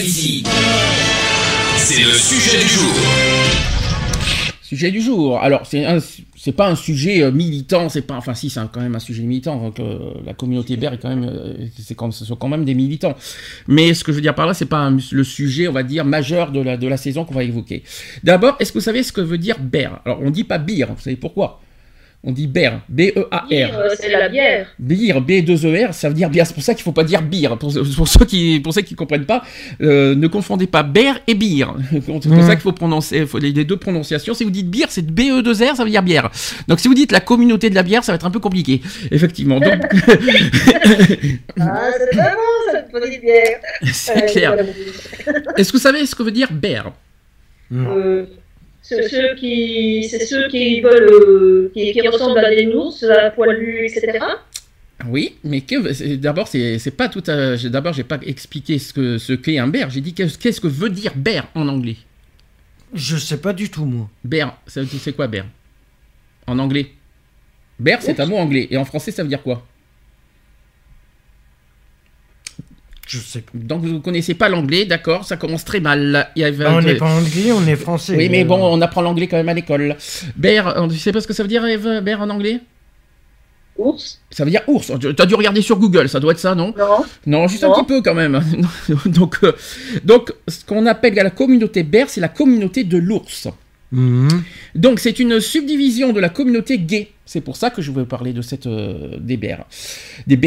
C'est le sujet du jour. Sujet du jour. Alors, c'est un, c'est pas un sujet euh, militant, c'est pas, enfin si, c'est quand même un sujet militant. Euh, la communauté BER est quand même, euh, c'est quand, ce sont quand même des militants. Mais ce que je veux dire par là, c'est pas le sujet, on va dire, majeur de la, de la saison qu'on va évoquer. D'abord, est-ce que vous savez ce que veut dire BER Alors, on dit pas beer, vous savez pourquoi? On dit BER, B-E-A-R. Euh, C'est la bière. Beer, B2ER, ça veut dire bière. C'est pour ça qu'il faut pas dire beer. Pour, pour ceux qui, pour ceux qui comprennent pas, euh, ne confondez pas beer et beer. C'est pour ça qu'il faut prononcer faut les, les deux prononciations. Si vous dites beer, c'est BE2R, ça veut dire bière. Donc si vous dites la communauté de la bière, ça va être un peu compliqué. Effectivement. Donc, Ah, c'est bon cette petite bière. c'est clair. Est-ce que vous savez ce que veut dire bear Euh, c'est ceux qui, c'est ceux qui veulent, euh, qui, qui ressemblent à des ours, à poilus, etc. Oui, mais que- d'abord, c'est c'est pas tout à. j'ai- D'abord, j'ai pas expliqué ce que ce qu'est un bear. J'ai dit qu'est-ce qu'est-ce que veut dire bear en anglais? Je sais pas du tout, moi. Bear, ça veut dire- c'est quoi bear? En anglais Bear, c'est un mot anglais. Et en français, ça veut dire quoi? Je sais pas. Donc, vous ne connaissez pas l'anglais, d'accord Ça commence très mal. Il y avait- Bah, on n'est pas anglais, on est français. Oui, mais bon, on apprend l'anglais quand même à l'école. Bear, tu sais pas ce que ça veut dire, Eve, bear en anglais? Ours Ça veut dire ours. Tu as dû regarder sur Google, ça doit être ça, non? Non. Non, juste un petit peu quand même. donc, euh, donc, ce qu'on appelle la communauté bear, c'est la communauté de l'ours. Mhm. Donc c'est une subdivision de la communauté gay. C'est pour ça que je veux parler de cette euh, des bears, des.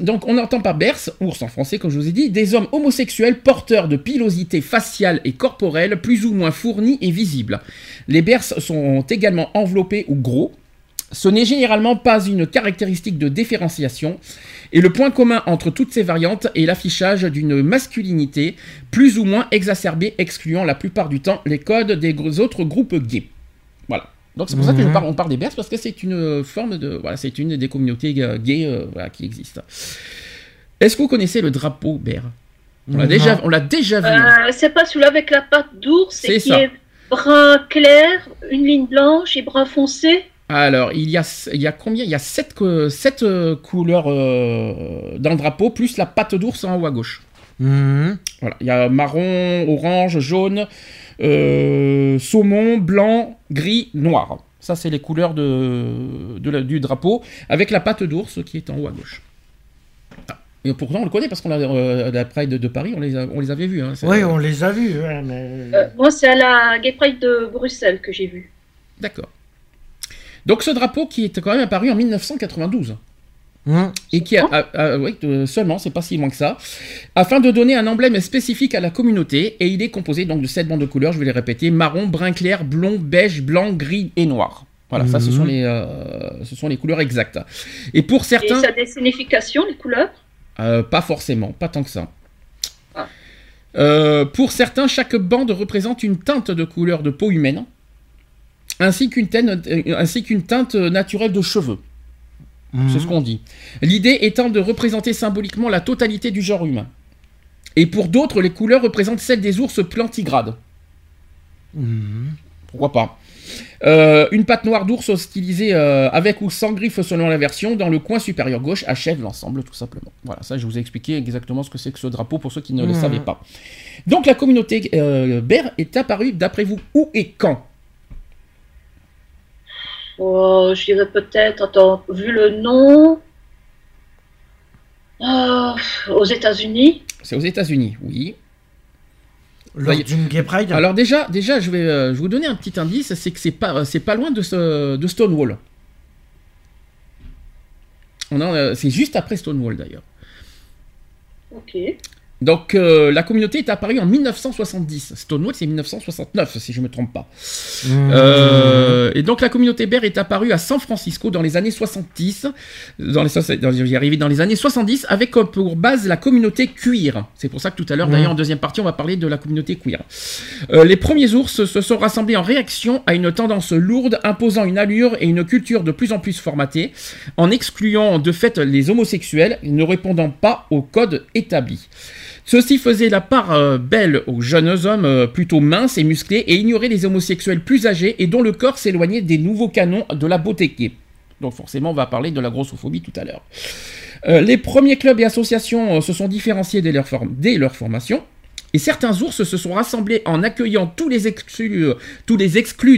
Donc on entend par berce, ours en français comme je vous ai dit, des hommes homosexuels porteurs de pilosité faciale et corporelle plus ou moins fournie et visible. Les berces sont également enveloppés ou gros. Ce n'est généralement pas une caractéristique de différenciation, et le point commun entre toutes ces variantes est l'affichage d'une masculinité plus ou moins exacerbée, excluant la plupart du temps les codes des autres groupes gays. Voilà. Donc c'est pour ça que je Mhm. parle, on parle des berces parce que c'est une euh, forme de, voilà, c'est une des communautés euh, gays euh, voilà, qui existent. Est-ce que vous connaissez le drapeau bear On l'a déjà, on l'a déjà vu. Euh, c'est pas celui avec la patte d'ours C'est et qui ça. est brun clair, une ligne blanche et brun foncé? Alors, il y a, il y a combien? Il y a sept, co- sept, euh, couleurs euh, dans le drapeau, plus la patte d'ours en haut à gauche. Mhm. Voilà, il y a marron, orange, jaune, euh, saumon, blanc, gris, noir. Ça, c'est les couleurs de, de la- du drapeau, avec la patte d'ours qui est en haut à gauche. Ah. Et pourtant, on le connaît parce qu'on a euh, la Pride de, de Paris, on les, a- on les avait vus. hein. Oui, on les a vus, ouais, mais... Euh, moi, c'est à la Gay Pride de Bruxelles que j'ai vu. D'accord. Donc, ce drapeau qui est quand même apparu en 1992. Mhm. Et qui a, a- a- oui, euh, seulement, c'est pas si loin que ça, afin de donner un emblème spécifique à la communauté, et il est composé donc de sept bandes de couleurs, je vais les répéter, marron, brun clair, blond, beige, blanc, gris et noir. Voilà, ça ce sont, les, euh, ce sont les couleurs exactes. Et pour Et certains, ça a des significations, les couleurs? Euh, pas forcément, pas tant que ça. Ah. Euh, pour certains, chaque bande représente une teinte de couleur de peau humaine, ainsi qu'une teinte, euh, teinte naturelle de cheveux. Mhm. C'est ce qu'on dit. L'idée étant de représenter symboliquement la totalité du genre humain. Et pour d'autres, les couleurs représentent celles des ours plantigrades. Mhm. Pourquoi pas Euh, Une patte noire d'ours stylisée euh, avec ou sans griffes selon la version dans le coin supérieur gauche achève l'ensemble tout simplement. Voilà, ça je vous ai expliqué exactement ce que c'est que ce drapeau pour ceux qui ne le Mhm. savaient pas. Donc la communauté euh, Ber est apparue d'après vous où et quand? Oh, je dirais peut-être, attends, vu le nom, euh, aux États-Unis. C'est aux États-Unis, oui. Lors d'une gay pride Alors déjà, déjà, je vais, euh, je vous donner un petit indice, c'est que c'est pas, c'est pas loin de, ce- de Stonewall. On a, euh, c'est juste après Stonewall d'ailleurs. Ok. Donc euh, la communauté est apparue en 1970. Stonewall c'est 1969 si je me trompe pas. Mmh. Euh, et donc la communauté bear est apparue à San Francisco dans les années 70, dans les, dans- j'y arrivais dans les années 70 avec pour base la communauté queer. C'est pour ça que tout à l'heure Mhm. d'ailleurs en deuxième partie on va parler de la communauté queer. Euh, les premiers ours se sont rassemblés en réaction à une tendance lourde imposant une allure et une culture de plus en plus formatée, en excluant de fait les homosexuels ne répondant pas au code établi. Ceci faisait la part euh, belle aux jeunes hommes euh, plutôt minces et musclés et ignorait les homosexuels plus âgés et dont le corps s'éloignait des nouveaux canons de la beauté. Donc forcément, on va parler de la grossophobie tout à l'heure. Euh, les premiers clubs et associations se sont différenciés dès leur formation. Et certains ours se sont rassemblés en accueillant tous les exclus, euh,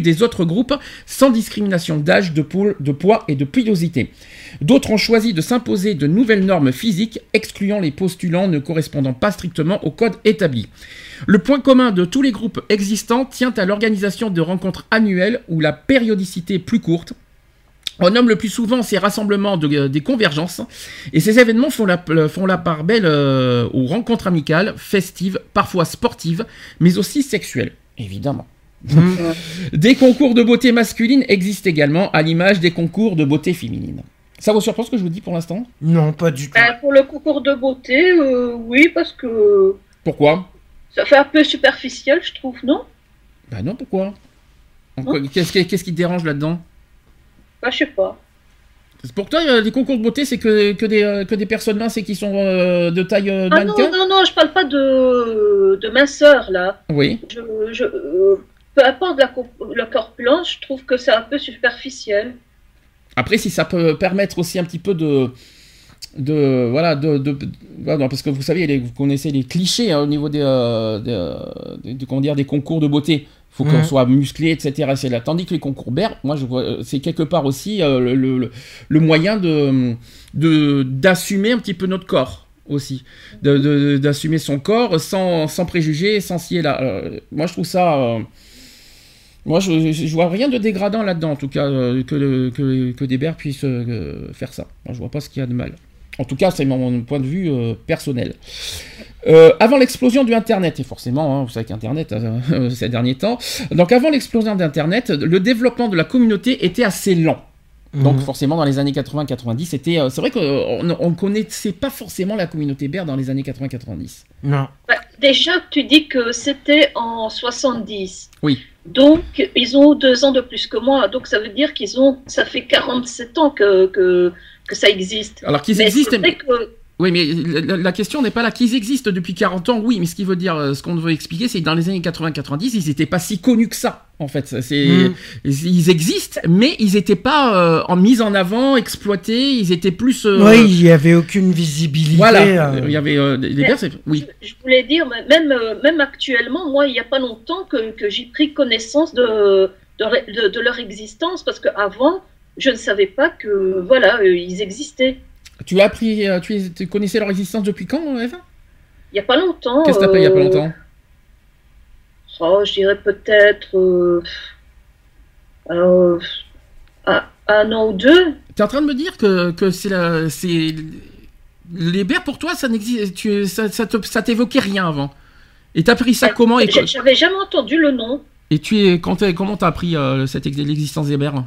des autres groupes sans discrimination d'âge, de, de poids et de pilosité. D'autres ont choisi de s'imposer de nouvelles normes physiques, excluant les postulants ne correspondant pas strictement au code établi. Le point commun de tous les groupes existants tient à l'organisation de rencontres annuelles où la périodicité plus courte. On nomme le plus souvent ces rassemblements de- euh, des convergences, et ces événements font la, font la part belle euh, aux rencontres amicales, festives, parfois sportives, mais aussi sexuelles, évidemment. Mmh. Des concours de beauté masculine existent également, à l'image des concours de beauté féminine. Ça vous surprend ce que je vous dis pour l'instant? Non, pas du tout. Ben, pour le concours de beauté, euh, oui, parce que Pourquoi? ça fait un peu superficiel, je trouve, non? Bah non, pourquoi? Qu'est-ce qui, qu'est-ce qui te dérange là-dedans? Ben, je sais pas. Pour toi, euh, les concours de beauté, c'est que, que, des, euh, que des personnes minces et qui sont euh, de taille Ah non, non, non, je parle pas de, de minceur, là. Oui. Je, je, peu importe la, la corpulence, je trouve que c'est un peu superficiel. Après, si ça peut permettre aussi un petit peu de. de voilà, de, parce que vous savez, les- vous connaissez les clichés hein, au niveau des, des, des- des- comment dire, des concours de beauté. Faut qu'on Mhm. soit musclé, etc. C'est là. Tandis que les concours BER, moi, je vois, euh, c'est quelque part aussi euh, le, le- le moyen de de- d'assumer un petit peu notre corps aussi, De- de- d'assumer son corps sans, sans préjugés, sans s'y là. Euh, moi, je trouve ça. euh, moi, je, vois rien de dégradant là-dedans, en tout cas, que, le- que, que des bers puissent faire ça. Moi, je vois pas ce qu'il y a de mal. En tout cas, c'est mon point de vue personnel. Euh, avant l'explosion du Internet, et forcément, hein, vous savez qu'Internet, euh, ces derniers temps, donc avant l'explosion d'Internet, le développement de la communauté était assez lent. Donc Mhm. forcément, dans les années 80-90, c'était, euh, c'est vrai qu'on ne connaissait pas forcément la communauté BER dans les années 80-90. Non. Bah, déjà, tu dis que c'était en 70. Oui. Donc, ils ont deux ans de plus que moi. Donc, ça veut dire qu'ils ont, ça fait 47 ans que, que, que ça existe. Alors qu'ils existent, que, Oui, mais la, la question n'est pas là. Qu'ils existent depuis 40 ans, oui, mais ce qui veut dire, euh, ce qu'on veut expliquer, c'est que dans les années 80-90, ils n'étaient pas si connus que ça, en fait. Mm. Ils existent, mais ils n'étaient pas euh, en mise en avant, exploités, ils étaient plus... euh, Oui, il n'y avait aucune visibilité. Voilà, euh. il y avait euh, Bears, c'est- Oui, je voulais dire, même, même actuellement, moi, il n'y a pas longtemps que, que j'ai pris connaissance de, de, de- de leur existence parce qu'avant, je ne savais pas que, voilà, ils existaient. Tu as appris, euh, tu, connaissais leur existence depuis quand, Eva? Il n'y a pas longtemps. Qu'est-ce que t'as pas il y a pas euh, longtemps? Oh, je dirais peut-être euh, euh, un, un an ou deux. Tu es en train de me dire que, que c'est la, c'est les Bears pour toi, ça n'existe, tu, ça, ça, te- ça t'évoquait rien avant. Et t'as pris ça comment et, J'avais jamais entendu le nom. et tu es, quand comment t'as appris euh, cette ex- l'existence des Bears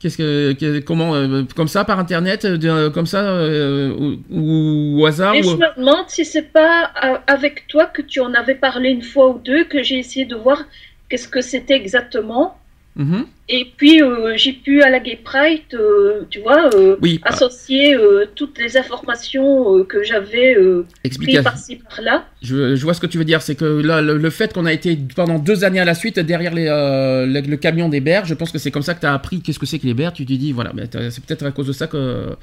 Qu'est-ce que, que- comment, euh, comme ça par internet, euh, comme ça, euh, ou, ou au hasard Et ou- je me demande si c'est pas euh, avec toi que tu en avais parlé une fois ou deux, que j'ai essayé de voir qu'est-ce que c'était exactement. Mhm. Et puis euh, j'ai pu à la Gay Pride, euh, tu vois, euh, Oui, ah, associer toutes les informations que j'avais prises par-ci par-là. Je, je vois ce que tu veux dire, c'est que là, le, le fait qu'on a été pendant deux années à la suite derrière les, le, le camion des Bears, je pense que c'est comme ça que tu as appris qu'est-ce que c'est que les Bears. Tu te dis, voilà, c'est peut-être à cause de ça que.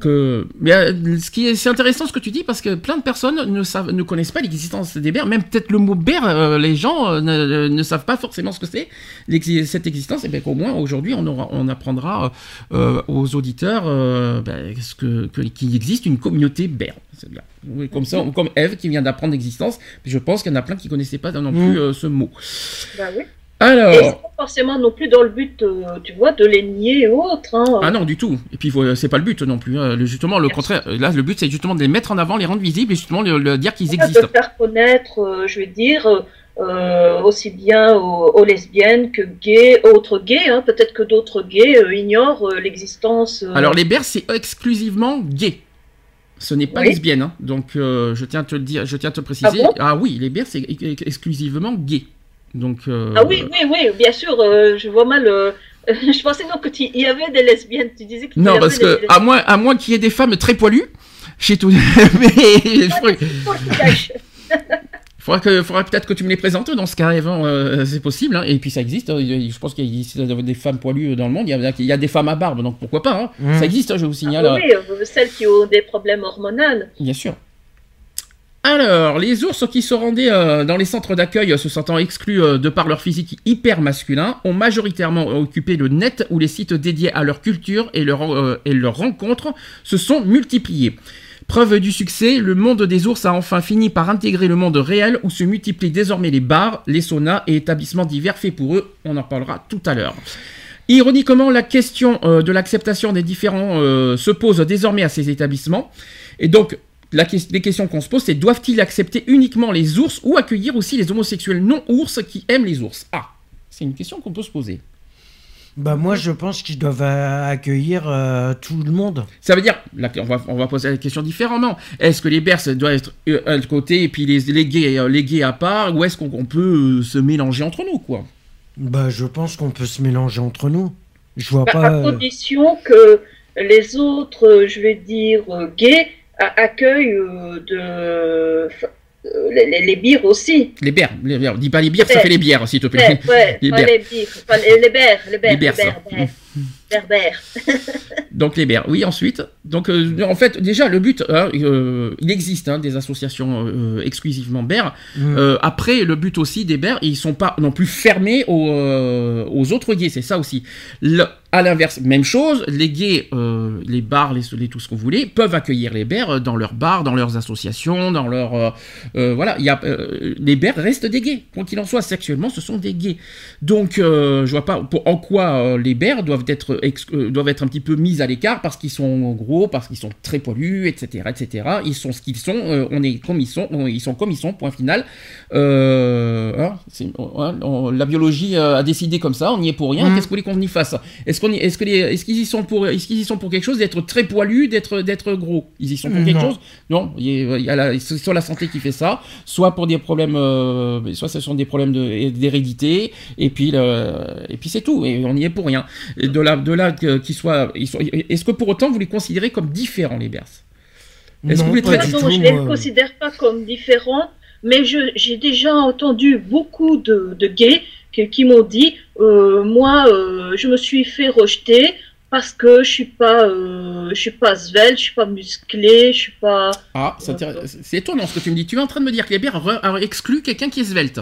Que... Mais euh, ce qui est, c'est intéressant ce que tu dis parce que plein de personnes ne, savent, ne connaissent pas l'existence des Bears, même peut-être le mot Bear, euh, les gens euh, ne, ne savent pas forcément ce que c'est, l'exi- cette existence, et bien qu'au moins aujourd'hui on, aura, on apprendra euh, aux auditeurs ben, ce que, que- qu'il existe une communauté. Oui, Comme ça, comme Eve qui vient d'apprendre l'existence, je pense qu'il y en a plein qui connaissaient pas non Mm. plus ce mot. Bah oui. Et Alors, forcément non plus dans le but, euh, tu vois, de les nier ou autre. Hein. Ah non, du tout. Et puis faut- c'est pas le but non plus. hein. Le- Justement, le contraire. Là, le but c'est justement de les mettre en avant, les rendre visibles et justement le, le dire qu'ils existent. de faire connaître, euh, je veux dire, euh, euh, aussi bien aux, aux lesbiennes que gays, autres gays. hein. Peut-être que d'autres gays euh, ignorent euh, l'existence. euh, Alors les bears c'est exclusivement gay. Ce n'est pas Oui. lesbienne, hein. donc euh, je tiens à te le dire, je tiens à te le préciser. Ah bon? Oui, les bears c'est ex- exclusivement gay. Donc euh, Ah oui, oui, oui, bien sûr, euh, je vois mal. euh, je pensais non que tu y avait des lesbiennes. Tu disais qu'il y non avait parce des que lesbiennes. à moins à moins qu'il y ait des femmes très poilues chez tout. Mais Oh, le cache. faudra que faudra peut-être que tu me les présentes dans ce cas avant euh, c'est possible hein. et puis ça existe. hein. Je pense qu'il y a des femmes poilues dans le monde. Il y a, il y a des femmes à barbe donc pourquoi pas. hein. Mm. Ça existe, hein, je vous signale. Ah oui, euh, celles qui ont des problèmes hormonaux. Bien sûr. Alors, les ours qui se rendaient euh, dans les centres d'accueil, euh, se sentant exclus euh, de par leur physique hyper masculin, ont majoritairement occupé le net où les sites dédiés à leur culture et leur, leurs rencontres se sont multipliés. Preuve du succès, le monde des ours a enfin fini par intégrer le monde réel où se multiplient désormais les bars, les saunas et établissements divers faits pour eux. On en parlera tout à l'heure. Ironiquement, la question de l'acceptation des différents se pose désormais à ces établissements. Et donc, la les questions qu'on se pose, c'est doivent-ils accepter uniquement les ours ou accueillir aussi les homosexuels non-ours qui aiment les ours? Ah, c'est une question qu'on peut se poser. Bah moi je pense qu'ils doivent euh, accueillir euh, tout le monde. Ça veut dire, là, on, va, on va poser la question différemment. Est-ce que les berces doivent être euh, à côté et puis les, les, gays, euh, les gays à part, ou est-ce qu'on on peut euh, se mélanger entre nous, quoi? Bah je pense qu'on peut se mélanger entre nous. Je vois Bah, pas. à condition que les autres, je vais dire, gays, a- accueillent euh, de, euh, les, les, les bières aussi. Les bières, les bières. Dis pas les bières, ça fait les bières, s'il te plaît. ouais, Les pas bières. les bières, les, bères, les bères, Les bières, les bères. Donc les bières, oui, ensuite. Donc euh, en fait, déjà, le but, hein, euh, il existe hein, des associations euh, exclusivement bières. mm. Euh, après, le but aussi des bers, ils sont pas non plus fermés aux, euh, aux autres gays, c'est ça aussi. Le- à l'inverse, même chose, les gays, euh, les bars, les, les tout ce que vous voulez, peuvent accueillir les bers dans leurs bars, dans leurs associations, dans leur euh, euh, voilà. Il y a, euh, les bers restent des gays, quoi qu'il en soit, sexuellement, ce sont des gays. Donc, euh, je vois pas pour, en quoi euh, les bers doivent être ex- euh, doivent être un petit peu mis à l'écart parce qu'ils sont gros, parce qu'ils sont très poilus, etc., etc. Ils sont ce qu'ils sont. euh, on est comme ils sont. on- ils sont comme ils sont. Point final. Euh, hein, on- la biologie euh, a décidé comme ça, on n'y est pour rien. Mhm. Qu'est-ce que vous voulez qu'on y fasse? Est-ce qu'on y- est-ce que les, est-ce qu'ils y sont pour, est-ce qu'ils y sont pour quelque chose d'être très poilus, d'être, d'être gros? Ils y sont pour quelque Non. chose? Non, il y a, il y a la, c'est soit la santé qui fait ça, soit pour des problèmes, euh, soit ce sont des problèmes de, d'hérédité, et puis, le- et puis c'est tout. Et on n'y est pour rien. Et de là, de là que- qu'ils soient, ils sont- est-ce que pour autant vous les considérez comme différents les Berces Est-ce que non, vous les traitez- non, tout, je ne les considère pas comme différents, mais je- j'ai déjà entendu beaucoup de, de gays qui, qui m'ont dit euh, Moi, euh, je me suis fait rejeter parce que je suis pas, euh, je suis pas svelte, je suis pas musclé, je suis pas. Ah, c'est étonnant ce que tu me dis. Tu es en train de me dire que re- a exclu quelqu'un qui est svelte.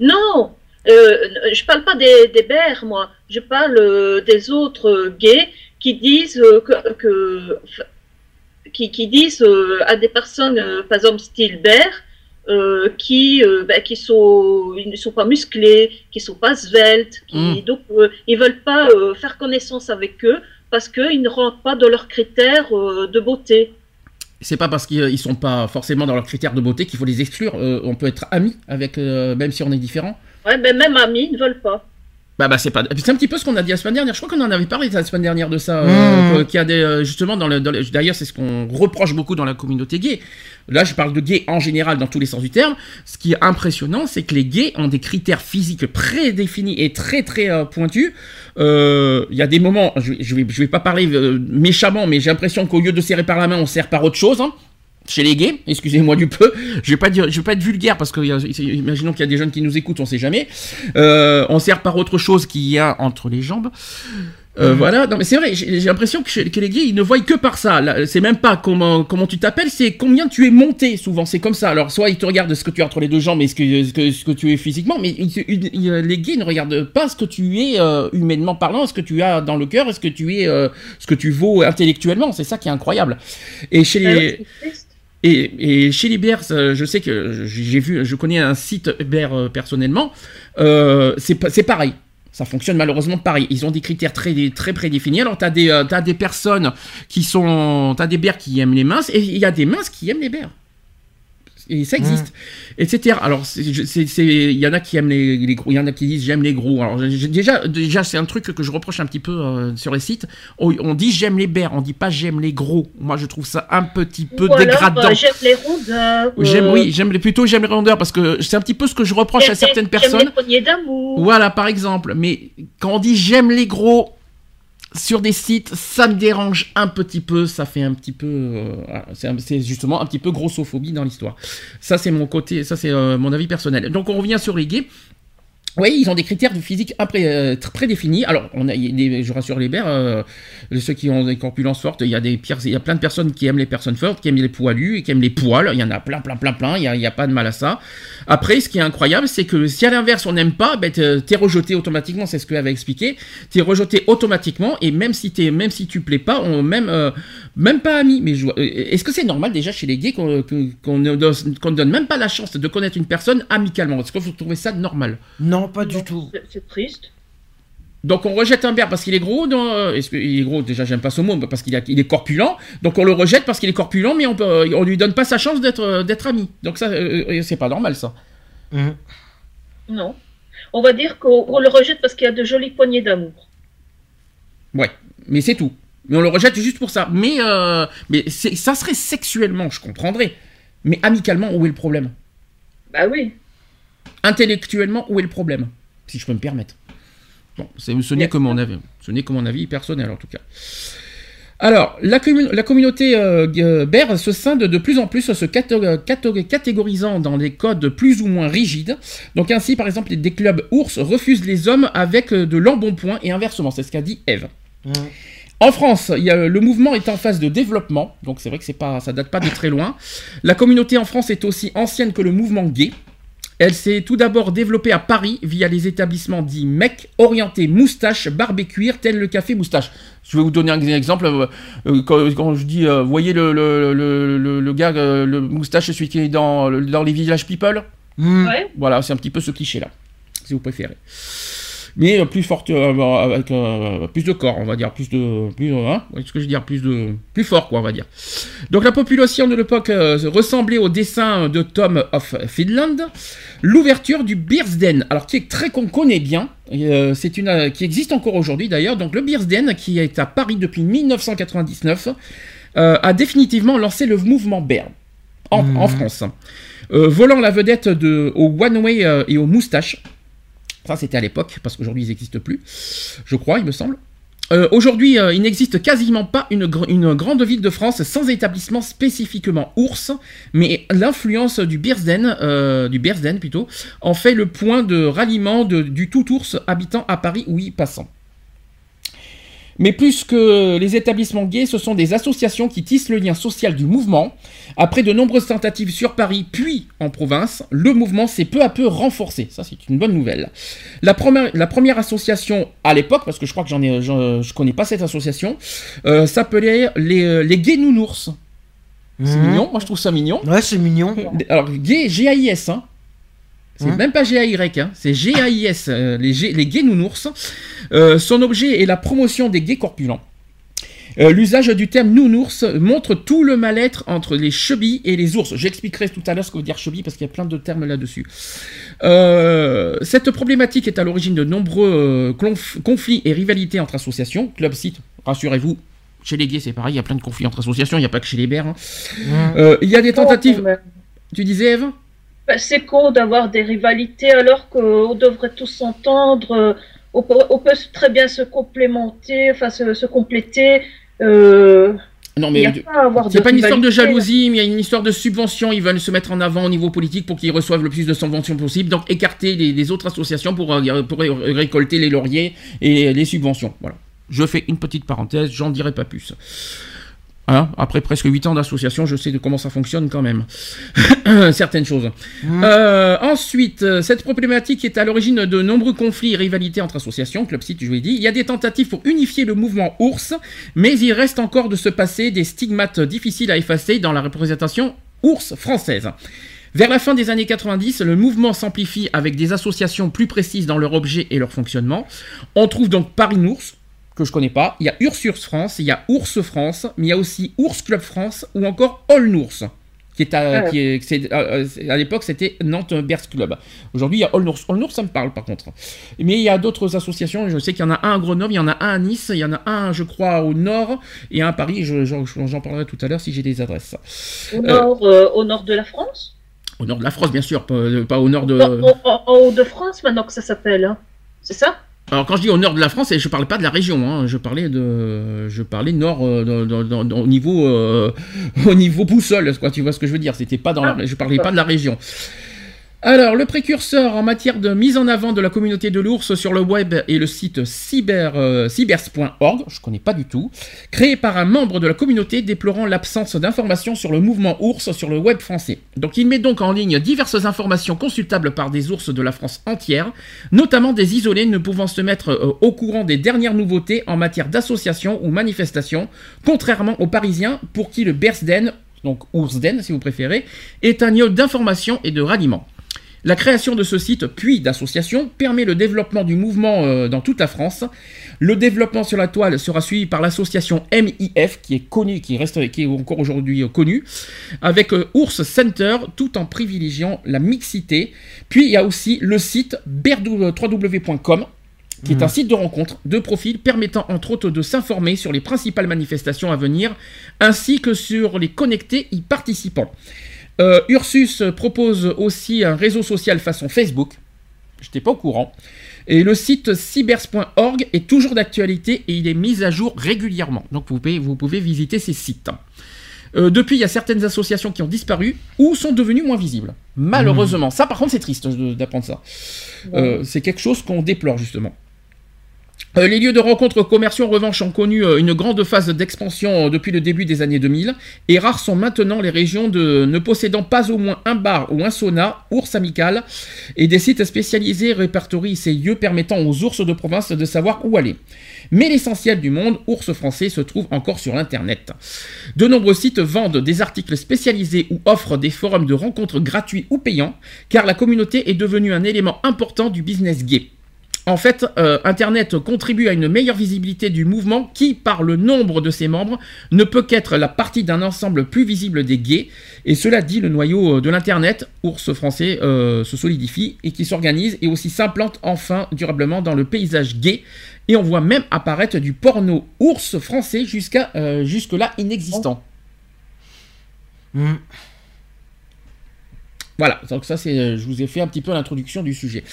Non, euh, je parle pas des, des bères, moi. Je parle des autres gays qui disent que, qui, qui disent à des personnes, par exemple style bère, euh, qui euh, ben, qui sont ils ne sont pas musclés, qui sont pas sveltes, qui Mm. donc euh, ils veulent pas euh, faire connaissance avec eux parce qu'ils ne rentrent pas dans leurs critères de beauté. C'est pas parce qu'ils ils sont pas forcément dans leurs critères de beauté qu'il faut les exclure. On peut être amis avec, même si on est différent. Ouais, ben même amis ne veulent pas. Bah, bah c'est pas. C'est un petit peu ce qu'on a dit la semaine dernière. Je crois qu'on en avait parlé la semaine dernière de ça. Mmh. euh, qu'il y a des, euh, justement dans le. D'ailleurs, c'est ce qu'on reproche beaucoup dans la communauté gay. Là, je parle de gays en général dans tous les sens du terme. Ce qui est impressionnant, c'est que les gays ont des critères physiques prédéfinis et très très euh, pointus. Euh, Il y a des moments, je, je vais, je vais pas parler méchamment, mais j'ai l'impression qu'au lieu de serrer par la main, on serre par autre chose. hein. Chez les gays, excusez-moi du peu, je vais pas dire, je vais pas être vulgaire parce que imaginons qu'il y a des jeunes qui nous écoutent, on sait jamais. Euh, on sert par autre chose qu'il y a entre les jambes. Euh. Voilà, non mais c'est vrai, j'ai l'impression que, chez- que les gays ils ne voient que par ça. C'est même pas comment, comment tu t'appelles, c'est combien tu es monté souvent, c'est comme ça. Alors soit ils te regardent ce que tu as entre les deux jambes et ce que, ce que, ce que tu es physiquement, mais ils- ils- ils- les gays ne regardent pas ce que tu es euh, humainement parlant, ce que tu as dans le cœur, ce que tu es, euh, ce que tu vaux intellectuellement, c'est ça qui est incroyable. Et chez Ben les... Et, chez les Bears, euh, je sais que j'ai vu, je connais un site Bear euh, personnellement, euh, c'est pa- c'est pareil. Ça fonctionne malheureusement pareil. Ils ont des critères très, très prédéfinis. Alors, tu as, des, personnes qui sont. Tu as des bères qui aiment les minces et il y a des minces qui aiment les bères. Et ça existe, etc. Alors, il y en a qui aiment les, les gros, il y en a qui disent j'aime les gros. Alors, déjà, déjà c'est un truc que je reproche un petit peu euh, sur les sites. On, on dit j'aime les bères, on dit pas j'aime les gros. Moi, je trouve ça un petit peu Ou alors, dégradant. j'aime les rondeurs. J'aime, euh, oui, j'aime les- plutôt j'aime les rondeurs parce que c'est un petit peu ce que je reproche à certaines J'aime personnes. les poignées d'amour. Voilà, par exemple. Mais quand on dit j'aime les gros sur des sites, ça me dérange un petit peu. Ça fait un petit peu. euh, c'est justement un petit peu grossophobie dans l'histoire. Ça, c'est mon côté. Ça, c'est euh, mon avis personnel. Donc, on revient sur les. Oui, ils ont des critères de physique euh, prédéfinis. Alors, on a, des- je rassure les bères, euh, ceux qui ont des corpulences fortes, il y, a des, il y a plein de personnes qui aiment les personnes fortes, qui aiment les poilus et qui aiment les poils. Il y en a plein, plein, plein, plein. Il n'y a, a pas de mal à ça. Après, ce qui est incroyable, c'est que si à l'inverse on n'aime pas, ben, t'es rejeté automatiquement. C'est ce que avait expliqué. T'es rejeté automatiquement et même si t'es, même si tu plais pas, on même, euh, même pas ami. Mais euh, est-ce que c'est normal déjà chez les gays qu'on qu'on ne donne même pas la chance de connaître une personne amicalement? Est-ce que vous trouvez ça normal? Non, pas du tout. c'est- triste. Donc on rejette un bear parce qu'il est gros. non, euh, Est-ce qu'il est gros Déjà j'aime pas ce mot parce qu'il il est corpulent. Donc on le rejette parce qu'il est corpulent, mais on peut, on lui donne pas sa chance d'être euh, d'être ami. Donc ça euh, euh, c'est pas normal ça. Mhm. Non. On va dire qu'on on le rejette parce qu'il y a de jolies poignées d'amour. Ouais, mais c'est tout. Mais on le rejette juste pour ça. Mais euh, mais ça serait sexuellement, je comprendrais. Mais amicalement, où est le problème? Bah oui. Intellectuellement, où est le problème Si je peux me permettre. Bon, ce n'est que mon avis. Ce n'est que mon avis personnel en tout cas. Alors, la, commu- la communauté euh, euh, BER se scinde de plus en plus, se catégorisant dans des codes plus ou moins rigides. Donc ainsi, par exemple, des clubs ours refusent les hommes avec euh, de l'embonpoint et inversement. C'est ce qu'a dit Eve. Mhm. En France, il y a, le mouvement est en phase de développement, donc c'est vrai que c'est pas, ça date pas de très loin. La communauté en France est aussi ancienne que le mouvement gay. Elle s'est tout d'abord développée à Paris via les établissements dits MEC, orientés moustache, barbe et cuir, tel le café moustache. Je vais vous donner un exemple. euh, euh, quand, quand je dis, euh, vous voyez le, le, le, le- le gars, le moustache, celui qui est dans, dans les villages people? Mhm. Ouais. Voilà, c'est un petit peu ce cliché-là, si vous préférez. Mais euh, plus forte, euh, avec euh, plus de corps, on va dire, plus de, plus, hein, ce que je veux dire, plus de, plus fort, quoi, on va dire. Donc la population de l'époque ressemblait au dessin de Tom of Finland. L'ouverture du Beersden, alors qui est très qu'on connaît bien, euh, c'est une, euh, qui existe encore aujourd'hui d'ailleurs. Donc le Beersden, qui est à Paris depuis 1999, euh, a définitivement lancé le mouvement Bear en, en France. Volant la vedette de, au One Way et aux moustaches. Ça, c'était à l'époque, parce qu'aujourd'hui, ils n'existent plus, je crois, il me semble. Euh, Aujourd'hui, euh, il n'existe quasiment pas une, gr- une grande ville de France sans établissement spécifiquement ours, mais l'influence du Beersden, euh, du Beersden plutôt, en fait le point de ralliement du tout ours habitant à Paris ou y passant. Mais plus que les établissements gays, ce sont des associations qui tissent le lien social du mouvement. Après de nombreuses tentatives sur Paris, puis en province, le mouvement s'est peu à peu renforcé. Ça, c'est une bonne nouvelle. La première, la première association à l'époque, parce que je crois que j'en ai, j'en- je connais pas cette association, euh, s'appelait les, euh, les gays nounours. C'est Mhm. mignon, moi je trouve ça mignon. Ouais, c'est mignon. Alors, gay, G-A-I-S, hein. C'est Hein même pas G-A-Y, hein. c'est G-A-I-S, euh, les, G- les gays nounours. Euh, son objet est la promotion des gays corpulents. Euh, L'usage du terme nounours montre tout le mal-être entre les chebilles et les ours. J'expliquerai tout à l'heure ce que veut dire chebille parce qu'il y a plein de termes là-dessus. Euh, cette problématique est à l'origine de nombreux euh, conf- conflits et rivalités entre associations. Club Site, rassurez-vous, chez les gays c'est pareil, il y a plein de conflits entre associations, il n'y a pas que chez les bers. hein. Euh, il y a des Con, tentatives. Tu disais Eve? Bah, c'est con d'avoir des rivalités alors qu'on devrait tous s'entendre. euh, On peut, on peut très bien se complémenter, enfin se, se compléter. euh, Non Il mais n'y a pas C'est de pas une histoire de jalousie, mais il y a une histoire de subvention. Ils veulent se mettre en avant au niveau politique pour qu'ils reçoivent le plus de subventions possible. Donc écarter les, les autres associations pour, euh, pour ré- récolter les lauriers et les subventions. Voilà. Je fais une petite parenthèse, j'en dirai pas plus. Hein, après presque 8 ans d'association, je sais de comment ça fonctionne quand même. Certaines choses. Mhm. Euh, ensuite, euh, cette problématique est à l'origine de nombreux conflits et rivalités entre associations. Club Site, je vous l'ai dit. Il y a des tentatives pour unifier le mouvement ours, mais il reste encore de se passer des stigmates difficiles à effacer dans la représentation ours française. Vers la fin des années 90, le mouvement s'amplifie avec des associations plus précises dans leur objet et leur fonctionnement. On trouve donc Paris Nours, que je connais pas. Il y a Ursus France, il y a Ours France, mais il y a aussi Ours Club France ou encore All Nours. Qui est à, Ah. qui est- euh, euh, à l'époque, c'était Nantes Bears Club. Aujourd'hui, il y a All Nours. All Nours, ça me parle par contre. Mais il y a d'autres associations. Je sais qu'il y en a un à Grenoble, il y en a un à Nice, il y en a un, je crois, au nord et un à Paris. Je- J'en j'en parlerai tout à l'heure si j'ai des adresses. Au nord, euh, au nord de la France? Au nord de la France, bien sûr, pas, pas au nord de. En haut de France maintenant que ça s'appelle. hein. C'est ça? Alors quand je dis au nord de la France, je parlais pas de la région, hein, je parlais de, je parlais nord euh, au niveau, euh, au niveau boussole, quoi. Tu vois ce que je veux dire? C'était pas dans la, Ah, je parlais pas de la région. Alors, le précurseur en matière de mise en avant de la communauté de l'ours sur le web est le site euh, cybers.org, je connais pas du tout, créé par un membre de la communauté déplorant l'absence d'informations sur le mouvement ours sur le web français. Donc il met donc en ligne diverses informations consultables par des ours de la France entière, notamment des isolés ne pouvant se mettre euh, au courant des dernières nouveautés en matière d'associations ou manifestations, contrairement aux Parisiens pour qui le Bersden, donc Oursden si vous préférez, est un lieu d'information et de ralliement. La création de ce site, puis d'association, permet le développement du mouvement euh, dans toute la France. Le développement sur la toile sera suivi par l'association MIF, qui est connue, qui reste, qui est encore aujourd'hui euh, connue, avec euh, Ours Center, tout en privilégiant la mixité. Puis il y a aussi le site berdou- www.com, qui est un site de rencontre, de profil permettant entre autres de s'informer sur les principales manifestations à venir, ainsi que sur les connectés y participants. Euh, Ursus propose aussi un réseau social façon Facebook. Je n'étais pas au courant. Et le site cybers.org est toujours d'actualité et il est mis à jour régulièrement. Donc vous pouvez, vous pouvez visiter ces sites. Euh, depuis, il y a certaines associations qui ont disparu ou sont devenues moins visibles. Malheureusement. Ça, par contre, c'est triste d'apprendre ça. Euh, c'est quelque chose qu'on déplore justement. Euh, les lieux de rencontres commerciaux, en revanche, ont connu euh, une grande phase d'expansion euh, depuis le début des années 2000, et rares sont maintenant les régions de, ne possédant pas au moins un bar ou un sauna, ours amical, et des sites spécialisés répertorient ces lieux permettant aux ours de province de savoir où aller. Mais l'essentiel du monde, ours français, se trouve encore sur Internet. De nombreux sites vendent des articles spécialisés ou offrent des forums de rencontres gratuits ou payants, car la communauté est devenue un élément important du business gay. En fait, euh, Internet contribue à une meilleure visibilité du mouvement qui, par le nombre de ses membres, ne peut qu'être la partie d'un ensemble plus visible des gays. Et cela dit, le noyau euh, de l'Internet, ours français, euh, se solidifie et qui s'organise et aussi s'implante enfin durablement dans le paysage gay. Et on voit même apparaître du porno ours français jusqu'à jusque-là inexistant. Hmm. Voilà, donc ça c'est, euh, je vous ai fait un petit peu l'introduction du sujet.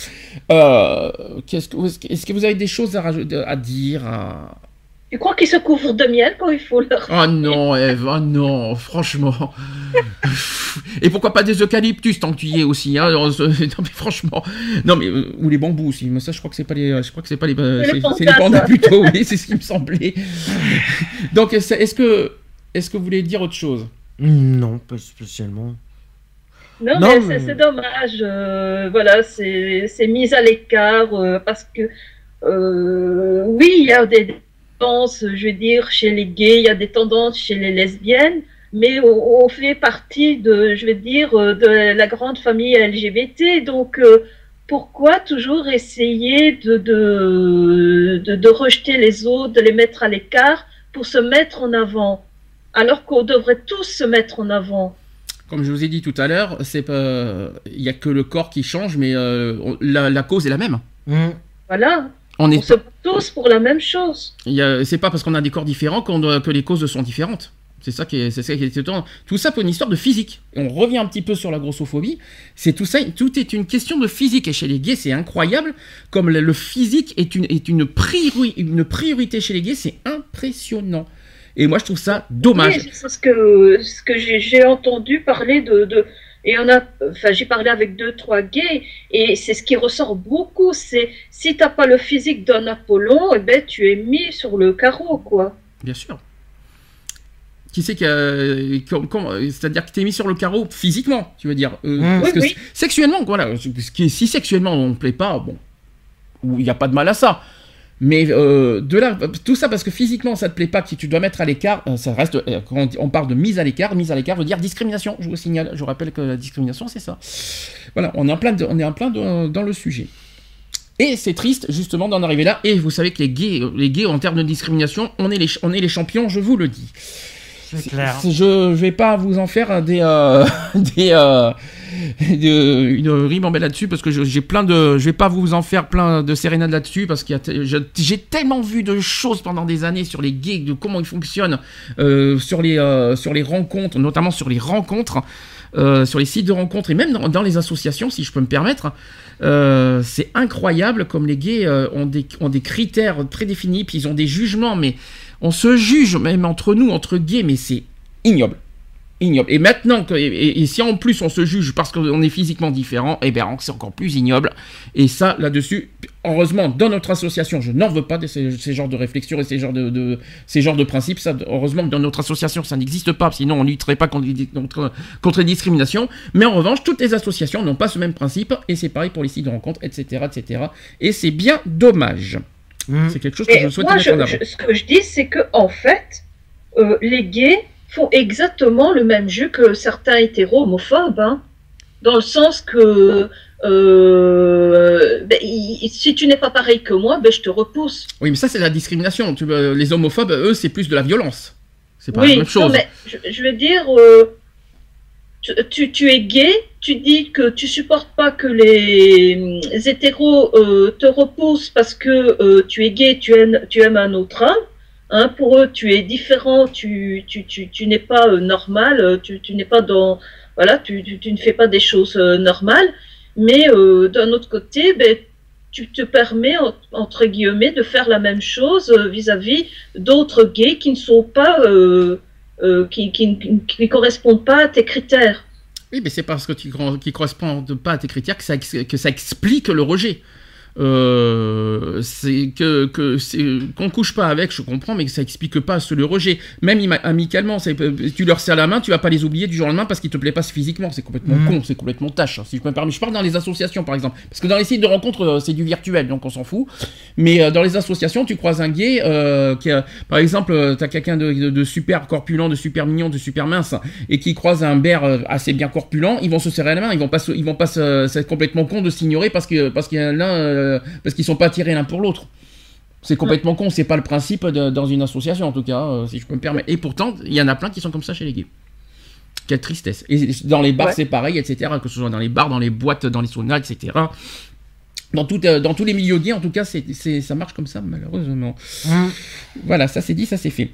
Euh, qu'est-ce que, est-ce que- vous avez des choses à, dire à... Tu crois qu'ils se couvrent de miel quand il faut leur. Oh non, Eve, oh non, franchement. Et pourquoi pas des eucalyptus tant que tu y es aussi, hein Non mais franchement, non mais euh, ou les bambous aussi. Mais ça, je crois que c'est pas les, je crois que c'est pas les, C'est les pandas, plutôt. Oui, c'est ce qui me semblait. Donc est-ce que, est-ce que vous voulez dire autre chose? Non, pas spécialement. Non, Non, mais mais- c'est- dommage. euh, voilà, c'est c'est mis à l'écart euh, parce que euh, oui, il y a des tendances, je veux dire, chez les gays, il y a des tendances chez les lesbiennes, mais on, on fait partie de, je veux dire, euh, de la grande famille LGBT. Donc, euh, pourquoi toujours essayer de, de, de, de rejeter les autres, de les mettre à l'écart pour se mettre en avant, alors qu'on devrait tous se mettre en avant? Comme je vous ai dit tout à l'heure, c'est pas, il y a que le corps qui change, mais euh, on- la, la cause est la même. Hmm. Voilà. On On est, se bat tous pour la même chose. il y a- c'est pas parce qu'on a des corps différents qu'on doit- que les causes sont différentes. C'est ça qui est, c'est ça qui est étonnant. Tout ça pour une histoire de physique. On revient un petit peu sur la grossophobie. C'est tout ça, tout est une question de physique. Et chez les gays, c'est incroyable. Comme le, le physique est une, est une, priori- une priorité chez les gays, c'est impressionnant. Et moi, je trouve ça dommage. Oui, c'est ce que, ce que j'ai entendu parler de, de et on a, enfin, j'ai parlé avec deux, trois gays, et c'est ce qui ressort beaucoup, c'est si t'as pas le physique d'un Apollon, eh ben, tu es mis sur le carreau, quoi. Bien sûr. Qui c'est qui C'est-à-dire que t'es mis sur le carreau physiquement, tu veux dire. Euh, Mmh. parce Oui, que oui. sexuellement, voilà. Si sexuellement on ne plaît pas, bon, il n'y a pas de mal à ça. Mais euh, de là, tout ça parce que physiquement ça te plaît pas, que tu dois mettre à l'écart, euh, ça reste. euh, quand on parle de mise à l'écart, mise à l'écart veut dire discrimination. Je vous signale, je vous rappelle que la discrimination c'est ça. Voilà, on est en plein, de- on est en plein de- dans le sujet. Et c'est triste justement d'en arriver là. Et vous savez que les gays, les gays en termes de discrimination, on est les, on est les champions, je vous le dis. C'est clair. C'est- Je vais pas vous en faire des euh, des euh, de- une ribambelle là-dessus parce que j'ai plein de je vais pas vous en faire plein de sérénades là-dessus parce je- j'ai tellement vu de choses pendant des années sur les gays de comment ils fonctionnent euh, sur les euh, sur les rencontres notamment sur les rencontres euh, sur les sites de rencontres et même dans, les associations si je peux me permettre euh, c'est incroyable comme les gays euh, ont, des, ont des critères très définis, puis ils ont des jugements, mais on se juge même entre nous, entre gays, mais c'est ignoble. Ignoble. Et maintenant, que, et, et- et si en plus on se juge parce qu'on est physiquement différent, eh bien c'est encore plus ignoble. Et ça, là-dessus, heureusement, dans notre association, je n'en veux pas de ces, ces genres de réflexions et ces genres de, de- ces genres de principes. Ça, heureusement que dans notre association, ça n'existe pas, sinon on ne lutterait pas contre, les- contre, contre les discriminations. Mais en revanche, toutes les associations n'ont pas ce même principe, et c'est pareil pour les sites de rencontres, etc. etc. Et c'est bien dommage. Mm. C'est quelque chose que Et je souhaite moi, mettre je- en avant. je- ce que je dis, c'est que en fait, euh, les gays font exactement le même jeu que certains hétéros homophobes, hein, dans le sens que euh, ben, il- si tu n'es pas pareil que moi, ben, je te repousse. Oui, mais ça, c'est la discrimination. Tu les homophobes, eux, c'est plus de la violence. C'est pas oui, la même chose. non, mais je, je veux dire, euh, tu, tu- tu es gay, tu dis que tu supportes pas que les, hétéros euh, te repoussent parce que tu es gay, tu aimes, tu aimes un autre homme. Hein, pour eux, tu es différent, tu, tu, tu, tu n'es pas euh, normal, euh, tu, tu n'es pas dans, voilà, tu, tu, ne fais pas des choses euh, normales. Mais d'un autre côté, ben, tu te permets en- entre guillemets de faire la même chose vis-à-vis d'autres gays qui ne sont pas, qui, qui, qui- ne correspondent pas à tes critères. Oui, mais c'est parce que tu ne correspond pas à tes critères que ça, que ça explique le rejet. Euh, c'est que que c'est qu'on couche pas avec, je comprends, mais que ça explique pas ce le rejet. Même ima- amicalement, c'est- tu leur serres la main, tu vas pas les oublier du jour au lendemain parce qu'ils te plaisent pas physiquement. C'est complètement Mhm. con, c'est complètement tâche. hein, si je me permettre. Je parle dans les associations par exemple, parce que dans les sites de rencontres euh, c'est du virtuel, donc on s'en fout. Mais euh, dans les associations, tu croises un gay euh, qui, a- par exemple, euh, t'as quelqu'un de, de- de super corpulent, de super mignon, de super mince, et qui croise un bear euh, assez bien corpulent, ils vont se serrer la main, ils vont pas, ils vont pas c'est complètement con de s'ignorer parce que parce qu'il y en a l'un, euh, parce qu'ils sont pas attirés l'un pour l'autre. C'est complètement con, c'est pas le principe de- dans une association en tout cas, euh, si je peux me permettre. Et pourtant, il y en a plein qui sont comme ça chez les gays. Quelle tristesse. Et dans les bars, Ouais. c'est pareil, etc. Que ce soit dans les bars, dans les boîtes, dans les saunas, etc. Dans, tout, euh, dans tous les milieux gays, en tout cas, c'est, ça marche comme ça, malheureusement. Mm. Voilà, ça c'est dit, ça c'est fait.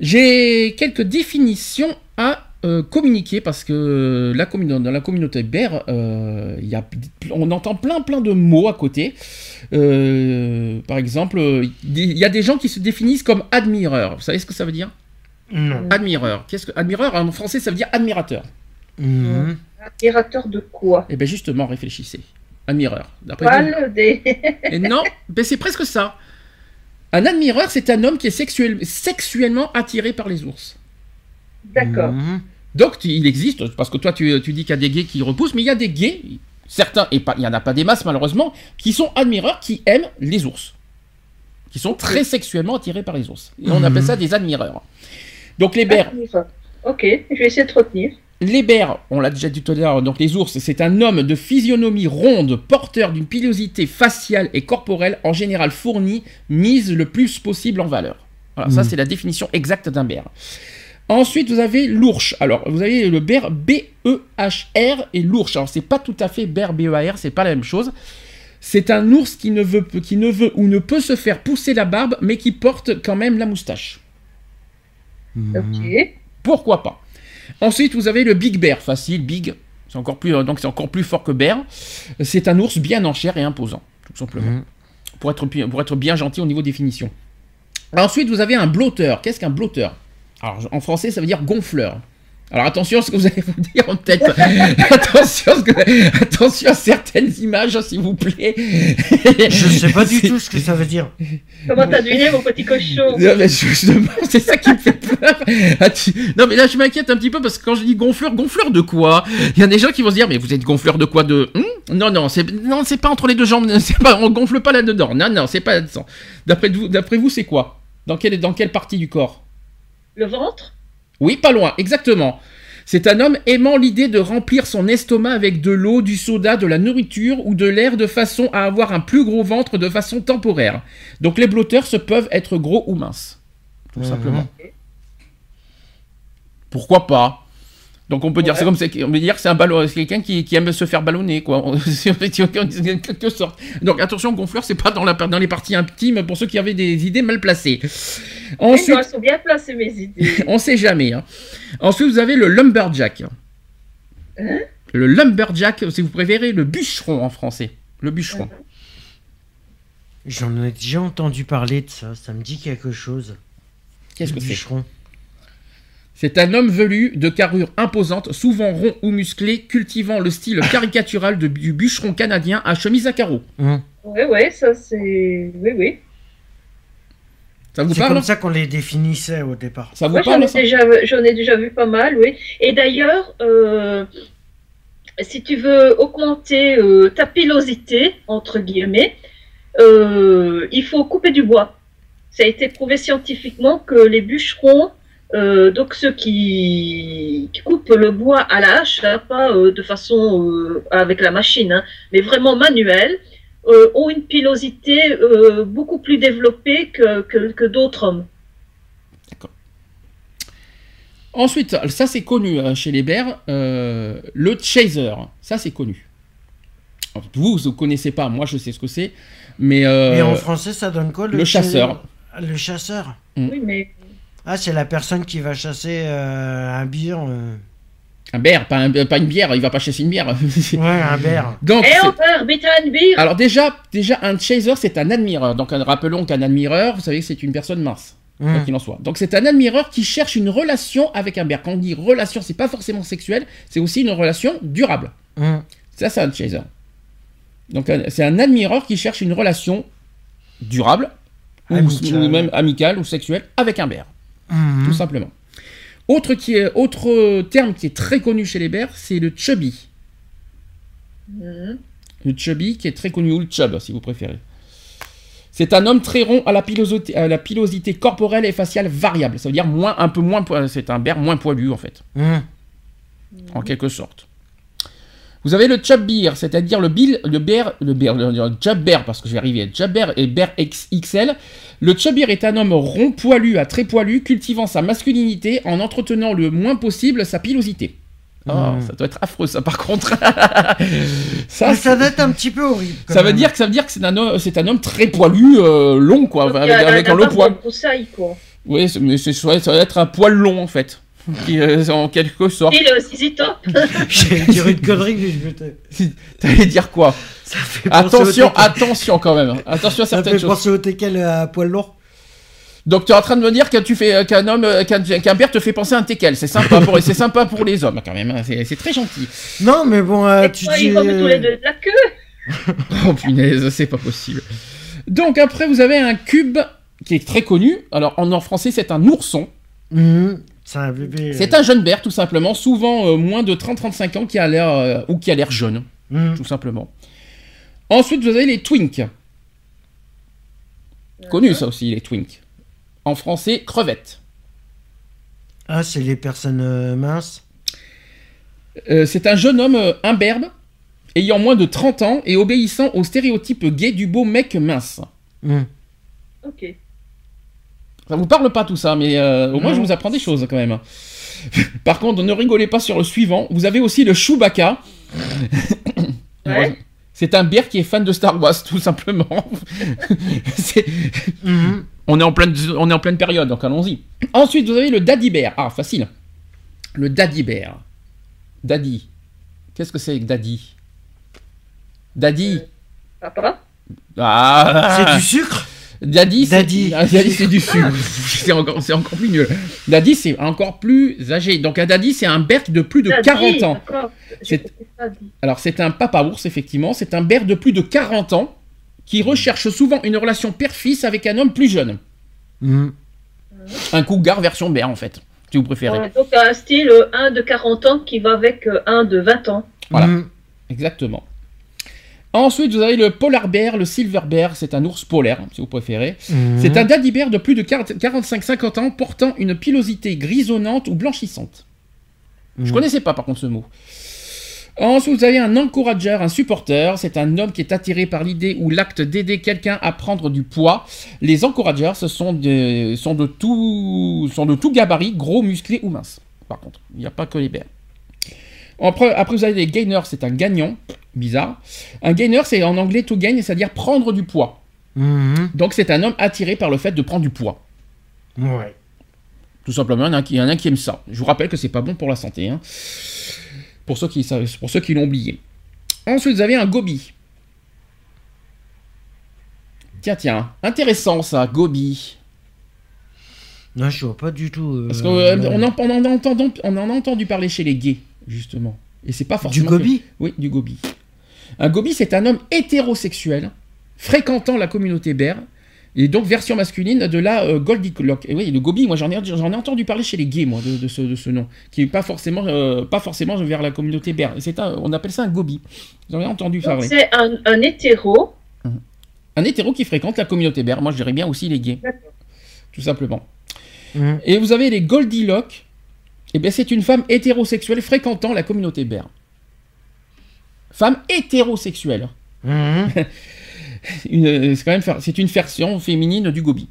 J'ai quelques définitions à euh, communiquer parce que la communauté, dans la communauté BER, euh, il y a, on entend plein plein de mots à côté. Euh, par exemple, euh, il y a des gens qui se définissent comme admireurs. Vous savez ce que ça veut dire? Non. Admireur. Qu'est-ce que admireur en français ça veut dire admirateur. Admirateur de quoi? Et bien justement, réfléchissez. Admireur. D'après des... Et non, ben c'est presque ça. Un admireur, c'est un homme qui est sexuel- sexuellement attiré par les ours. D'accord. Mm. Donc tu- il existe, parce que toi tu, tu dis qu'il y a des gays qui repoussent, mais il y a des gays, certains, et pas, il n'y en a pas des masses malheureusement, qui sont admireurs, qui aiment les ours. Qui sont très sexuellement attirés par les ours. Et on Mhm. appelle ça des admireurs. Donc les bers, Admireur. Ok, je vais essayer de te retenir. Les bers, on l'a déjà dit tout à l'heure, donc les ours, c'est un homme de physionomie ronde, porteur d'une pilosité faciale et corporelle, en général fournie, mise le plus possible en valeur. Voilà, ça Mhm. c'est la définition exacte d'un ber. Ensuite, vous avez l'ourche. Alors, vous avez le ber B-E-H-R et l'ourche. Alors, c'est pas tout à fait ber B-E-A-R, c'est pas la même chose. C'est un ours qui ne, veut, qui ne veut ou ne peut se faire pousser la barbe, mais qui porte quand même la moustache. Mm. Ok. Pourquoi pas Ensuite, vous avez le Big Bear, facile, Big, c'est encore plus, euh, donc c'est encore plus fort que Bear. C'est un ours bien en chair et imposant, tout simplement, Mm. pour, être, pi- pour être bien gentil au niveau définition. Ensuite, vous avez un blotteur. Qu'est-ce qu'un blotteur Alors, en français, ça veut dire gonfleur. Alors attention à ce que vous allez vous dire en tête. attention, à ce que- attention à certaines images, hein, s'il vous plaît. Je sais pas du tout ce que ça veut dire. Comment t'as deviné, mon petit cochon Non, mais justement, c'est ça qui me fait peur. Ah, Non, mais là, je m'inquiète un petit peu parce que quand je dis gonfleur, gonfleur de quoi? Il y a des gens qui vont se dire, mais vous êtes gonfleur de quoi De Hum Non, non, c'est non, c'est pas entre les deux jambes. C'est pas, on gonfle pas là-dedans. Non, non, c'est pas là-dedans. D'après vous, d'après vous, c'est quoi? Dans quelle, dans quelle partie du corps? Le ventre? Oui, pas loin, exactement. C'est un homme aimant l'idée de remplir son estomac avec de l'eau, du soda, de la nourriture ou de l'air de façon à avoir un plus gros ventre de façon temporaire. Donc les blotteurs se peuvent être gros ou minces. Tout Mhm. simplement. Pourquoi pas? Donc on peut dire Ouais. c'est comme on peut dire que c'est un ballon, c'est quelqu'un qui, qui aime se faire ballonner quoi. En quelque sorte. Donc attention gonfleur c'est pas dans la dans les parties intimes pour ceux qui avaient des idées mal placées. Eh Ensuite non, Elles sont bien placées, mes idées. on sait jamais. hein. Ensuite, vous avez le lumberjack. Hein? Le lumberjack, si vous préférez, le bûcheron en français. Le bûcheron. J'en ai déjà entendu parler de ça. Ça me dit quelque chose. Qu'est-ce que c'est? Bûcheron. C'est un homme velu, de carrure imposante, souvent rond ou musclé, cultivant le style caricatural de- du bûcheron canadien à chemise à carreaux. Hum. Oui, oui, ça c'est. Oui, oui. Ça vous C'est comme ça qu'on les définissait au départ. Ça vous Moi, ai, j'en ai déjà vu pas mal, oui. Et d'ailleurs, euh, si tu veux augmenter euh, ta pilosité, entre guillemets, euh, il faut couper du bois. Ça a été prouvé scientifiquement que les bûcherons, euh, donc ceux qui, qui coupent le bois à la hache, là, pas euh, de façon euh, avec la machine, hein, mais vraiment manuelle, euh, ont une pilosité euh, beaucoup plus développée que, que, que d'autres hommes. Ensuite, ça c'est connu chez les bears, euh, le chaser. Ça c'est connu. Alors, Vous, vous ne connaissez pas, moi je sais ce que c'est. Mais euh, Et en français, ça donne quoi le chasseur. Le chasseur? Oui, mais Ah, c'est la personne qui va chasser euh, un bière. euh. un bear, pas, un- pas une bière, il va pas chasser une bière. Ouais, un bear. Donc, Eh, c'est- on peut arbitrer une bière Alors déjà, déjà un chaser, c'est un admireur. Donc rappelons qu'un admireur, vous savez que c'est une personne mince, quoi Hum. qu'il en soit. Donc c'est un admireur qui cherche une relation avec un bear. Quand on dit relation, c'est pas forcément sexuel, c'est aussi une relation durable. Hum. Ça, c'est un chaser. Donc c'est un admireur qui cherche une relation durable, ou même amicale ou sexuelle, avec un bear, Hum. tout simplement. Autre, qui est, autre terme qui est très connu chez les bears, c'est le chubby. Mhm. Le chubby qui est très connu, ou le chub si vous préférez. C'est un homme très rond à la, pilosité, à la pilosité corporelle et faciale variable. Ça veut dire moins, un peu moins, c'est un bear moins poilu en fait, Hum. en quelque sorte. Vous avez le chub bear, c'est-à-dire le bill, le bear, le bear, le, le chub bear, parce que je vais arriver, chub bear et bear XXL. Le chub bear est un homme rond, poilu à très poilu, cultivant sa masculinité en entretenant le moins possible sa pilosité. Oh, ça doit être affreux ça par contre. ça, ça doit être un petit peu horrible. Ça veut dire que ça veut dire que c'est un homme, c'est un homme très poilu, euh, long quoi, Donc, avec, il y a avec la un long poil. de broussailles, quoi. Oui, mais ça doit être un poil long en fait, qui, euh, en quelque sorte. Et le zizi top J'allais dire une connerie, mais je me. T'allais dire quoi Ça fait Attention, attention quand même. Attention à Ça certaines fait choses. penser au teckel à poil lourd. Donc tu es en train de me dire que tu fais euh, qu'un homme, euh, qu'un bear te fait penser à un teckel. C'est sympa pour c'est sympa pour les hommes quand même. hein. C'est très gentil. Non, mais bon, euh, tu toi, dis. ils vont tous les deux de la queue? Oh punaise, c'est pas possible. Donc après vous avez un cube qui est très connu. Alors en, en français c'est un ourson. Hum, C'est un bébé. C'est un jeune bear tout simplement, souvent euh, moins de 30-35 ans qui a l'air euh, ou qui a l'air jeune, Hum. tout simplement. Ensuite, vous avez les twinks. Connu ça aussi les twinks. En français, crevettes. Ah, c'est les personnes euh, minces. Euh, c'est un jeune homme euh, imberbe, ayant moins de 30 ans et obéissant au stéréotype gay du beau mec mince. Hum. Ok. Ça vous parle pas tout ça, mais euh, au moins je vous apprends des choses quand même. Par contre, ne rigolez pas sur le suivant. Vous avez aussi le Chewbacca. Ouais. C'est un bear qui est fan de Star Wars, tout simplement. Hum. on, est en pleine, on est en pleine période, donc allons-y. Ensuite, vous avez le Daddy Bear. Ah, facile. Le Daddy Bear. Daddy. Qu'est-ce que c'est que Daddy? Daddy. Papa? Ah C'est du sucre? Daddy, c'est Daddy. Ah, Daddy, c'est du sud. c'est encore, c'est encore plus nul. Daddy, c'est encore plus âgé. Donc un daddy, c'est un berk de plus de Daddy, 40 ans. C'est-. Alors c'est un papa ours, effectivement. C'est un berk de plus de 40 ans qui recherche souvent une relation père-fils avec un homme plus jeune. Mhm. Un cougar version berk, en fait, si vous préférez. Ouais, donc un style euh, un de 40 ans qui va avec euh, un de 20 ans. Voilà. Mhm. Exactement. Ensuite, vous avez le polar bear, le silver bear, c'est un ours polaire, si vous préférez. Mhm. C'est un daddy bear de plus de 45-50 ans portant une pilosité grisonnante ou blanchissante. Je Mhm. connaissais pas par contre ce mot. Ensuite, vous avez un encourager, un supporter. C'est un homme qui est attiré par l'idée ou l'acte d'aider quelqu'un à prendre du poids. Les encouragers, ce sont de, sont de tout, sont de tout gabarit, gros, musclés ou minces. Par contre, il n'y a pas que les bears. Après, après, vous avez les gainers, c'est un gagnant. Bizarre. Un gainer, c'est en anglais to gain, c'est-à-dire prendre du poids. Mhm. Donc, c'est un homme attiré par le fait de prendre du poids. Ouais. Tout simplement, il y en a un qui, un aime ça. Je vous rappelle que c'est pas bon pour la santé. hein. Pour ceux qui, savent- pour ceux qui l'ont oublié. Ensuite, vous avez un gobi. Tiens, tiens, intéressant ça, gobi. Non, je vois pas du tout. euh, Parce qu'on euh, en, on en a entendu, on en a entendu parler chez les gays, justement. Et c'est pas Du forcément. gobi Oui, du gobi. Un gobi, c'est un homme hétérosexuel, fréquentant la communauté bear, et donc version masculine de la euh, Goldie Lock. Et oui, le gobi, moi j'en ai, j'en ai entendu parler chez les gays, moi, de, de ce, de ce nom, qui est pas forcément, euh, pas forcément vers la communauté bear. C'est un, on appelle ça un gobi. J'en ai entendu Donc, parler. C'est un, un hétéro. Un hétéro qui fréquente la communauté bear. Moi, je dirais bien aussi les gays, tout simplement. Mhm. Et vous avez les Goldilocks. Eh bien, c'est une femme hétérosexuelle fréquentant la communauté bear. Femme hétérosexuelle. Mhm. Une- euh, c'est quand même faire- c'est une version féminine du gobi.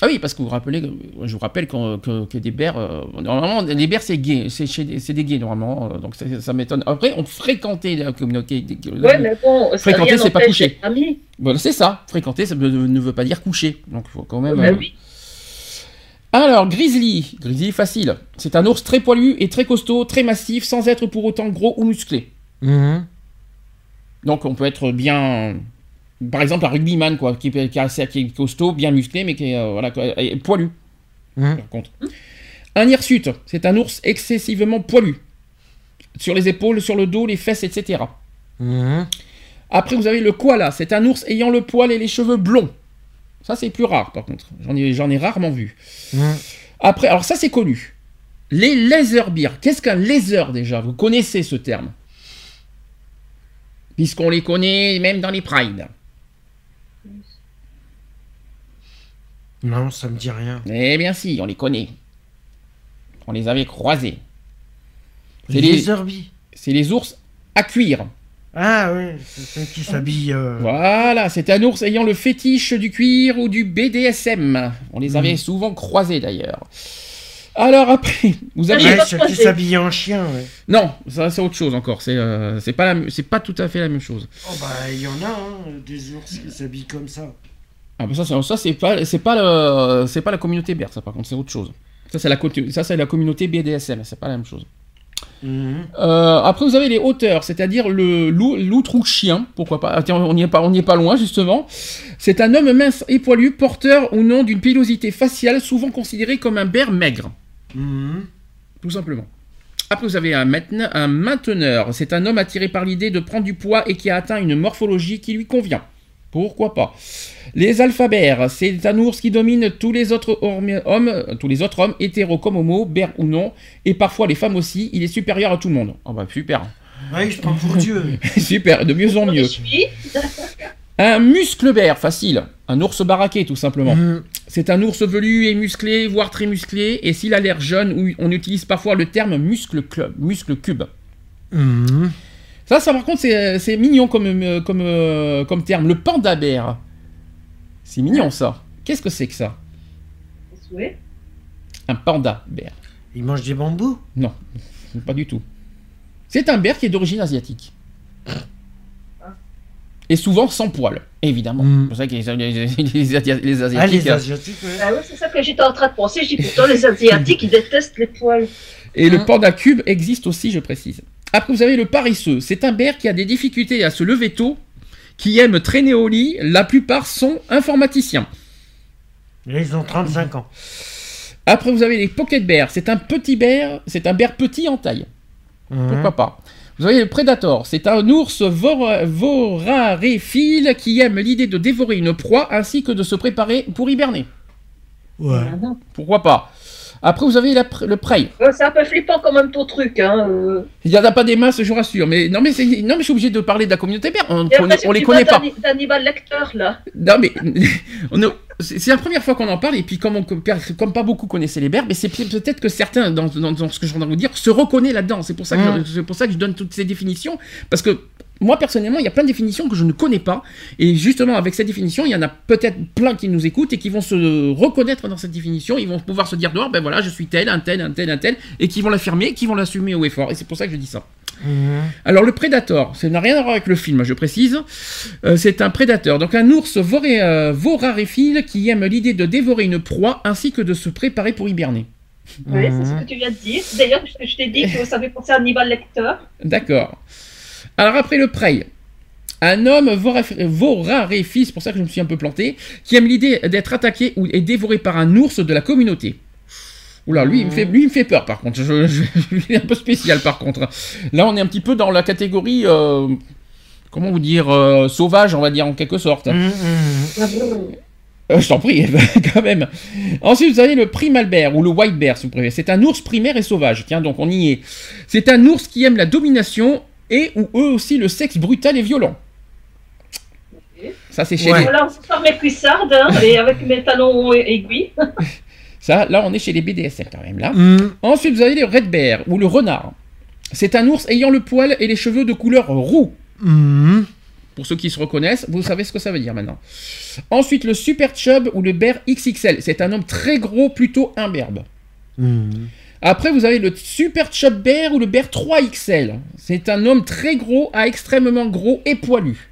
Ah oui, parce que vous vous rappelez, je vous rappelle que, que des bears, euh, normalement les bears c'est gay, c'est des- c'est des gays normalement, euh, donc ça, ça m'étonne. Après, on fréquentait la communauté. des- Ouais, mais bon, Fréquenter, c'est pas coucher. Voilà, c'est ça. Fréquenter, ça ne, ne veut pas dire coucher. Donc, il faut quand même. Bah euh, oui. Alors, Grizzly. Grizzly, facile. C'est un ours très poilu et très costaud, très massif, sans être pour autant gros ou musclé. Mhm. Donc, on peut être bien. Par exemple, un rugbyman, quoi, qui, est assez qui est costaud, bien musclé, mais qui est euh, voilà, poilu, Mhm. par contre. Un hirsute, c'est un ours excessivement poilu. Sur les épaules, sur le dos, les fesses, etc. Mhm. Après, vous avez le koala. C'est un ours ayant le poil et les cheveux blonds. Ça, c'est plus rare, par contre. J'en ai, j'en ai rarement vu. Mhm. Après, alors ça, c'est connu. Les laser bears. Qu'est-ce qu'un laser, déjà? Vous connaissez ce terme? Puisqu'on les connaît même dans les prides. Non, ça me dit rien. Eh bien si, on les connaît. On les avait croisés. C'est Les, les, c'est les ours à cuir. Ah oui, c'est qui s'habillent. euh, Voilà, c'est un ours ayant le fétiche du cuir ou du BDSM. On les avait souvent croisés d'ailleurs. Alors après, vous avez... Ouais, ceux qui croisé. s'habillent en chien. Ouais. Non, ça c'est autre chose encore. C'est euh, c'est pas, c'est pas tout à fait la même chose. Oh bah il y en a, hein, des ours qui s'habillent comme ça. Ah bah ça, c'est- ça c'est pas c'est pas le c'est pas la communauté bear ça par contre c'est autre chose. Ça c'est la ça c'est la communauté BDSM c'est pas la même chose. Euh, après vous avez les hauteurs c'est-à-dire le loup, loutre ou chien pourquoi pas. Ah, on n'y est pas on n'y est pas loin justement. C'est un homme mince et poilu porteur ou non d'une pilosité faciale souvent considéré comme un bear maigre Mhm. tout simplement. Après, vous avez un mainteneur. C'est un homme attiré par l'idée de prendre du poids et qui a atteint une morphologie qui lui convient. Pourquoi pas Les alphabères, c'est un ours qui domine tous les autres hommes, tous les autres hommes, hétéros comme homo, bear ou non, et parfois les femmes aussi. Il est supérieur à tout le monde. Ah bah super, Ouais, je prends pour Dieu. super, de mieux en mieux. Un muscle bear, facile. Un ours baraqué, tout simplement. Mhm. C'est un ours velu et musclé, voire très musclé, et s'il a l'air jeune, on utilise parfois le terme muscle club, muscle cube. Mhm. Ça, ça par contre, c'est c'est mignon comme, euh, comme, euh, comme terme. Le panda bear. C'est mignon ça. Qu'est-ce que c'est que ça? Oui. Un panda bear. Ils mangent des bambous? Non, pas du tout. C'est un bear qui est d'origine asiatique. Et souvent sans poils, évidemment. Mm. C'est pour ça que les, les- Ah, Asiatiques. les Asiatiques. Ah c'est ça que j'étais en train de penser. Je dis pourtant les Asiatiques ils détestent les poils. Et le Hein? panda cube existe aussi, je précise. Après, vous avez le paresseux. C'est un bear qui a des difficultés à se lever tôt, qui aime traîner au lit. La plupart sont informaticiens. Là, ils ont 35 ans. Après, vous avez les pocket bears. C'est un petit bear, c'est un bear petit en taille. Mhm. Pourquoi pas? Vous avez le Predator, c'est un ours vor- voraréphile qui aime l'idée de dévorer une proie ainsi que de se préparer pour hiberner. Ouais. Pourquoi pas? Après, vous avez la le Prey. Euh, C'est un peu flippant quand même ton truc. Hein. euh. Il n'y en a pas des masses, je vous rassure. Mais non, mais, non, mais je suis obligé de parler de la communauté bear. On, que les connaît pas. d'Hannibal Lecter là. Non, mais on a- c'est la première fois qu'on en parle. Et puis, comme, on- comme pas beaucoup connaissaient les bears, mais c'est peut- peut-être que certains, dans, dans- dans ce que je viens de vous dire, se reconnaissent là-dedans. C'est pour, ça que Mm. je- c'est pour ça que je donne toutes ces définitions. Parce que moi, personnellement, il y a plein de définitions que je ne connais pas. Et justement, avec cette définition, il y en a peut-être plein qui nous écoutent et qui vont se reconnaître dans cette définition. Ils vont pouvoir se dire dehors, ben voilà, je suis tel, un tel, un tel, un tel. Et qui vont l'affirmer, qui vont l'assumer haut et fort. Et c'est pour ça que je dis ça. Mhm. Alors le prédateur, ça n'a rien à voir avec le film, je précise. Euh, c'est un prédateur, donc un ours voré, euh, voraréphile qui aime l'idée de dévorer une proie ainsi que de se préparer pour hiberner. Oui, c'est ce Mhm. que tu viens de dire. D'ailleurs, je, je t'ai dit que ça fait penser à Hannibal Lecter. D'accord. Alors après le prey. Un homme voraréphile, c'est pour ça que je me suis un peu planté, qui aime l'idée d'être attaqué ou est dévoré par un ours de la communauté. Oula, lui, il me fait, lui, il me fait peur par contre. Je, je- il est un peu spécial par contre. Là, on est un petit peu dans la catégorie, euh, comment vous dire, euh, sauvage, on va dire en quelque sorte. Mhm, mhm. Euh, je t'en prie, quand même. Ensuite, vous avez le primal bear ou le white bear, si vous préférez. C'est un ours primaire et sauvage. Tiens, donc on y est. C'est un ours qui aime la domination et ou eux aussi le sexe brutal et violent. Ça, c'est chez Ouais. les... Voilà, on se sort mes cuissardes hein, et avec mes talons aiguilles. Ça, là, on est chez les BDSM quand même là. Mhm. Ensuite, vous avez le red bear ou le renard. C'est un ours ayant le poil et les cheveux de couleur roux. Mhm. Pour ceux qui se reconnaissent, vous savez ce que ça veut dire maintenant. Ensuite, le super chub ou le bear XXL. C'est un homme très gros, plutôt imberbe. Mhm. Après, vous avez le Super Chub Bear ou le Bear 3XL. C'est un homme très gros à extrêmement gros et poilu.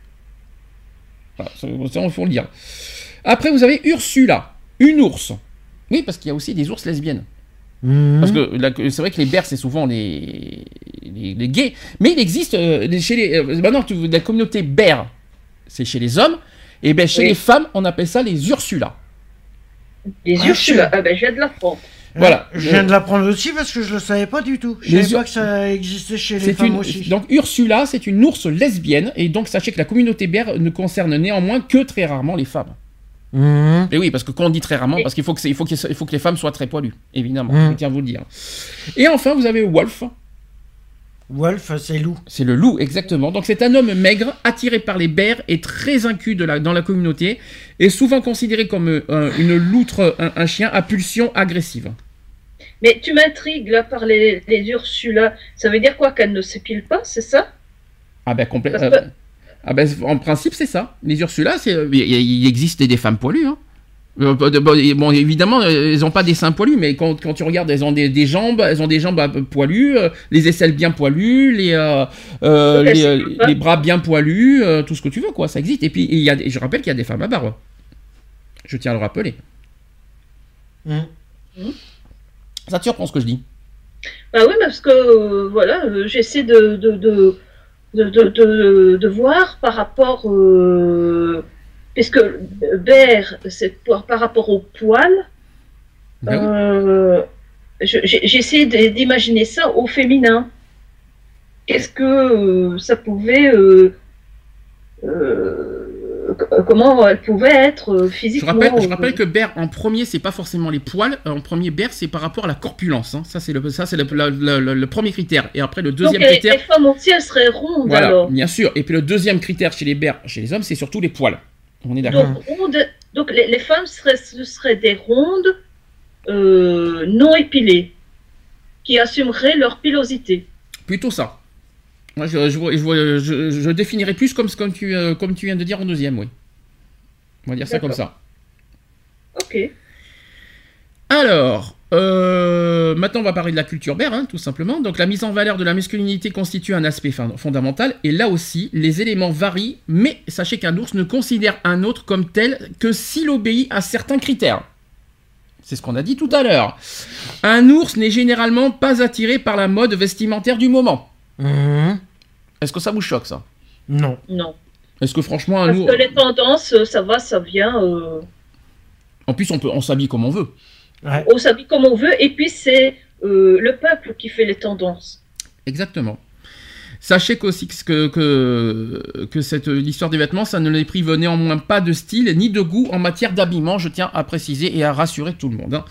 Voilà, ça, il faut le dire. Après, vous avez Ursula, une ours. Oui, parce qu'il y a aussi des ours lesbiennes. Mhm. Parce que la- c'est vrai que les bears, c'est souvent les, les, les gays. Mais il existe euh, chez les. euh, maintenant, tu- la communauté bear, c'est chez les hommes. Et ben chez Oui. les femmes, on appelle ça les Ursula. Les Ah, Ursula, je- ah ben, viens de l'apprendre. Voilà. Je viens de l'apprendre aussi parce que je le savais pas du tout. Je savais ur- pas que ça existait chez les C'est femmes une, aussi. donc Ursula, c'est une ours lesbienne, et donc sachez que la communauté bear ne concerne néanmoins que très rarement les femmes. Et oui, parce que quand on dit très rarement, parce qu'il faut que il faut que il faut que les femmes soient très poilues, évidemment. Mm. Je tiens à vous le dire. Et enfin, vous avez Wolf. Wolf, c'est loup. C'est le loup, exactement. Donc c'est un homme maigre, attiré par les bears et très de la, dans la communauté, et souvent considéré comme euh, une loutre, un, un chien à pulsion agressive. Mais tu m'intrigues là par les, les Ursula. Ça veut dire quoi qu'elles ne s'épilent pas, c'est ça? Ah ben complètement. Que- Ah ben en principe c'est ça. Les Ursula, c'est euh, il y- il existe des femmes poilues. Hein. Euh, bon, évidemment, euh, elles n'ont pas des seins poilus, mais quand, quand tu regardes, elles ont des, des jambes, elles ont des jambes euh, poilues, euh, les aisselles bien poilues, les, euh, euh, les, euh, bras bien poilus, euh, tout ce que tu veux, quoi, ça existe. Et puis, il y a, je rappelle qu'il y a des femmes à barbe. Je tiens à le rappeler. Mhm. Ça te surprend ce que je dis Bah oui, parce que euh, voilà, euh, j'essaie de, de, de, de, voir par rapport. Euh, puisque Bear, c'est par, rapport au poil. Ben oui. J'essaie d'imaginer ça au féminin. Qu'est-ce que ça pouvait. euh, comment elle pouvait être euh, Je physiquement. rappelle, je euh, rappelle que Bear en premier, c'est pas forcément les poils. En premier, Bear, c'est par rapport à la corpulence. hein. Ça, c'est le, ça, c'est le, le- le- le premier critère. Et après, le Donc deuxième les, critère. les femmes aussi, elles seraient rondes Voilà, alors. bien sûr. Et puis le deuxième critère chez les bears, chez les hommes, c'est surtout les poils. On est d'accord. Donc, donc les, les femmes seraient, ce seraient des rondes euh, non épilées qui assumeraient leur pilosité. Plutôt ça. Moi, je, je, je, vois- je- je définirais plus comme, comme, tu, euh, comme tu viens de dire en deuxième, oui. On va dire ça comme ça. Ok. Alors, euh, maintenant on va parler de la culture bear, hein, tout simplement. Donc la mise en valeur de la masculinité constitue un aspect fondamental, et là aussi, les éléments varient, mais sachez qu'un ours ne considère un autre comme tel que s'il obéit à certains critères. C'est ce qu'on a dit tout à l'heure. Un ours n'est généralement pas attiré par la mode vestimentaire du moment. Mhm. Est-ce que ça vous choque ça? Non. Non. Est-ce que franchement un Parce que les tendances, ça va, ça vient. euh, En plus, on peut, on s'habille comme on veut. Ouais. On s'habille comme on veut, et puis c'est euh, le peuple qui fait les tendances. Exactement. Sachez qu'aussi que, que, que cette l'histoire des vêtements, ça ne les prive néanmoins pas de style ni de goût en matière d'habillement. Je tiens à préciser et à rassurer tout le monde. hein.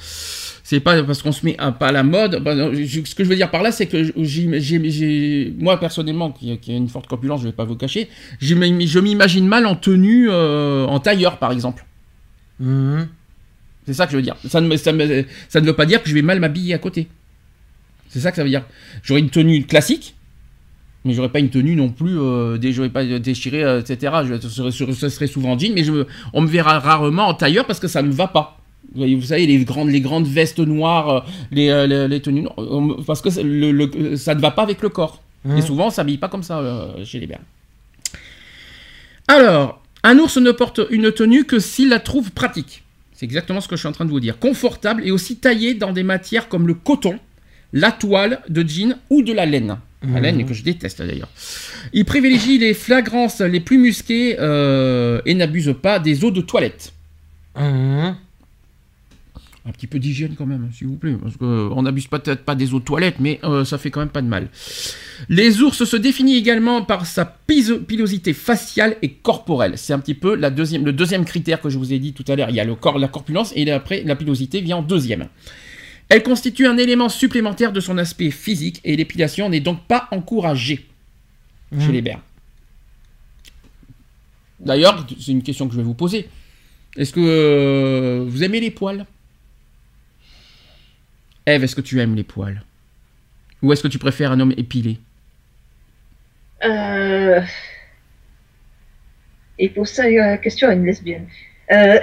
C'est pas parce qu'on se met à, pas à la mode. bah, je- ce que je veux dire par là, c'est que j'ai, moi personnellement, qui, qui a une forte corpulence, je vais pas vous cacher, je m'im- je m'imagine mal en tenue, euh, en tailleur par exemple. Mhm. C'est ça que je veux dire. Ça ne, me- ça, me- ça ne veut pas dire que je vais mal m'habiller à côté. C'est ça que ça veut dire. J'aurais une tenue classique, mais j'aurais pas une tenue non plus, euh, dé- j'aurais pas déchiré, euh, etc. Je, ce, serait, ce serait souvent en jean, mais je me- on me verra rarement en tailleur parce que ça me va pas. Vous savez, les grandes, les grandes vestes noires, euh, les, euh, les, les tenues noires, me- parce que le- le- ça ne va pas avec le corps. Mhm. Et souvent, on s'habille pas comme ça euh, chez les bernes. Alors, un ours ne porte une tenue que s'il la trouve pratique. C'est exactement ce que je suis en train de vous dire. Confortable et aussi taillé dans des matières comme le coton, la toile de jean ou de la laine. La laine que je déteste d'ailleurs. Il privilégie les flagrances les plus musquées euh, et n'abuse pas des eaux de toilette. Mhm. Un petit peu d'hygiène quand même, s'il vous plaît, parce qu'on n'abuse pas- peut-être pas des eaux de toilette, mais euh, ça fait quand même pas de mal. Les ours se définit également par sa pilosité faciale et corporelle. C'est un petit peu la deuxième, le deuxième critère que je vous ai dit tout à l'heure. Il y a le corps, la corpulence, et après la pilosité vient en deuxième. Elle constitue un élément supplémentaire de son aspect physique, et l'épilation n'est donc pas encouragée chez Mhm. les bers. D'ailleurs, c'est une question que je vais vous poser. Est-ce que euh, vous aimez les poils? Eve, est-ce que tu aimes les poils? Ou est-ce que tu préfères un homme épilé? Euh... Et pour ça, la question à une lesbienne. Euh...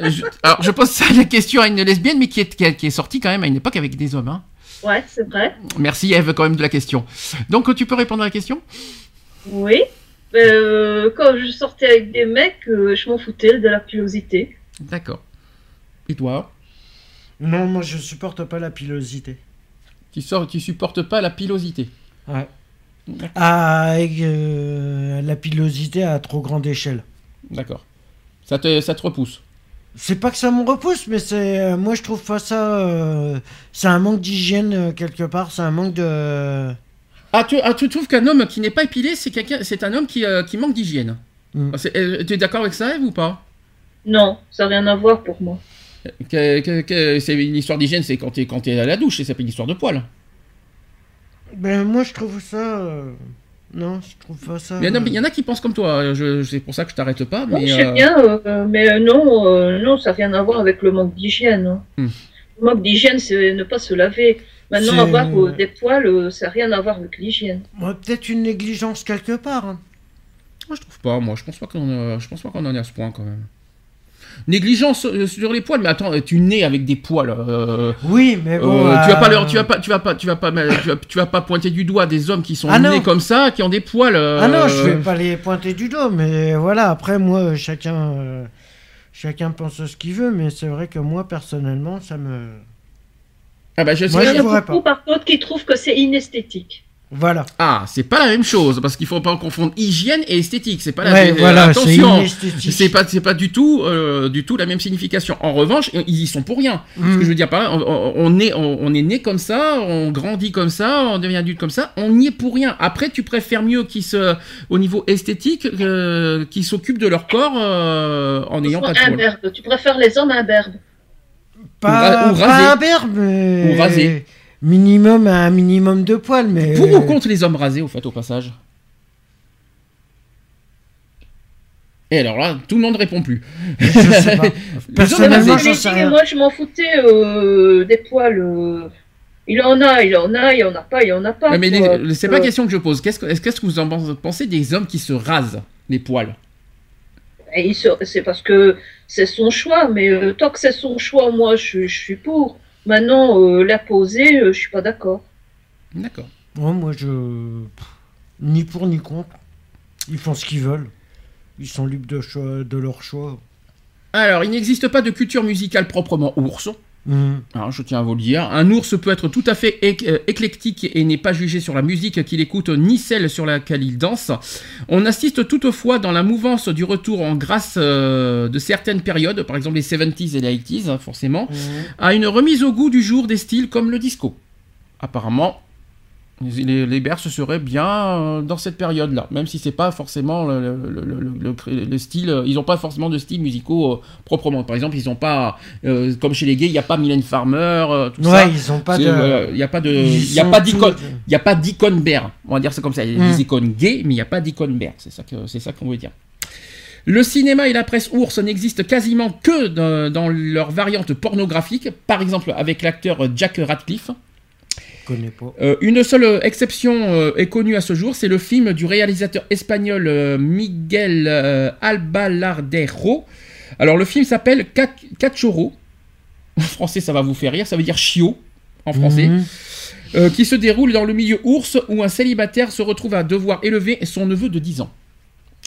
Euh, je- Alors, je pose ça la question à une lesbienne, mais qui est, qui est, qui est sortie quand même à une époque avec des hommes. hein. Ouais, c'est vrai. Merci Eve quand même de la question. Donc, tu peux répondre à la question? Oui. Euh, quand je sortais avec des mecs, euh, je m'en foutais de la pilosité. D'accord. Et toi? Non, moi je supporte pas la pilosité. tu, sors, tu supportes pas la pilosité Ouais. Ah, avec, euh, la pilosité à trop grande échelle. D'accord. Ça te, ça te repousse C'est pas que ça me repousse, mais c'est euh, moi je trouve pas ça. euh, c'est un manque d'hygiène euh, quelque part. C'est un manque de. Ah, tu, ah, tu trouves qu'un homme qui n'est pas épilé, c'est quelqu'un, c'est un homme qui, euh, qui manque d'hygiène Mm. Tu es d'accord avec ça, Eve, ou pas? Non, ça n'a rien à voir pour moi. Que- que- que- C'est une histoire d'hygiène, c'est quand tu es, quand t'es à la douche, et ça fait une histoire de poils. Ben moi je trouve ça. euh, Non, je trouve pas ça. Il y, en a, euh, il y en a qui pensent comme toi, je, c'est pour ça que je t'arrête pas. Non, Mais, je sais euh, bien, euh, mais non, euh, non, ça n'a rien à voir avec le manque d'hygiène. hein. Hmm. Le manque d'hygiène, c'est ne pas se laver. Maintenant, C'est- avoir euh, des poils, euh, ça n'a rien à voir avec l'hygiène. ouais, Peut-être une négligence quelque part. hein. Moi, je trouve pas, moi, je pense pas qu'on euh, je pense pas qu'on en est à ce point quand même. Négligence euh, sur les poils, mais attends, tu nais avec des poils. euh, Oui, mais bon. euh, tu vas pas euh, leur, tu vas pas, tu vas pas, tu vas pas, tu vas, tu vas pas pointer du doigt des hommes qui sont Ah non. nés comme ça, qui ont des poils. euh, Ah non, je vais pas les pointer du dos, mais voilà. Après, moi, chacun, euh, chacun pense ce qu'il veut, mais c'est vrai que moi, personnellement, ça me. Ah bah je sais. Moi, Il y je en a beaucoup, par contre, qui trouvent que c'est inesthétique. Voilà. Ah, c'est pas la même chose parce qu'il faut pas confondre hygiène et esthétique. C'est pas la Ouais, même. voilà, c'est attention, c'est pas, c'est pas du tout, euh, du tout la même signification. En revanche, ils y sont pour rien. Ce que Mm. je veux dire par là, on, est, on, on est né comme ça, on grandit comme ça, on devient adulte comme ça, on n'y est pour rien. Après, tu préfères mieux qu'ils se, au niveau esthétique, euh, qu'ils s'occupent de leur corps euh, en n'ayant pas de. Imberbe. Tu préfères les hommes imberbes. Pas, Ou ra- ou pas rasé. un berbe, mais. Ou rasé. Minimum, un minimum de poils, mais. Pour ou contre les hommes rasés, au fait, au passage Et alors là, tout le monde répond plus. Je sais pas. Personnellement, Je sais rien. moi, je m'en foutais euh, des poils. euh, Il en a, il en a, il en a pas, il en a pas. Ouais, mais les- c'est pas Euh, la question que je pose. Qu'est-ce que, est-ce- qu'est-ce que vous en pensez des hommes qui se rasent les poils? Se- C'est parce que c'est son choix, mais euh, tant que c'est son choix, moi, je, je suis pour. Maintenant, euh, la poser, euh, je suis pas d'accord. D'accord. Ouais, moi, je. pff, Ni pour ni contre. Ils font ce qu'ils veulent. Ils sont libres de, choix, de leur choix. Alors, il n'existe pas de culture musicale proprement ours. Mhm. Alors, je tiens à vous le dire. Un ours peut être tout à fait euh, éclectique et n'est pas jugé sur la musique qu'il écoute ni celle sur laquelle il danse. On assiste toutefois dans la mouvance du retour en grâce euh, de certaines périodes, par exemple les 70s et les 80s, hein, forcément, Mhm. à une remise au goût du jour des styles comme le disco. Apparemment, les, les Berces seraient bien euh, dans cette période-là, même si c'est pas forcément le, le- le- le- le- le style. euh, Ils n'ont pas forcément de style musicaux euh, proprement. Par exemple, ils n'ont pas, euh, comme chez les gays, il n'y a pas Mylène Farmer, euh, tout ça. Ouais, ils ont pas de. Il n'y a pas de, il a pas d'icône, il y a pas d'icône. On va dire ça comme ça. Il y a Mm. des icônes gays, mais il n'y a pas d'icône bear. C'est ça que, c'est ça qu'on veut dire. Le cinéma et la presse ours n'existent quasiment que dans, dans leur variante pornographique. Par exemple, avec l'acteur Jack Radcliffe. Euh, une seule euh, exception euh, est connue à ce jour, c'est le film du réalisateur espagnol euh, Miguel Albalardero. Alors le film s'appelle Cachorro. En français, ça va vous faire rire, ça veut dire chiot en français. Mhm. Qui se déroule dans le milieu ours où un célibataire se retrouve à devoir élever son neveu de 10 ans.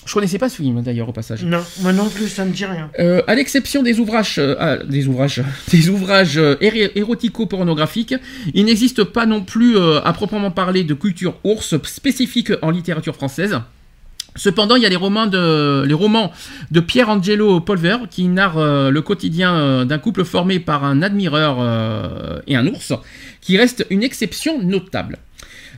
Je connaissais pas ce film d'ailleurs au passage. Non, moi non plus, ça me dit rien. Euh, à l'exception des ouvrages, euh, ah, des ouvrages, des ouvrages euh, érotico-pornographiques, il n'existe pas non plus euh, à proprement parler de culture ours spécifique en littérature française. Cependant, il y a les romans de, les romans de Pierre Angelo Polver qui narrent euh, le quotidien euh, d'un couple formé par un admireur euh, et un ours, qui reste une exception notable.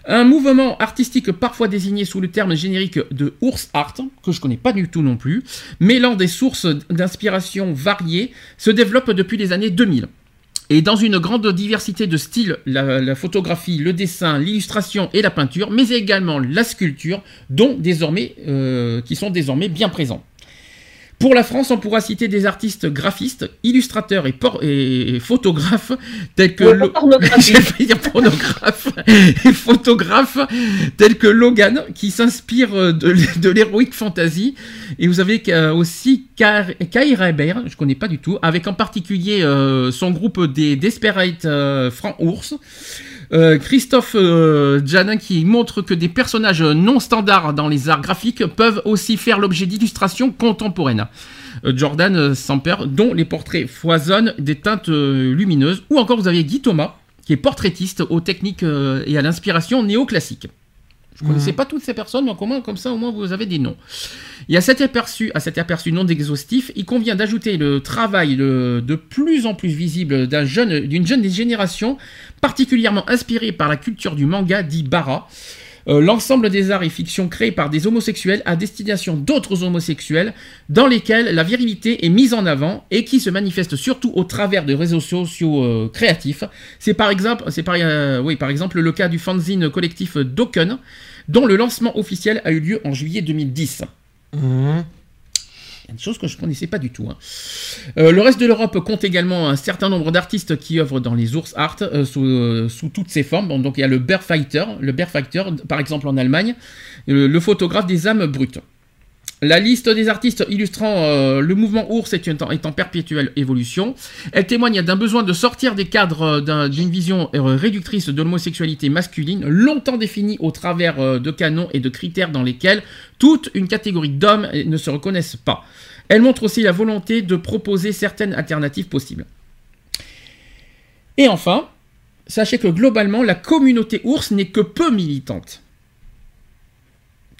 Un mouvement artistique parfois désigné sous le terme générique de ours art, que je connais pas du tout non plus, mêlant des sources d'inspiration variées, se développe depuis les années 2000. Et dans une grande diversité de styles, la, photographie, le dessin, l'illustration et la peinture, mais également la sculpture, dont désormais, euh, qui sont désormais bien présents. Pour la France, on pourra citer des artistes graphistes, illustrateurs et, por- et photographes tels que pornographe et photographes tels que Logan qui s'inspire de, de l'heroic fantasy et vous avez euh, aussi Kai Reber, je connais pas du tout, avec en particulier euh, son groupe des Desperate euh, Francs Ours. Euh, Christophe euh, Janin qui montre que des personnages non standards dans les arts graphiques peuvent aussi faire l'objet d'illustrations contemporaines. Euh, Jordan euh, Samper, dont les portraits foisonnent des teintes lumineuses. Ou encore vous avez Guy Thomas, qui est portraitiste aux techniques et à l'inspiration néoclassique. Je ne connaissais pas toutes ces personnes, mais au moins, comme ça, au moins, vous avez des noms. Et à cet aperçu, à cet aperçu non exhaustif, il convient d'ajouter le travail de, de plus en plus visible d'un jeune, d'une jeune génération particulièrement inspirée par la culture du manga dit Bara. Euh, L'ensemble des arts et fictions créés par des homosexuels à destination d'autres homosexuels, dans lesquels la virilité est mise en avant et qui se manifeste surtout au travers de réseaux sociaux euh, créatifs. C'est par exemple, c'est par, euh, oui, par exemple le cas du fanzine collectif Dokken, dont le lancement officiel a eu lieu en juillet 2010. Mhm. Des choses que je ne connaissais pas du tout. hein. Euh, le reste de l'Europe compte également un certain nombre d'artistes qui œuvrent dans les ours art euh, sous, euh, sous toutes ses formes. Donc il y a le Bear Fighter, le Bear Fighter par exemple en Allemagne, le, le photographe des âmes brutes. La liste des artistes illustrant euh, le mouvement ours est, en perpétuelle évolution. Elle témoigne d'un besoin de sortir des cadres euh, d'un- d'une vision euh, réductrice de l'homosexualité masculine, longtemps définie au travers de canons et de critères dans lesquels toute une catégorie d'hommes ne se reconnaissent pas. Elle montre aussi la volonté de proposer certaines alternatives possibles. Et enfin, sachez que globalement, la communauté ours n'est que peu militante.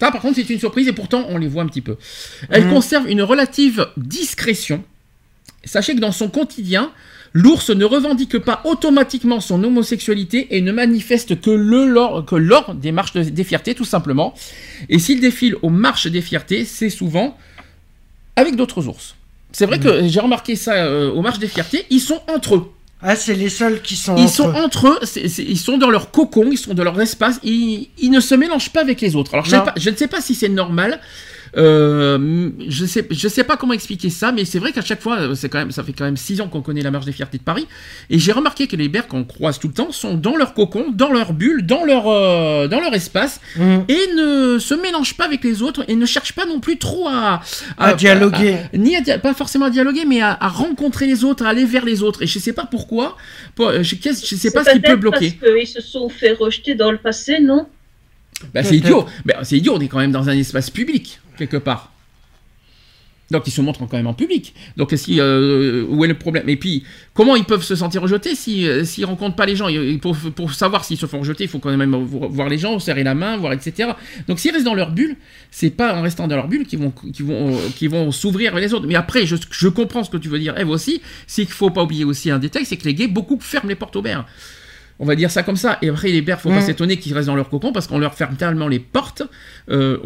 Ça, par contre, c'est une surprise et pourtant, on les voit un petit peu. Elle Mhm. conserve une relative discrétion. Sachez que dans son quotidien, l'ours ne revendique pas automatiquement son homosexualité et ne manifeste que, le, lors, que lors des marches de- des fiertés, tout simplement. Et s'il défile aux marches des fiertés, c'est souvent avec d'autres ours. C'est vrai que j'ai remarqué ça euh, aux marches des fiertés, ils sont entre eux. Ah, c'est les seuls qui sont. Ils entre sont eux. entre eux, ils sont dans leur cocon, ils sont dans leur espace, ils, ils ne se mélangent pas avec les autres. Alors je, sais Non. pas- je ne sais pas si c'est normal. Euh, je sais, je sais pas comment expliquer ça, mais c'est vrai qu'à chaque fois, c'est quand même, ça fait quand même six ans qu'on connaît la marche des fiertés de Paris, et j'ai remarqué que les bears qu'on croise tout le temps sont dans leur cocon, dans leur bulle, dans leur, euh, dans leur espace, Mhm. et ne se mélangent pas avec les autres, et ne cherchent pas non plus trop à, À dialoguer. à- ni à pas forcément à dialoguer, mais à, à rencontrer les autres, à aller vers les autres. Et je sais pas pourquoi, pour- je, je sais pas ce qui peut bloquer. Parce qu'ils se sont fait rejeter dans le passé, non? Bah, c'est idiot. Bah, c'est idiot, on est quand même dans un espace public, quelque part. Donc ils se montrent quand même en public. Donc euh, où est le problème? Et puis comment ils peuvent se sentir rejetés euh, s'ils rencontrent pas les gens? Pour, savoir s'ils se font rejeter, il faut quand même voir les gens, serrer la main, voir etc. Donc s'ils restent dans leur bulle, c'est pas en restant dans leur bulle qu'ils vont euh, s'ouvrir vers les autres. Mais après, je, comprends ce que tu veux dire, Eve aussi. C'est qu'il faut pas oublier aussi un détail, c'est que les gays beaucoup ferment les portes aux bers. On va dire ça comme ça. Et après, les bers, faut pas Mm. s'étonner qu'ils restent dans leur cocon parce qu'on leur ferme tellement les portes, euh,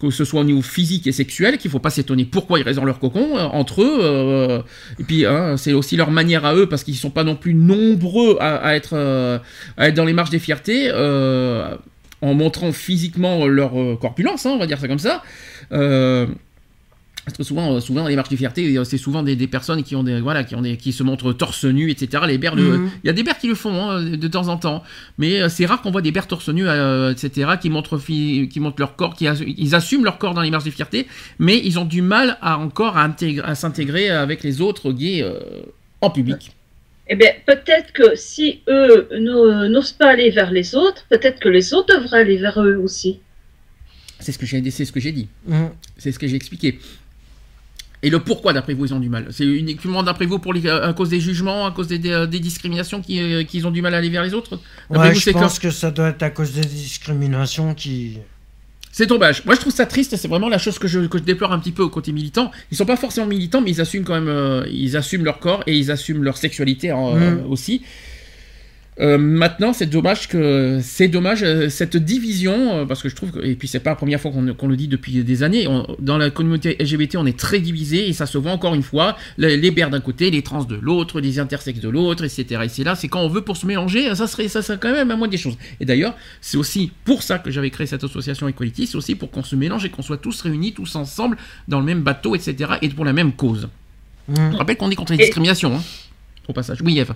que ce soit au niveau physique et sexuel, qu'il faut pas s'étonner pourquoi ils restent dans leur cocon, euh, entre eux. euh, et puis, hein, c'est aussi leur manière à eux parce qu'ils sont pas non plus nombreux à, à être, à être dans les marches des fiertés. en montrant physiquement leur corpulence, hein, on va dire ça comme ça. Euh, parce que souvent, euh, souvent dans les marches de fierté, euh, c'est souvent des, des personnes qui ont des, voilà, qui ont des, qui se montrent torse nu, etc. Les bers, le- Mhm. il y a des bers qui le font hein, de temps en temps, mais euh, c'est rare qu'on voit des bers torse nu, euh, etc. Qui montrent, qui montrent leur corps, qui ils assument leur corps dans les marches de fierté, mais ils ont du mal à encore à, intégrer- à s'intégrer avec les autres gays euh, en public. Eh bien, peut-être que si eux n'o- n'osent pas aller vers les autres, peut-être que les autres devraient aller vers eux aussi. C'est ce que j'ai, c'est ce que j'ai dit. Mm. C'est ce que j'ai expliqué. Et le pourquoi, d'après vous, ils ont du mal? C'est uniquement, d'après vous, pour les- à cause des jugements, à cause des, des- des discriminations euh, qu'ils ont du mal à aller vers les autres? D'après Ouais, vous, je pense que ça doit être à cause des discriminations qui. C'est dommage. Moi, je trouve ça triste. C'est vraiment la chose que je, que je déplore un petit peu au côté militant. Ils sont pas forcément militants, mais ils assument quand même. euh, ils assument leur corps et ils assument leur sexualité en- Mm. euh, aussi. Euh, maintenant, c'est dommage que c'est dommage euh, cette division euh, parce que je trouve que, et puis c'est pas la première fois qu'on le dit depuis des années. On- dans la communauté LGBT, on est très divisé et ça se voit encore une fois. Les, les d'un côté, les trans de l'autre, les intersexes de l'autre, etc. Et c'est là, c'est quand on veut pour se mélanger, ça serait ça serait quand même à moins des choses. Et d'ailleurs, c'est aussi pour ça que j'avais créé cette association Equality, c'est aussi pour qu'on se mélange et qu'on soit tous réunis, tous ensemble dans le même bateau, etc. Et pour la même cause. Mm. Je rappelle qu'on est contre les Et- discriminations. hein, au passage. Oui, Eve.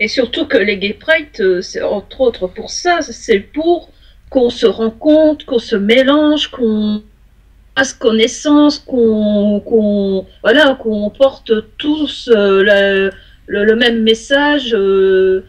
Et surtout que les gay pride, euh, entre autres pour ça, c'est pour qu'on se rencontre, qu'on se mélange, qu'on fasse connaissance, qu'on voilà, qu'on porte tous euh, le, même message euh,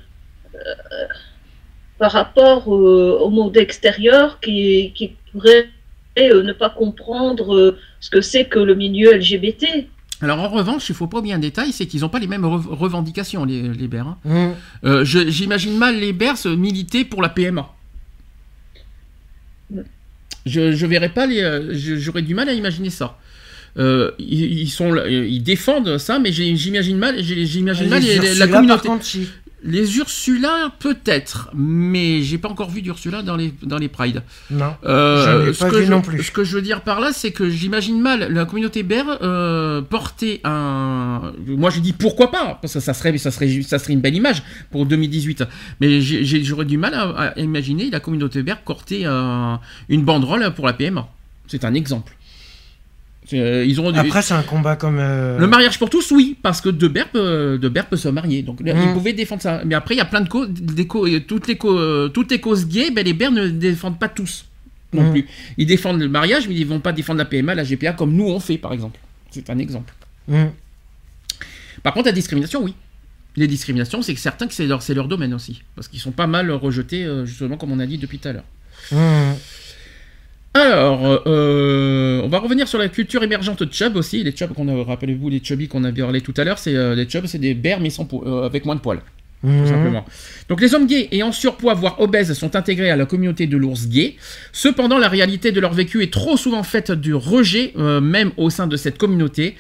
par rapport au monde extérieur qui, qui pourrait ne pas comprendre ce que c'est que le milieu LGBT. Alors en revanche, il faut pas oublier un détail, c'est qu'ils n'ont pas les mêmes rev- revendications, les, les Bers. hein. Mm. Euh, J'imagine mal les Bers se militer pour la PMA. Je, je verrais pas les. euh, J'aurais du mal à imaginer ça. Euh, ils, ils sont, ils défendent ça, mais j'imagine mal, j'imagine mal les- la communauté. Contre. Les Ursula, peut-être, mais j'ai pas encore vu d'Ursula dans les, dans les Prides. Non. Euh, ce pas que vu je, non plus. Ce que je veux dire par là, c'est que j'imagine mal la communauté Bear euh, porter un. Moi, je dis pourquoi pas, parce que ça serait, ça serait, ça serait une belle image pour 2018. Mais j'aurais du mal à, à imaginer la communauté Bear porter un- une banderole pour la PMA. C'est un exemple. Euh, ils ont Après, c'est un combat comme. euh, le mariage pour tous, oui, parce que De Beer peut, de Beer peut se marier, donc là, Mm. ils pouvaient défendre ça. Mais après, il y a plein de causes, euh, toutes les causes, euh, toutes les causes gays, ben les Bears ne défendent pas tous non Mm. plus. Ils défendent le mariage, mais ils vont pas défendre la PMA, la GPA, comme nous on fait, par exemple. C'est un exemple. mm. Par contre, la discrimination, oui. Les discriminations, c'est que certains que c'est leur, leur domaine aussi, parce qu'ils sont pas mal rejetés, euh, justement, comme on a dit depuis tout à l'heure. Alors, euh, on va revenir sur la culture émergente de Chubb aussi. Les Chubb, qu'on a, rappelez-vous, les Chubby qu'on a parlé tout à l'heure, c'est euh, les Chubb, c'est des bears mais sans euh, avec moins de poils, tout Mhm. simplement. Donc, les hommes gays et en surpoids, voire obèses, sont intégrés à la communauté de l'ours gay. Cependant, la réalité de leur vécu est trop souvent faite du rejet, euh, même au sein de cette communauté.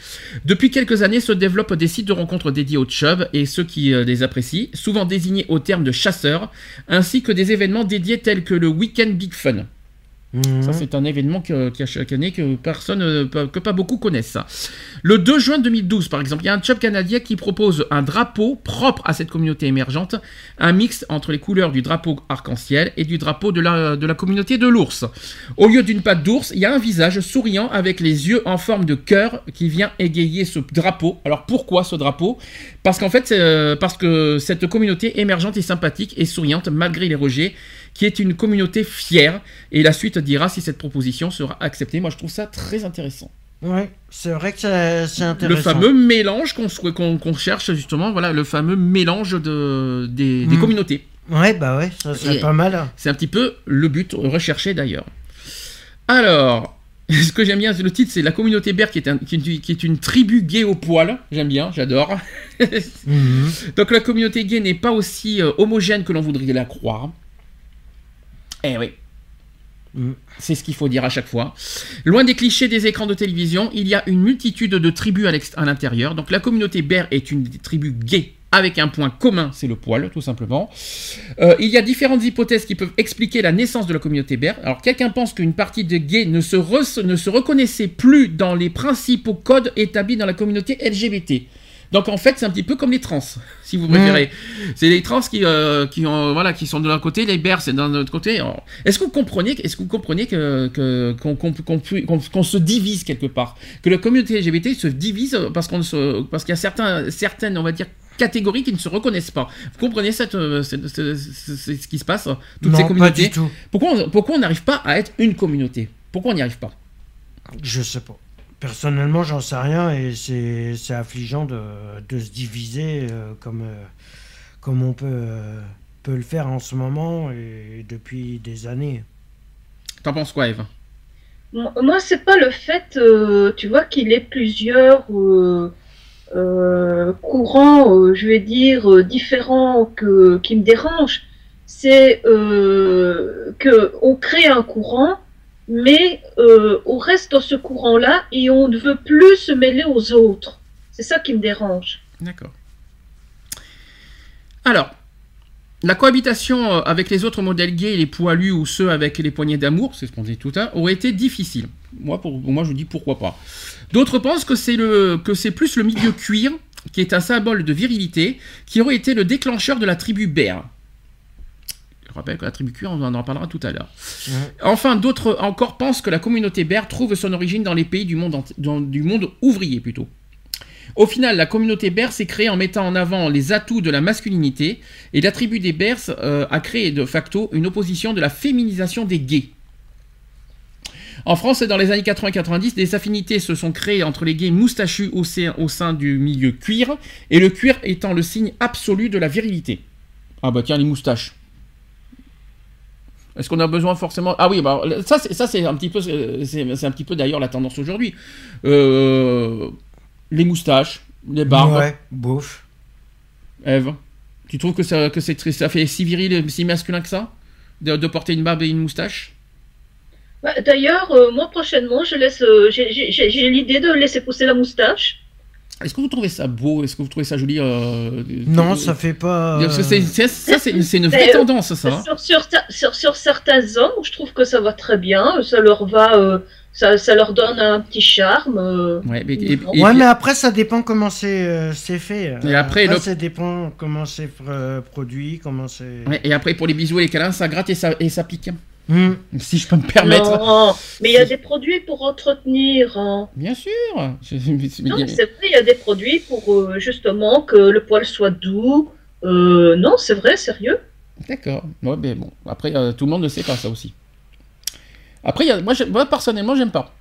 Depuis quelques années, se développent des sites de rencontres dédiés aux Chubb et ceux qui euh, les apprécient, souvent désignés au terme de chasseurs, ainsi que des événements dédiés tels que le Weekend Big Fun. Mhm. Ça, c'est un événement a chaque année que personne, euh, pas- que pas beaucoup connaissent. Le 2 juin 2012, par exemple, il y a un chub canadien qui propose un drapeau propre à cette communauté émergente, un mix entre les couleurs du drapeau arc-en-ciel et du drapeau de la, de la communauté de l'ours. Au lieu d'une patte d'ours, il y a un visage souriant avec les yeux en forme de cœur qui vient égayer ce drapeau. Alors pourquoi ce drapeau? Parce qu'en fait, euh, parce que cette communauté émergente est sympathique et souriante malgré les rejets, qui est une communauté fière. Et la suite dira si cette proposition sera acceptée. Moi, je trouve ça très intéressant. Ouais, c'est vrai que c'est c'est Le intéressant. fameux mélange qu'on cherche justement, voilà, le fameux mélange de, des, des Mm. communautés. Ouais, bah ouais, ça serait pas mal. C'est un petit peu le but recherché d'ailleurs. Alors, Ce que j'aime bien, c'est le titre, c'est La communauté Bear qui est, un- qui est une- qui est une tribu gay au poil. J'aime bien, j'adore. Mhm. Donc la communauté gay n'est pas aussi euh, homogène que l'on voudrait la croire. Eh oui. Mm. C'est ce qu'il faut dire à chaque fois. Loin des clichés des écrans de télévision, il y a une multitude de tribus à l'intérieur. Donc la communauté bear est une tribu gay avec un point commun, c'est le poil, tout simplement. Euh, il y a différentes hypothèses qui peuvent expliquer la naissance de la communauté bear. Alors quelqu'un pense qu'une partie de gays ne se, re- ne se reconnaissait plus dans les principaux codes établis dans la communauté LGBT. Donc en fait, c'est un petit peu comme les trans, si vous préférez. C'est les trans qui, euh, qui, ont, voilà, qui sont de l'un côté, les bears c'est d'un autre côté. Est-ce que vous comprenez, est-ce que vous comprenez que, qu'on, se divise quelque part, que la communauté LGBT se divise parce qu'on se, parce qu'il y a certains, certaines, on va dire catégories qui ne se reconnaissent pas. Vous comprenez cette, euh, cette- cette- ce qui se passe toutes non, ces pas communautés? du tout. Pourquoi on- pourquoi on n'arrive pas à être une communauté? Pourquoi on n'y arrive pas? Je sais pas. Personnellement, j'en sais rien et c'est affligeant de, de se diviser euh, comme, euh, comme on peut, euh, peut le faire en ce moment et depuis des années. T'en penses quoi, Eve Moi, c'est pas le fait, euh, tu vois, qu'il ait plusieurs euh, euh, courants, euh, je vais dire, euh, différents que, qui me dérangent. C'est euh, que on crée un courant, mais euh, on reste dans ce courant-là et on ne veut plus se mêler aux autres. C'est ça qui me dérange. D'accord. Alors, la cohabitation euh, avec les autres modèles gays, les poilus ou ceux avec les poignées d'amour, c'est ce qu'on dit tout à l'heure, aurait été difficile. Moi, je vous dis pourquoi pas. D'autres pensent que c'est le que c'est plus le milieu cuir, qui est un symbole de virilité, qui aurait été le déclencheur de la tribu bear. Je rappelle que la tribu cuir, on en en parlera tout à l'heure. Enfin, d'autres encore pensent que la communauté bear trouve son origine dans les pays du monde, enti- dans- du monde ouvrier plutôt. Au final, la communauté Bears s'est créée en mettant en avant les atouts de la masculinité et la tribu des Bears euh, a créé de facto une opposition de la féminisation des gays. En France, dans les années 80-90, des affinités se sont créées entre les gays moustachus au sein, au sein du milieu cuir, et le cuir étant le signe absolu de la virilité. Ah bah tiens, les moustaches. Est-ce qu'on a besoin forcément? Ah oui, bah ça c'est ça c'est un petit peu c'est c'est un petit peu d'ailleurs la tendance aujourd'hui. Euh, les moustaches, les barbes. Ouais, bouffe. Eve, tu trouves que ça que c'est très- ça fait si viril, si masculin que ça? De, de porter une barbe et une moustache? Bah, D'ailleurs, euh, moi prochainement, je laisse, euh, j'ai- j'ai j'ai- j'ai l'idée de laisser pousser la moustache. Est-ce que vous trouvez ça beau? Est-ce que vous trouvez ça joli euh, Non, euh, ça fait pas. Parce que c'est- ça c'est une vraie euh, tendance ça. hein. Sur, sur, sur, sur certains hommes, je trouve que ça va très bien. Ça leur va, euh, ça, ça leur donne un petit charme. euh. Ouais, mais- et- et- Ouais, mais après, ça dépend comment c'est euh, fait. Et après, le- ça dépend comment c'est euh, produit, comment c'est. Ouais, et après pour les bisous et les câlins, ça gratte et ça, et ça pique. Hmm. Si je peux me permettre. Non, mais il y a des produits pour entretenir. hein. Bien sûr. Je- Non, c'est vrai, il y a des produits pour euh, justement que le poil soit doux. Euh, non, c'est vrai, sérieux. D'accord. Ouais, mais bon. Après, euh, tout le monde ne sait pas ça aussi. Après, il y a- moi, j'aime- moi, personnellement, j'aime pas.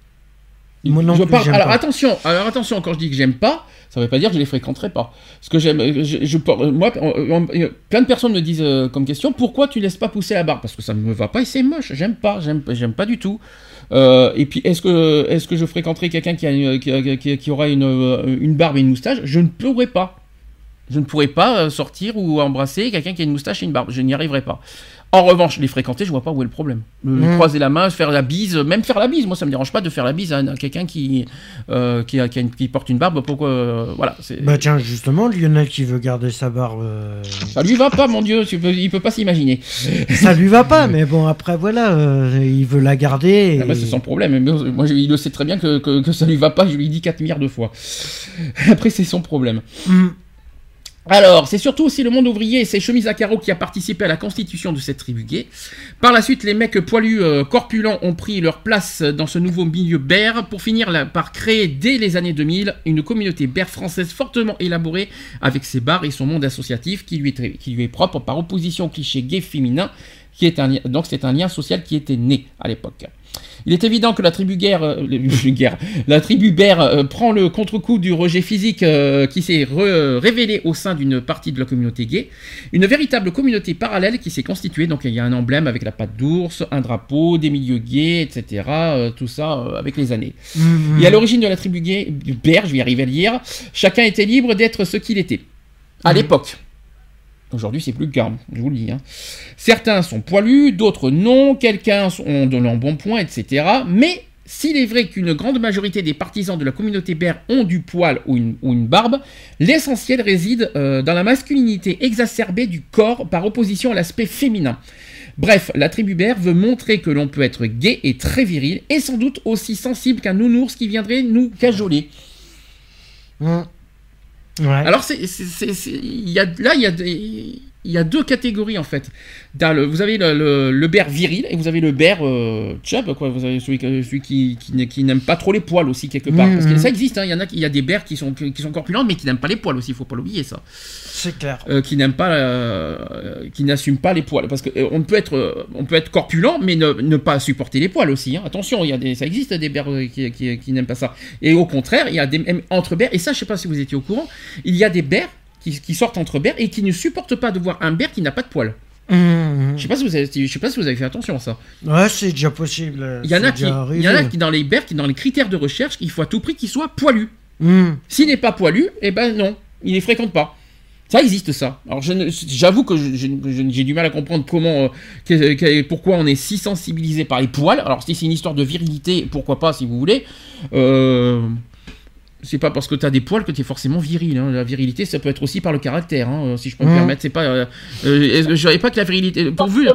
Moi non Je plus, parle- j'aime alors pas. attention, alors attention, quand je dis que j'aime pas, ça veut pas dire que je les fréquenterai pas. Parce que j'aime, je, je- euh, moi, on- on- euh, plein de personnes me disent euh, comme question, pourquoi tu laisses pas pousser la barbe Parce que ça ne me va pas et c'est moche. J'aime pas, j'aime, j'aime pas du tout. Euh, et puis, est-ce que, est-ce que je fréquenterai quelqu'un qui, a une- qui, a- qui- qui aura une, euh, une barbe et une moustache? Je ne pourrai pas. Je ne pourrai pas euh, sortir ou embrasser quelqu'un qui a une moustache et une barbe. Je n'y arriverai pas. En revanche, les fréquenter, je vois pas où est le problème. Le- Mm. Croiser la main, faire la bise, même faire la bise, moi ça me dérange pas de faire la bise à, à quelqu'un qui, euh, qui, a- qui a une- qui porte une barbe. Pourquoi euh, Voilà. Bah tiens, justement, Lionel qui veut garder sa barbe, euh, Ça lui va pas, mon Dieu. tu peux- il peut pas s'imaginer. ça lui va pas, mais bon, après, voilà, euh, il veut la garder. Ah bah, et- c'est son problème. Mais Moi, je- il le sait très bien que, que, que ça lui va pas. Je lui dis 4 milliards de fois. Après, c'est son problème. Hmm. Alors, c'est surtout aussi le monde ouvrier et ses chemises à carreaux qui a participé à la constitution de cette tribu gay. Par la suite, les mecs poilus euh, corpulents ont pris leur place dans ce nouveau milieu bear pour finir par créer dès les années 2000 une communauté bear française fortement élaborée avec ses bars et son monde associatif qui lui est, propre par opposition au cliché gay féminin qui est donc c'est un lien social qui était né à l'époque. Il est évident que la tribu guerre, euh, guerre, la tribu bear euh, prend le contre-coup du rejet physique euh, qui s'est révélé au sein d'une partie de la communauté gay. Une véritable communauté parallèle qui s'est constituée. Donc il y a un emblème avec la patte d'ours, un drapeau, des milieux gays, etc. tout ça avec les années. Mhm. Et à l'origine de la tribu gay, bear, je vais y arriver à le dire, chacun était libre d'être ce qu'il était. À Mhm. l'époque. Aujourd'hui, c'est plus le je vous le dis. hein. Certains sont poilus, d'autres non, quelqu'un ont de l'embonpoint, etc. Mais s'il est vrai qu'une grande majorité des partisans de la communauté bear ont du poil ou une, barbe, l'essentiel réside euh, dans la masculinité exacerbée du corps par opposition à l'aspect féminin. Bref, la tribu bear veut montrer que l'on peut être gay et très viril, et sans doute aussi sensible qu'un nounours qui viendrait nous cajoler. Mhm. Alors, c'est, là, il y a, des- il y a deux catégories en fait. Dans le- vous avez le, le, le bear viril et vous avez le bear euh, chub, quoi. Vous avez celui, qui, qui, n'a- qui n'aime pas trop les poils aussi, quelque part. Mhm. Parce que ça existe, hein. il y en a, il y a des bears qui sont, qui sont corpulents mais qui n'aiment pas les poils aussi, il faut pas l'oublier ça. c'est clair. Euh, qui n'aiment pas, euh, qui n'assument pas les poils. Parce qu'on peut être, euh, on peut être corpulent, mais ne, ne pas supporter les poils aussi. hein. Attention, il y a des, ça existe des bears qui, qui, qui n'aiment pas ça. Et au contraire, il y a des entre bears. Et ça, je sais pas si vous étiez au courant. Il y a des bears qui, qui sortent entre bears et qui ne supportent pas de voir un bear qui n'a pas de poils. Mhm. Je sais pas si vous avez, je sais pas si vous avez fait attention à ça. Ouais, c'est déjà possible. Il y en a qui, déjà il y en a arrivé. qui dans les bears, qui dans les critères de recherche, il faut à tout prix qu'il soit poilu. S'il n'est pas poilu, eh ben non, il les fréquente pas. Ça existe ça. Alors ne- j'avoue que j'ai du mal à comprendre comment, euh, que- que- pourquoi on est si sensibilisé par les poils. Alors si c'est une histoire de virilité, pourquoi pas si vous voulez. Euh, c'est pas parce que tu as des poils que tu es forcément viril. hein. La virilité, ça peut être aussi par le caractère, hein, si je peux me Mhm. permettre. C'est pas. euh, euh, je savais pas que la virilité. Pourvu.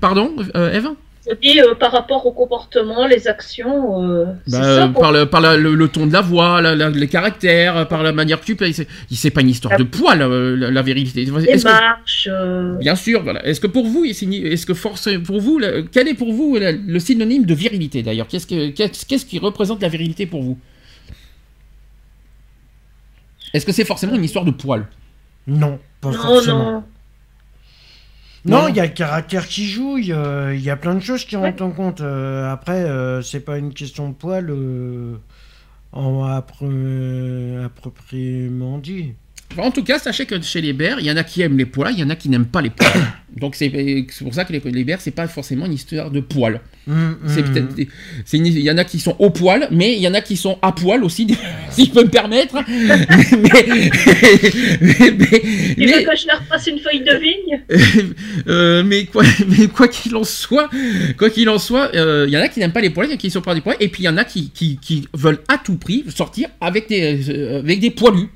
Pardon, euh, Eve? Je dis euh, par rapport au comportement, les actions. euh, Bah, ça, euh, par le, par la- le, le ton de la voix, la- la- les caractères, euh, par la manière que tu payes. C'est pas une histoire de poil, euh, la, la virilité. Les que- marches. euh, Bien sûr, voilà. Est-ce que pour vous, est-ce que force, pour vous, le- quel est pour vous le, le synonyme de virilité d'ailleurs? Qu'est-ce que- qu'est-ce qu'est-ce qui représente la virilité pour vous? Est-ce que c'est forcément une histoire de poil? Non, pas Non, forcément. non. Non, il y a le caractère qui joue, il y, a- il y a plein de choses qui Ouais. rentrent en compte. Euh, après, euh, c'est pas une question de poil euh, en appropriément dit. En tout cas, sachez que chez les bears, il y en a qui aiment les poils, il y en a qui n'aiment pas les poils. Donc c'est c'est pour ça que les, les bears, c'est pas forcément une histoire de poil. C'est hum. peut-être, c'est une- il y en a qui sont au poil, mais il y en a qui sont à poil aussi, si je peux me permettre. mais, mais- mais- Tu mais- veux que je leur fasse une feuille de vigne? Euh, mais quoi mais quoi qu'il en soit quoi qu'il en soit euh, il y en a qui n'aiment pas les poils il y en a qui sont pas des poils et puis il y en a qui, qui, qui veulent à tout prix sortir avec des euh, avec des poilus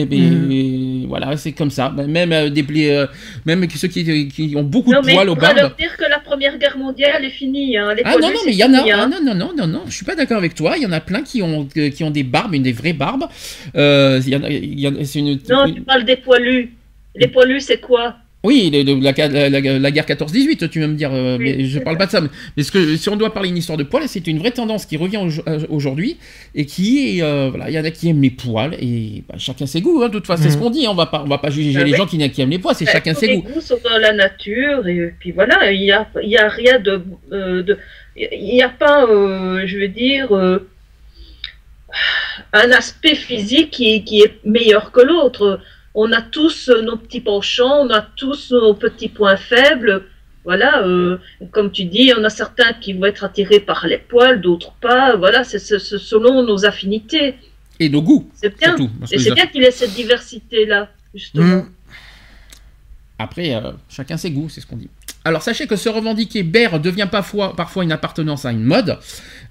et ben Mhm. voilà c'est comme ça même euh, des euh, même ceux qui, qui ont beaucoup Non, de mais poils il au faudra barbes leur dire que la Première Guerre mondiale est finie. Hein. Les ah non non mais il y en a ah, hein. non non non non non je suis pas d'accord avec toi il y en a plein qui ont euh, qui ont des barbes une des vraies barbes euh, il y en a, il y en a- c'est une Non, tu parles des poilus. Les poilus, c'est quoi? Oui, le- la, la- la- la guerre 14-18, tu vas me dire, euh, Oui, mais je parle pas de ça. Mais, mais ce que, si on doit parler d'une histoire de poils, c'est une vraie tendance qui revient au- euh, aujourd'hui et qui est, euh, voilà, il y en a qui aiment les poils et bah, chacun ses goûts. Hein, de toute façon, c'est ce Mhm. qu'on dit. hein, on va pas, on va pas juger Ah les oui. gens qui, qui aiment les poils, c'est Ben, chacun tous ses les goûts. goûts sont dans la nature et puis voilà, il y a, il y a rien de, euh, de, il n'y a pas, euh, je veux dire, euh, un aspect physique qui, qui est meilleur que l'autre. On a tous nos petits penchants, on a tous nos petits points faibles. Voilà, euh, comme tu dis, on a certains qui vont être attirés par les poils, d'autres pas. Voilà, c'est selon nos affinités. Et nos goûts, C'est bien. surtout. Et c'est bien qu'il ait cette diversité-là, justement. Hum. Après, euh, chacun ses goûts, c'est ce qu'on dit. Alors sachez que se revendiquer bear devient parfois, une appartenance à une mode.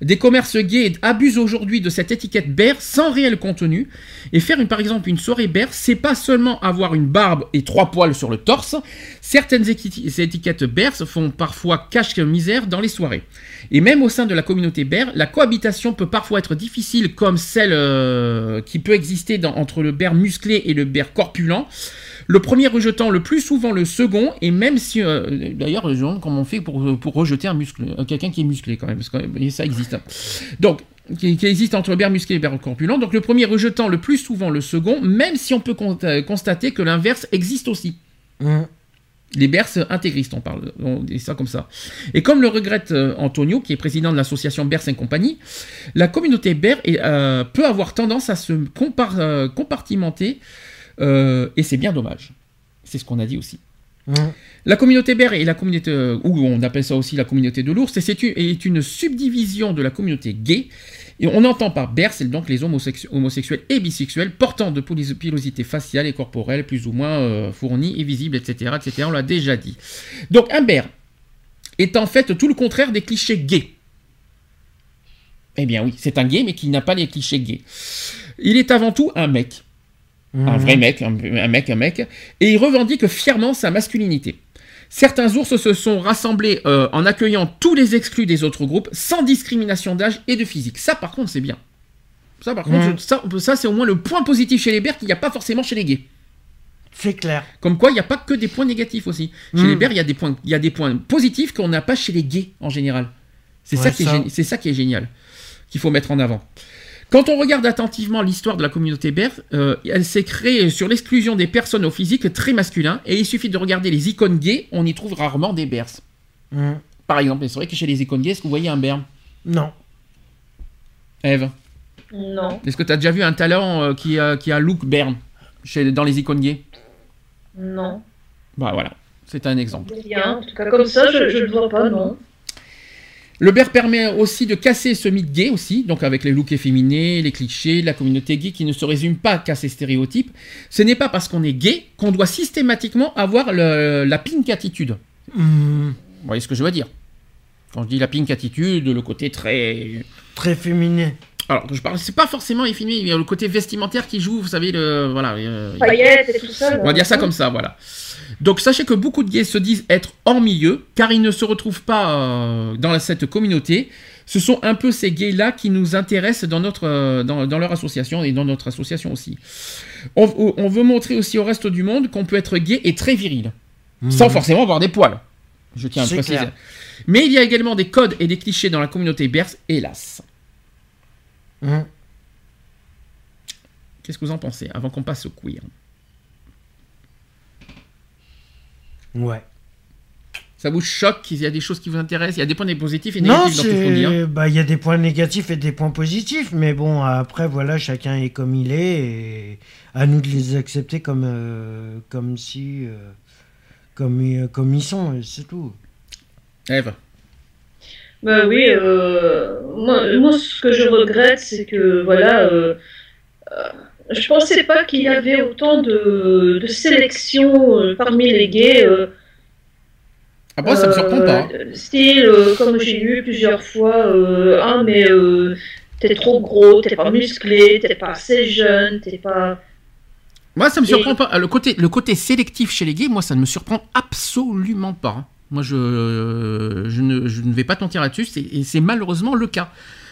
Des commerces gays abusent aujourd'hui de cette étiquette bear sans réel contenu. Et faire par exemple une soirée bear, c'est pas seulement avoir une barbe et trois poils sur le torse. Certaines étiquettes bear se font parfois cache-misère dans les soirées. Et même au sein de la communauté bear, la cohabitation peut parfois être difficile comme celle euh, qui peut exister entre le bear musclé et le bear corpulent. Le premier rejetant le plus souvent le second, et même si, euh, d'ailleurs, je me demande comment on fait pour, pour rejeter un muscle, euh, quelqu'un qui est musclé quand même, parce que ça existe. hein. Donc, qui, qui existe entre bear musclé et bear corpulent. Donc, le premier rejetant le plus souvent le second, même si on peut euh, constater que l'inverse existe aussi. Hum. Les Bers intégristes, on parle, on dit ça comme ça. Et comme le regrette Antonio, qui est président de l'association Bers et compagnie, la communauté Ber est, euh, peut avoir tendance à se compar- euh, compartimenter, euh, et c'est bien dommage. C'est ce qu'on a dit aussi. Mmh. La communauté Ber et la communauté, euh, ou on appelle ça aussi la communauté de l'ours, et c'est une, est une subdivision de la communauté gay. Et on entend par Ber, c'est donc les homosexu- homosexuels et bisexuels portant de pilosité faciale et corporelle plus ou moins euh, fournie et visible, etc., etc. On l'a déjà dit. Donc un Ber est en fait tout le contraire des clichés gays. Eh bien oui, c'est un gay, mais qui n'a pas les clichés gays. Il est avant tout un mec un vrai mec, un, un mec, un mec, et il revendique fièrement sa masculinité. Certains ours se sont rassemblés euh, en accueillant tous les exclus des autres groupes, sans discrimination d'âge et de physique. Ça, par contre, c'est bien. Ça, par contre, Mhm. je- ça, ça, c'est au moins le point positif chez les Bers qu'il n'y a pas forcément chez les gays. C'est clair. Comme quoi, il n'y a pas que des points négatifs aussi. Chez Mhm. les Bers, il y, a des points- il y a des points positifs qu'on n'a pas chez les gays en général. C'est ça, Ouais, qui est ça. gé- c'est ça qui est génial, qu'il faut mettre en avant. Quand on regarde attentivement l'histoire de la communauté Ber, euh, elle s'est créée sur l'exclusion des personnes au physique très masculin, et il suffit de regarder les icônes gays, on y trouve rarement des Bers. Mmh. Par exemple, c'est vrai que chez les icônes gays, est-ce que vous voyez un Ber Non. Eve, Non, est-ce que tu as déjà vu un talent euh, qui, a, qui a un look Bern chez, dans les icônes gays? Non. Bah voilà, c'est un exemple. Rien. En tout cas, comme ça, je je ne vois pas, non. Le bear permet aussi de casser ce mythe gay aussi, donc avec les looks efféminés, les clichés, la communauté gay qui ne se résume pas qu'à ces stéréotypes. Ce n'est pas parce qu'on est gay qu'on doit systématiquement avoir le- la pink attitude. Mmh. Vous voyez ce que je veux dire? Quand je dis la pink attitude, le côté très... Très féminin. Alors, je parle, c'est pas forcément efféminé, il y a le côté vestimentaire qui joue, vous savez, le... Voilà. euh, il y a- Paillettes et tout ça. on va dire ça comme ça, voilà. Donc sachez que beaucoup de gays se disent être hors milieu, car ils ne se retrouvent pas euh, dans cette communauté. Ce sont un peu ces gays-là qui nous intéressent dans, notre, euh, dans, dans leur association et dans notre association aussi. On, on veut montrer aussi au reste du monde qu'on peut être gay et très viril, sans forcément avoir des poils. Je tiens à le préciser. clair. Mais il y a également des codes et des clichés dans la communauté berce, hélas. Mmh. Qu'est-ce que vous en pensez avant qu'on passe au queer? Ouais. Ça vous choque Il y a des choses qui vous intéressent? Il y a des points positifs et Non, négatifs dans tout ce qu'on dit. hein. Bah, il y a des points négatifs et des points positifs, mais bon, après, voilà, chacun est comme il est, et à nous de les accepter comme, euh, comme si. euh, comme, euh, comme ils sont, c'est tout. Ève Bah oui, euh, moi, moi, ce que je regrette, c'est que, voilà, euh, euh, je pensais pas qu'il y avait autant de, de sélection euh, parmi les gays. Après, ça me surprend pas. hein. Style, comme j'ai eu plusieurs fois, ah, mais t'es trop gros, t'es pas musclé, t'es pas assez jeune, t'es pas. Moi, ça me Et- surprend pas. Le côté, le côté sélectif chez les gays, moi, ça ne me surprend absolument pas. Moi, je, je, ne, je ne vais pas te mentir là-dessus, et c'est malheureusement le cas.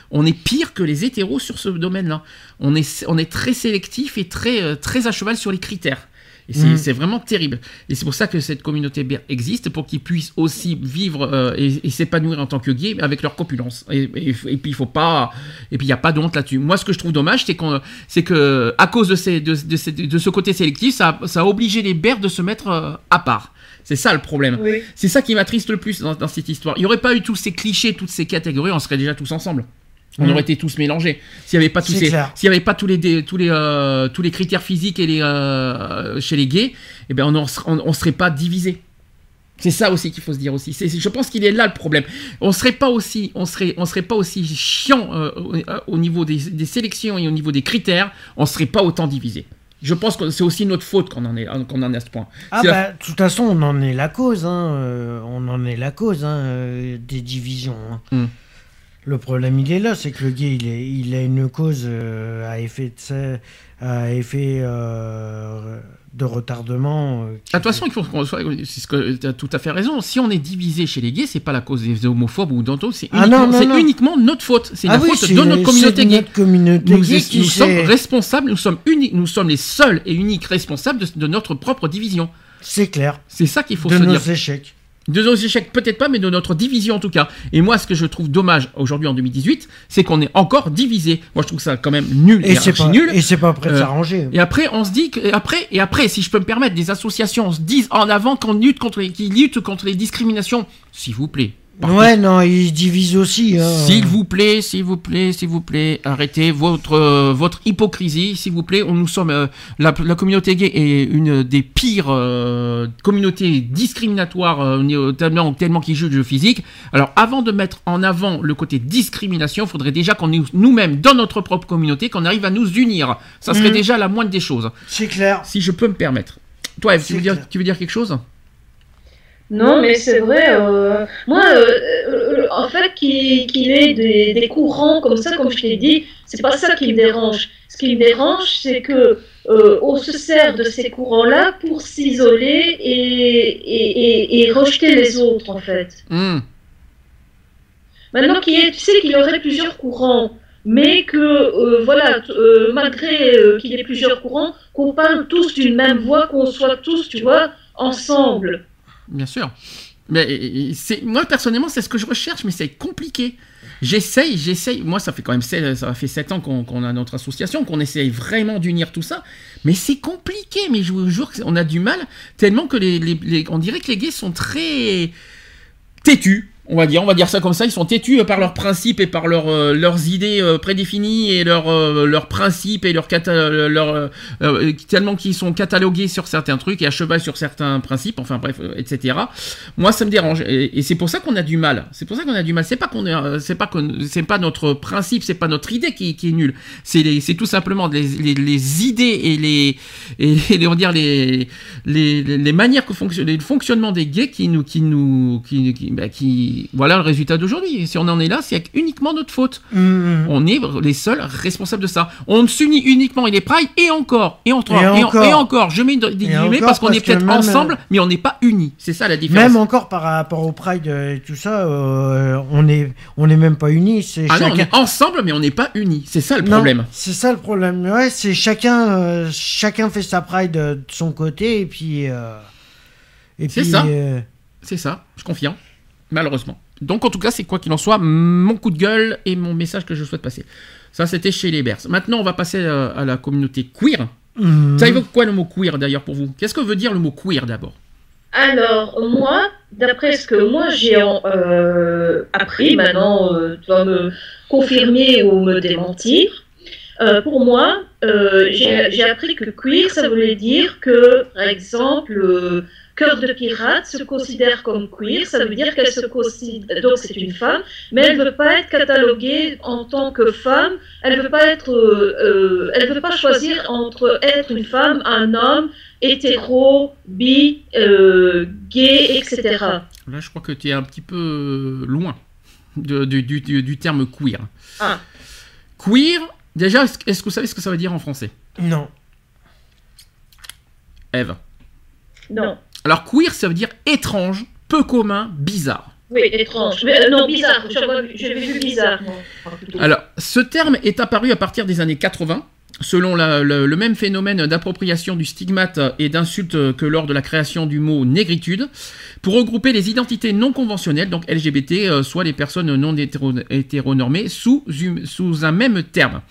On est pire que les hétéros sur ce domaine-là. On est, on est très sélectif et très, euh, très à cheval sur les critères. Et c'est Mm. c'est vraiment terrible. Et c'est pour ça que cette communauté BR existe, pour qu'ils puissent aussi vivre euh, et, et s'épanouir en tant que gays avec leur copulence. Et, et- et puis il faut pas, et puis il y a pas de honte là-dessus. Moi, ce que je trouve dommage, c'est qu'on, c'est que à cause de, ces, de, de ces- de ce côté sélectif, ça, a- ça a obligé les BR de se mettre euh, à part. C'est ça le problème. Oui. C'est ça qui m'attriste le plus dans, dans cette histoire. Il n'y aurait pas eu tous ces clichés, toutes ces catégories, on serait déjà tous ensemble. On Mhm. aurait été tous mélangés. S'il n'y avait pas tous C'est ces, clair. s'il y avait pas tous les dé- tous les euh, tous les critères physiques et les euh, chez les gays, eh ben on ne on, on serait pas divisé. C'est ça aussi qu'il faut se dire aussi. C'est- je pense qu'il est là le problème. On serait pas aussi, on serait, on serait pas aussi chiant euh, au, euh, au niveau des, des sélections et au niveau des critères. On serait pas autant divisé. Je pense que c'est aussi notre faute qu'on en est, qu'on en est à ce point. Ah la- bah, de toute façon, on en est la cause, hein, euh, on en est la cause hein, euh, des divisions. hein. Mm. Le problème, il est là, c'est que le gay, il, est, il a une cause euh, à effet de, serre- à effet de retardement. euh, qui Ah, De toute façon, il faut qu'on soit. C'est ce que tu as tout à fait raison. Si on est divisé chez les gays, c'est pas la cause des homophobes ou d'autres. C'est Ah uniquement, c'est uniquement notre faute. C'est Ah la oui, faute de notre communauté gay. notre communauté Nous, gay nous qui sommes s'est- responsables. Nous sommes uniques. Nous sommes les seuls et uniques responsables de, de notre propre division. C'est clair, C'est ça qu'il faut de se nos dire. échecs. De nos échecs, peut-être pas, mais de notre division en tout cas. Et moi, ce que je trouve dommage aujourd'hui en 2018, c'est qu'on est encore divisé. Moi, je trouve ça quand même nul et, Et c'est pas, nul. et c'est pas prêt de Euh, s'arranger. Et après, on se dit que, et après, et après, si je peux me permettre, des associations se disent en avant qu'on lutte contre les, qui luttent contre les discriminations. S'il vous plaît. Ouais, non, ils divisent aussi. Hein. S'il vous plaît, s'il vous plaît, s'il vous plaît, arrêtez votre euh, votre hypocrisie, s'il vous plaît. On nous sommes euh, la, la communauté gay est une des pires euh, communautés discriminatoires euh, tellement tellement qui juge le physique. Alors avant de mettre en avant le côté discrimination, il faudrait déjà qu'on nous- nous-mêmes dans notre propre communauté qu'on arrive à nous unir. Ça serait Mhm. déjà la moindre des choses, C'est clair. si je peux me permettre. Toi, Eve, tu veux dire tu veux dire quelque chose? Non, mais c'est vrai. euh, moi, euh, euh, en fait, qu'il qu'il ait des, des courants comme ça, comme je t'ai dit, c'est pas ça qui me dérange. Ce qui me dérange, c'est que euh, on se sert de ces courants-là pour s'isoler et, et, et, et rejeter les autres, en fait. Hmm. Maintenant, qu'il tu sais qu'il y aurait plusieurs courants, mais que, euh, voilà, euh, malgré euh, qu'il y ait plusieurs courants, qu'on parle tous d'une même voix, qu'on soit tous, tu vois, ensemble. Bien sûr. Mais c'est moi personnellement, c'est ce que je recherche, mais c'est compliqué. J'essaye, j'essaye. Moi, ça fait quand même sept- ça fait 7 ans qu'on a notre association, qu'on essaye vraiment d'unir tout ça. Mais c'est compliqué. Mais je vous jure qu'on a du mal tellement que on dirait que les gays sont très têtus. On va dire, on va dire ça comme ça. Ils sont têtus euh, par leurs principes et par leurs euh, leurs idées euh, prédéfinies et leurs euh, leurs principes et leurs euh, leurs euh, tellement qu'ils sont catalogués sur certains trucs et à cheval sur certains principes. Enfin bref, etc. Moi, ça me dérange et, c'est pour ça qu'on a du mal. C'est pour ça qu'on a du mal. C'est pas qu'on est, c'est pas c'est pas notre principe, c'est pas notre idée qui, qui est nulle. C'est c'est tout simplement les, les, les idées et les et les, on va dire les, les, les manières que fonctionne le fonctionnement des gays qui nous qui nous qui, qui, bah, qui- voilà le résultat d'aujourd'hui. Si on en est là, c'est uniquement notre faute. Mmh. On est les seuls responsables de ça. On s'unit uniquement et les pride et encore et encore Et et, en- encore. et encore. Je mets des guillemets parce qu'on est peut-être ensemble, euh, mais on n'est pas unis. C'est ça la différence. Même encore par rapport au Pride et tout ça, euh, on est on est même pas unis. C'est Ah non, on est ensemble, mais on n'est pas unis. C'est ça le problème. C'est ça le problème. Ouais, c'est chacun euh, chacun fait sa Pride de son côté et puis. et C'est ça. C'est ça, je confirme. Malheureusement. Donc en tout cas, c'est quoi qu'il en soit, mon coup de gueule et mon message que je souhaite passer. Ça, c'était chez les Bers. Maintenant, on va passer euh, à la communauté queer. mmh. Ça évoque quoi le mot queer d'ailleurs pour vous? Qu'est-ce que veut dire le mot queer d'abord? Alors, moi, d'après ce que moi j'ai euh, appris, maintenant euh, tu vas me confirmer ou me démentir, euh, pour moi, euh, j'ai j'ai appris que queer, ça voulait dire que, par exemple, euh, Cœur de pirate se considère comme queer, ça veut dire qu'elle se considère, donc c'est une femme, mais elle ne veut pas être cataloguée en tant que femme, elle ne veut pas être, euh, euh, elle veut pas choisir entre être une femme, un homme, hétéro, bi, euh, gay, etc. Là, je crois que tu es un petit peu loin de- du, du- du- du terme queer. Ah. Queer, déjà, est-ce que vous savez ce que ça veut dire en français? Non. Eve. Non. Alors, queer, ça veut dire étrange, peu commun, bizarre. Oui, étrange. Mais, euh, non, bizarre. J'avais vu bizarre. Alors, ce terme est apparu à partir des années 80, selon la- le, le même phénomène d'appropriation du stigmate et d'insulte que lors de la création du mot négritude, pour regrouper les identités non conventionnelles, donc LGBT, euh, soit les personnes non hétéro- hétéronormées, sous, une- sous un même terme.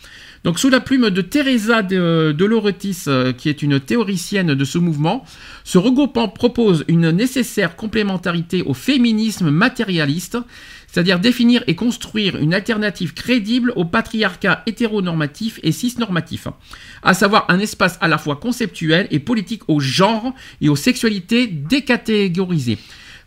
Donc, sous la plume de Teresa de, de Lauretis, euh, qui est une théoricienne de ce mouvement, ce regroupement propose une nécessaire complémentarité au féminisme matérialiste, c'est-à-dire définir et construire une alternative crédible au patriarcat hétéronormatif et cisnormatif, à savoir un espace à la fois conceptuel et politique au genre et aux sexualités décatégorisées.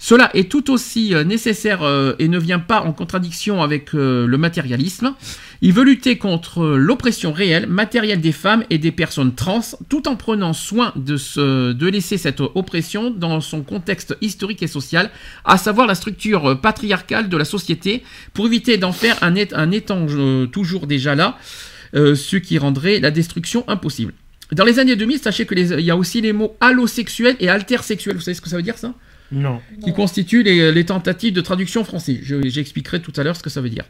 Cela est tout aussi euh, nécessaire euh, et ne vient pas en contradiction avec euh, le matérialisme. Il veut lutter contre l'oppression réelle, matérielle des femmes et des personnes trans, tout en prenant soin de, se, de laisser cette oppression dans son contexte historique et social, à savoir la structure patriarcale de la société, pour éviter d'en faire un, é- un étange euh, toujours déjà là, ce qui rendrait la destruction impossible. Dans les années 2000, sachez que les- il y a aussi les mots allosexuel et intersexuel. Vous savez ce que ça veut dire ça? Non. qui constituent les, les tentatives de traduction français. Je- J'expliquerai tout à l'heure ce que ça veut dire.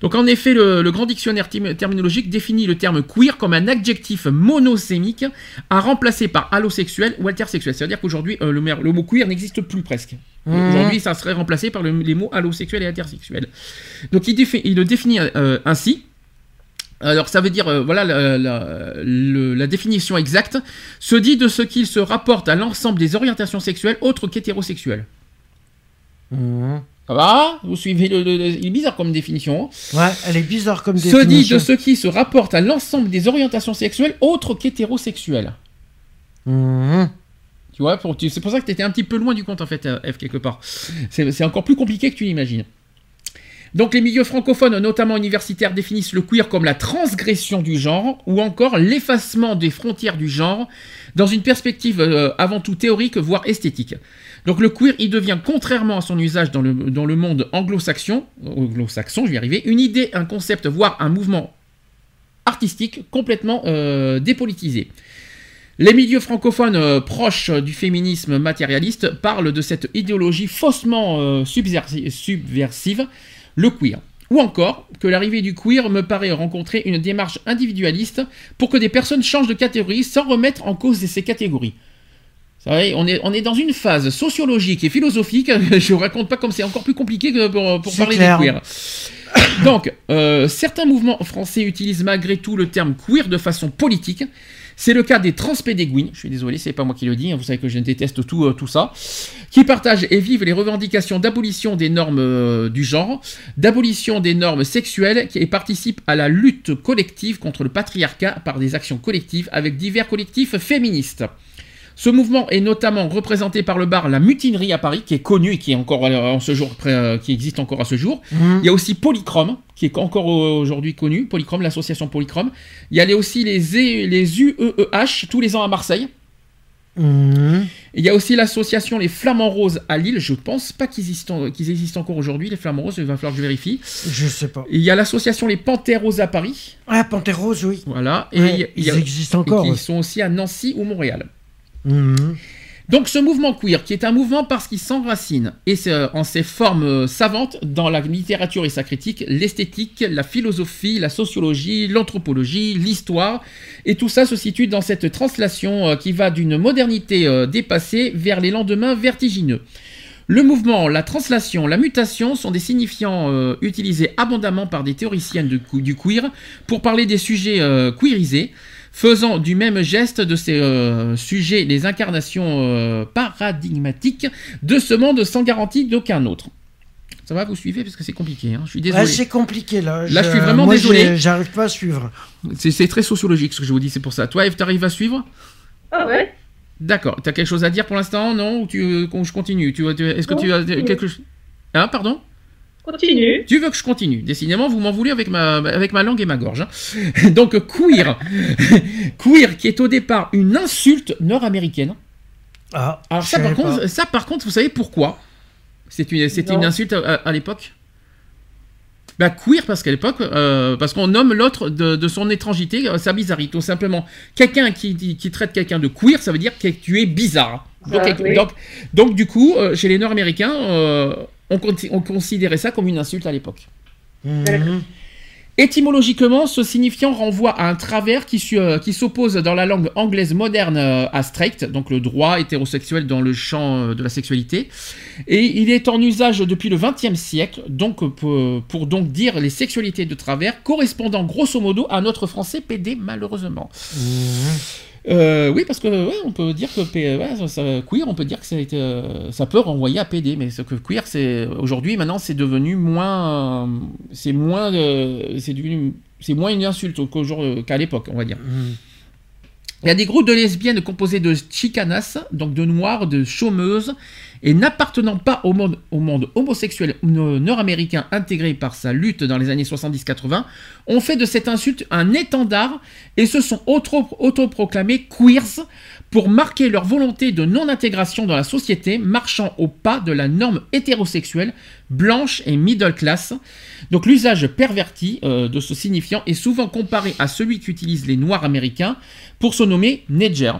Donc en effet, le, le grand dictionnaire terminologique définit le terme queer comme un adjectif monosémique à remplacer par allosexuel ou intersexuel. C'est-à-dire qu'aujourd'hui, euh, le, le mot queer n'existe plus presque. Mhm. Aujourd'hui, ça serait remplacé par le- les mots allosexuel et intersexuel. Donc il, défi- il le définit euh, ainsi. Alors ça veut dire, euh, voilà la, la- le- la définition exacte, se dit de ce qu'il se rapporte à l'ensemble des orientations sexuelles autres qu'hétérosexuelles. Mhm. Ça va? Vous suivez le, le- le- Il est bizarre comme définition. hein. Ouais, elle est bizarre comme Se dit définition. de ce qui se rapporte à l'ensemble des orientations sexuelles autres qu'hétérosexuelles. Mhm. Tu vois, pour- c'est pour ça que tu étais un petit peu loin du compte en fait, euh, F, quelque part. C'est c'est encore plus compliqué que tu l'imagines. Donc les milieux francophones, notamment universitaires, définissent le queer comme la transgression du genre ou encore l'effacement des frontières du genre dans une perspective euh, avant tout théorique, voire esthétique. Donc le queer, il devient, contrairement à son usage dans le, monde anglo-saxon, anglo-saxon, je vais une idée, un concept, voire un mouvement artistique complètement euh, dépolitisé. Les milieux francophones euh, proches du féminisme matérialiste parlent de cette idéologie faussement subversi- subversive, le queer. Ou encore que l'arrivée du queer me paraît rencontrer une démarche individualiste pour que des personnes changent de catégorie sans remettre en cause ces catégories. Vous savez, on est, on est dans une phase sociologique et philosophique. Je vous raconte pas comme c'est encore plus compliqué que pour, parler clair. des queer. Donc, euh, certains mouvements français utilisent malgré tout le terme queer de façon politique. C'est le cas des transpédéguines, je suis désolé, c'est pas moi qui le dis, hein, vous savez que je déteste tout, euh, tout ça, qui partagent et vivent les revendications d'abolition des normes euh, du genre, d'abolition des normes sexuelles et participent à la lutte collective contre le patriarcat par des actions collectives avec divers collectifs féministes. Ce mouvement est notamment représenté par le bar La Mutinerie à Paris, qui est connu et qui est encore euh, en ce jour, euh, qui existe encore à ce jour. Mhm. Il y a aussi Polychrome, qui est encore aujourd'hui connu, Polychrome, l'association Polychrome. Il y a aussi les, E- les UEEH, tous les ans à Marseille. Mhm. Il y a aussi l'association Les Flamands Roses à Lille. Je pense pas qu'ils existent, existent encore aujourd'hui, les Flamands Roses, il va falloir que je vérifie. Je sais pas. Il y a l'association Les Panthères Roses à Paris. Ah, Panthère Rose, oui. Voilà. Et Ouais, il y a- il y ils existent encore. ouais. sont aussi à Nancy ou Montréal. Mhm. Donc ce mouvement queer, qui est un mouvement parce qu'il s'enracine et euh, en ses formes euh, savantes dans la littérature et sa critique, l'esthétique, la philosophie, la sociologie, l'anthropologie, l'histoire, et tout ça se situe dans cette translation euh, qui va d'une modernité dépassée vers les lendemains vertigineux. Le mouvement, la translation, la mutation sont des signifiants utilisés abondamment par des théoriciennes du queer pour parler des sujets queerisés, faisant du même geste de ces euh, sujets les incarnations euh, paradigmatiques de ce monde sans garantie d'aucun autre. Ça va, vous suivez parce que c'est compliqué. hein je suis désolé. Ouais, c'est compliqué là. Là, je suis vraiment moi, désolé. J'arrive pas à suivre. c'est c'est très sociologique ce que je vous dis, c'est pour ça. Toi, Eve, t'arrives à suivre? Ah ouais D'accord. T'as quelque chose à dire pour l'instant? Non? Ou tu, euh, je continue? Tu, tu- Est-ce que tu as quelque chose? Hein, pardon? Continue. Tu veux que je continue? Décidément, vous m'en voulez avec ma, avec ma langue et ma gorge. hein. Donc, queer. queer, qui est au départ une insulte nord-américaine. Ah, Alors, ça par, contre, ça, par contre, vous savez pourquoi? C'est une, C'était Non. une insulte à, à- à l'époque? Bah, queer, parce qu'à l'époque, euh, parce qu'on nomme l'autre de, de son étrangité, euh, sa bizarrerie, tout simplement. Quelqu'un qui, qui traite quelqu'un de queer, ça veut dire que tu es bizarre. Donc, Ah, donc, oui. donc, donc, du coup, euh, chez les Nord-Américains, euh, on, considérait ça comme une insulte à l'époque. Mhm. Étymologiquement, ce signifiant renvoie à un travers qui, euh, qui s'oppose dans la langue anglaise moderne euh, à straight, donc le droit hétérosexuel dans le champ euh, de la sexualité. Et il est en usage depuis le XXe siècle, donc pour, pour donc dire les sexualités de travers, correspondant grosso modo à notre français PD malheureusement. Mhm. Euh, oui, parce que ouais, on peut dire que ouais, ça- ça- queer, on peut dire que ça, a été, euh, ça peut renvoyer à PD, mais ce que queer, c'est aujourd'hui maintenant c'est devenu moins, euh, c'est moins, euh, c'est devenu, c'est moins une insulte qu'à l'époque, on va dire. Mhm. Il y a des groupes de lesbiennes composés de chicanas, donc de noirs, de chômeuses, et n'appartenant pas au monde, homosexuel no- nord-américain intégré par sa lutte dans les années 70-80, ont fait de cette insulte un étendard et se sont auto- autoproclamés queers pour marquer leur volonté de non-intégration dans la société, marchant au pas de la norme hétérosexuelle, blanche et middle class. Donc l'usage perverti euh, de ce signifiant est souvent comparé à celui qu'utilisent les noirs américains pour se nommer Nedger.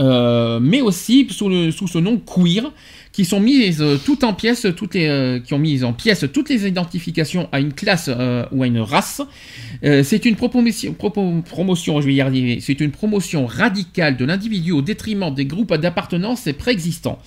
Euh, mais aussi sous, sous ce nom queer, qui sont mises euh, toutes en pièces, toutes euh, qui ont mis en pièces toutes les identifications à une classe ou à une race. C'est une promotion, c'est une promotion radicale de l'individu au détriment des groupes d'appartenance préexistants.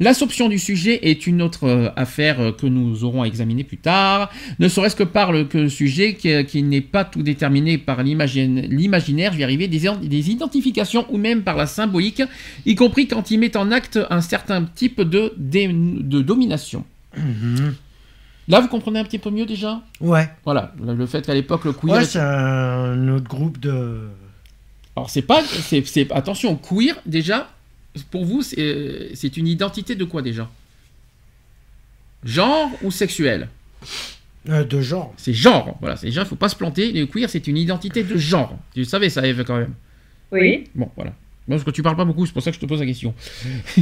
L'assomption du sujet est une autre euh, affaire euh, que nous aurons à examiner plus tard, ne serait-ce que par le que sujet qui, qui n'est pas tout déterminé par l'imaginaire, je vais y arriver, des, des identifications ou même par la symbolique, y compris quand il met en acte un certain type de, domination. Mhm. Là, vous comprenez un petit peu mieux déjà? Ouais. Voilà, le fait qu'à l'époque, le queer... Ouais, c'est un autre groupe de. Alors, c'est pas... c'est- Attention, queer, déjà, pour vous, c'est euh, c'est une identité de quoi déjà? Genre ou sexuel? Euh, de genre. C'est genre, voilà, c'est déjà, il faut pas se planter. Le queer, c'est une identité de genre. Tu le savais ça, Eve, quand même? Oui. Bon, voilà. Parce que tu parles pas beaucoup, c'est pour ça que je te pose la question.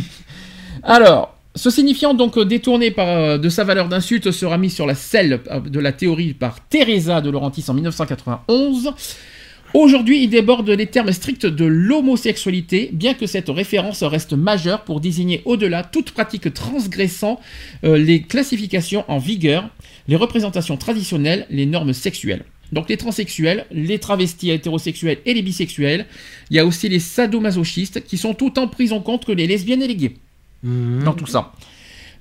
Alors, ce signifiant donc euh, détourné par, de sa valeur d'insulte sera mis sur la selle de la théorie par Teresa de Laurentis en 1991. Aujourd'hui, il déborde les termes stricts de l'homosexualité, bien que cette référence reste majeure pour désigner au-delà toute pratique transgressant euh, les classifications en vigueur, les représentations traditionnelles, les normes sexuelles. Donc les transsexuels, les travestis hétérosexuels et les bisexuels. Il y a aussi les sadomasochistes qui sont autant pris en compte que les lesbiennes et les gays Mhm. dans tout ça.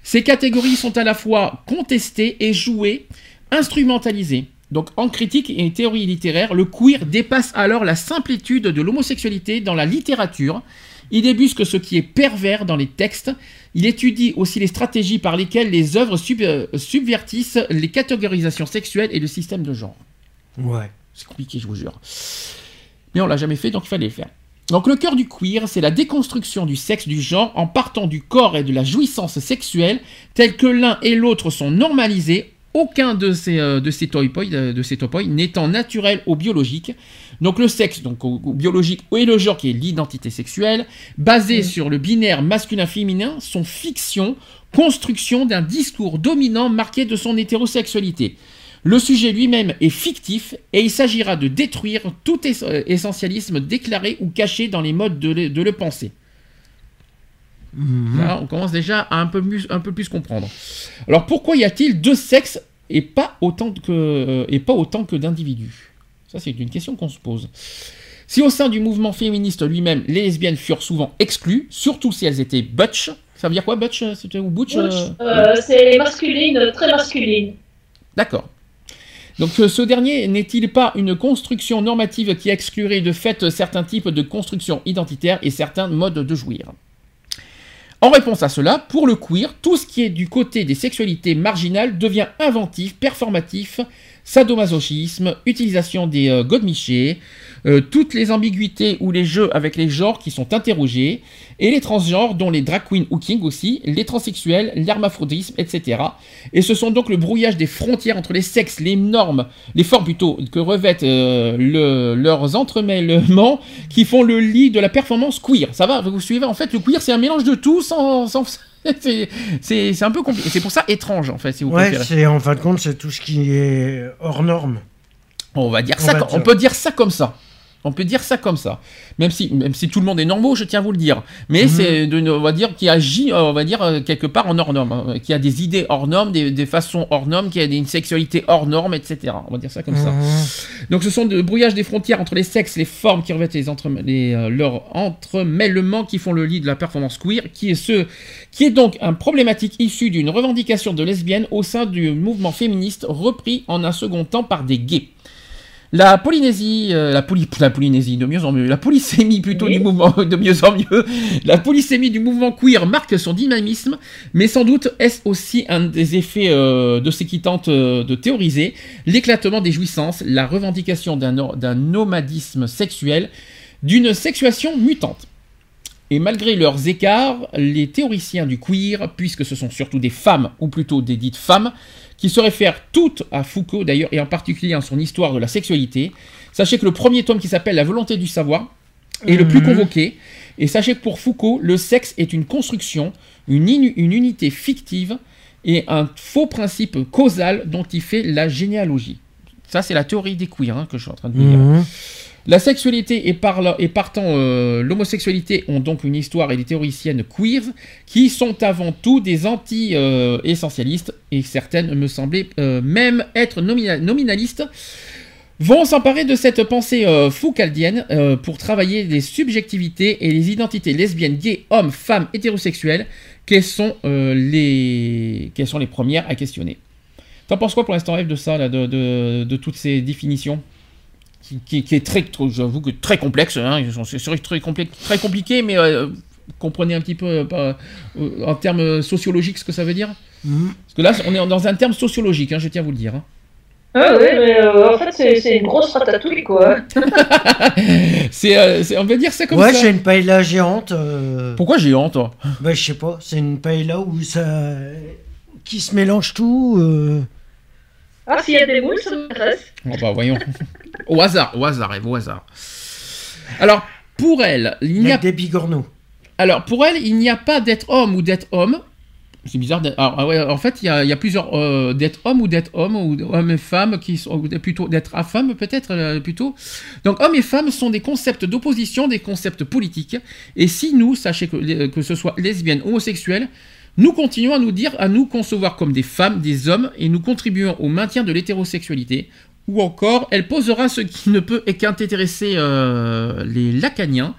Ces catégories sont à la fois contestées et jouées, instrumentalisées. Donc en critique et théorie littéraire, le queer dépasse alors la simplitude de l'homosexualité dans la littérature. Il débusque ce qui est pervers dans les textes. Il étudie aussi les stratégies par lesquelles les œuvres sub- euh, subvertissent les catégorisations sexuelles et le système de genre. Ouais. C'est compliqué, je vous jure. Mais on l'a jamais fait, donc il fallait le faire. Donc le cœur du queer, c'est la déconstruction du sexe du genre en partant du corps et de la jouissance sexuelle, tels que l'un et l'autre sont normalisés, aucun de ces, euh, de ces euh, de ces topoïs n'étant naturel ou biologique. Donc le sexe, donc au- au biologique, et le genre qui est l'identité sexuelle, basé sur le binaire masculin-féminin, sont fiction, construction d'un discours dominant marqué de son hétérosexualité. Le sujet lui-même est fictif et il s'agira de détruire tout euh, essentialisme déclaré ou caché dans les modes de le, de le penser. Mhm. Là, on commence déjà à un peu, plus, un peu plus comprendre. Alors pourquoi y a-t-il deux sexes et pas autant que, euh, et pas autant que d'individus? Ça c'est une question qu'on se pose. Si au sein du mouvement féministe lui-même, les lesbiennes furent souvent exclues, surtout si elles étaient butch, ça veut dire quoi butch euh, C'était ou butch euh c'est masculine, très masculine. D'accord. Donc ce dernier n'est-il pas une construction normative qui exclurait de fait certains types de constructions identitaires et certains modes de jouir? En réponse à cela, pour le queer, tout ce qui est du côté des sexualités marginales devient inventif, performatif, sadomasochisme, utilisation des euh, godemichés, euh, toutes les ambiguïtés ou les jeux avec les genres qui sont interrogés, et les transgenres, dont les drag queens hooking aussi, les transsexuels, l'hermaphrodisme, etc. Et ce sont donc le brouillage des frontières entre les sexes, les normes, les formes plutôt, que revêtent euh, le- leurs entremêlements qui font le lit de la performance queer. Ça va, vous suivez En fait, le queer, c'est un mélange de tout sans... sans- c'est- un peu compliqué. C'est pour ça étrange, en fait, si vous Ouais, préférez. c'est en fin de compte, c'est tout ce qui est hors norme. On va dire On ça, va com- dire. on peut dire ça comme ça. On peut dire ça comme ça. Même si, même si tout le monde est normaux, je tiens à vous le dire. Mais Mhm. c'est, de- on va dire, qui agit, euh, on va dire, euh, quelque part en hors norme. hein, qui a des idées hors normes, des, des façons hors normes, qui a une sexualité hors norme, etc. On va dire ça comme ça. Mhm. Donc ce sont le brouillage des frontières entre les sexes, les formes qui revêtent les entre, les, euh, leurs entremêlements qui font le lit de la performance queer, qui est ce, qui est donc un problématique issu d'une revendication de lesbienne au sein du mouvement féministe repris en un second temps par des gays. La Polynésie, euh, la, poly- la Polynésie, de mieux en mieux, la polysémie plutôt Oui. du mouvement, de mieux en mieux, la polysémie du mouvement queer marque son dynamisme, mais sans doute est-ce aussi un des effets euh, de ces qui tentent euh, de théoriser l'éclatement des jouissances, la revendication d'un nomadisme sexuel, d'une sexuation mutante. Et malgré leurs écarts, les théoriciens du queer, puisque ce sont surtout des femmes, ou plutôt des dites femmes, qui se réfèrent toutes à Foucault d'ailleurs, et en particulier en son histoire de la sexualité, sachez que le premier tome qui s'appelle La volonté du savoir est le plus Mhm. convoqué, et sachez que pour Foucault, le sexe est une construction, une, une unité fictive, et un faux principe causal dont il fait la généalogie. Ça, c'est la théorie des queers hein, que je suis en train de vous dire. Mhm. La sexualité et, par partant euh, l'homosexualité ont donc une histoire et des théoriciennes queer qui sont avant tout des anti-essentialistes et certaines me semblaient euh, même être nominalistes vont s'emparer de cette pensée euh, foucaldienne pour travailler les subjectivités et les identités lesbiennes, gays, hommes, femmes, hétérosexuels, quelles sont, les... premières à questionner. T'en penses quoi pour l'instant, Eve, de ça, de toutes ces définitions? Qui, est très, j'avoue que très complexe. Hein, c'est très, très compliqué, mais euh, comprenez un petit peu euh, euh, en termes sociologiques ce que ça veut dire. Mhm. Parce que là, on est dans un terme sociologique, hein, je tiens à vous le dire. Hein. Ah oui, mais en fait, c'est une grosse ratatouille, quoi. c'est, on va dire ça comme ça. Ouais, j'ai une paella géante. Pourquoi géante, toi? Bah, je sais pas, c'est une paella où ça... qui se mélange tout. Ah, s'il y a des moules, ça m'intéresse. Oh, bah, voyons. au hasard, au hasard, Eve, au hasard. Alors, pour elle, il n'y a... des bigorneaux. Alors, pour elle, il n'y a pas d'être homme ou d'être homme. C'est bizarre. Alors, ah ouais, en fait, il y a, plusieurs euh, d'être homme ou d'être homme ou homme et femme qui sont plutôt d'être à femme peut-être euh, plutôt. Donc, homme et femme sont des concepts d'opposition, des concepts politiques. Et si nous, sachez que que ce soit lesbienne, homosexuelle, nous continuons à nous dire, à nous concevoir comme des femmes, des hommes, et nous contribuons au maintien de l'hétérosexualité. Ou encore, elle posera ce qui ne peut qu'intéresser euh, les lacaniens,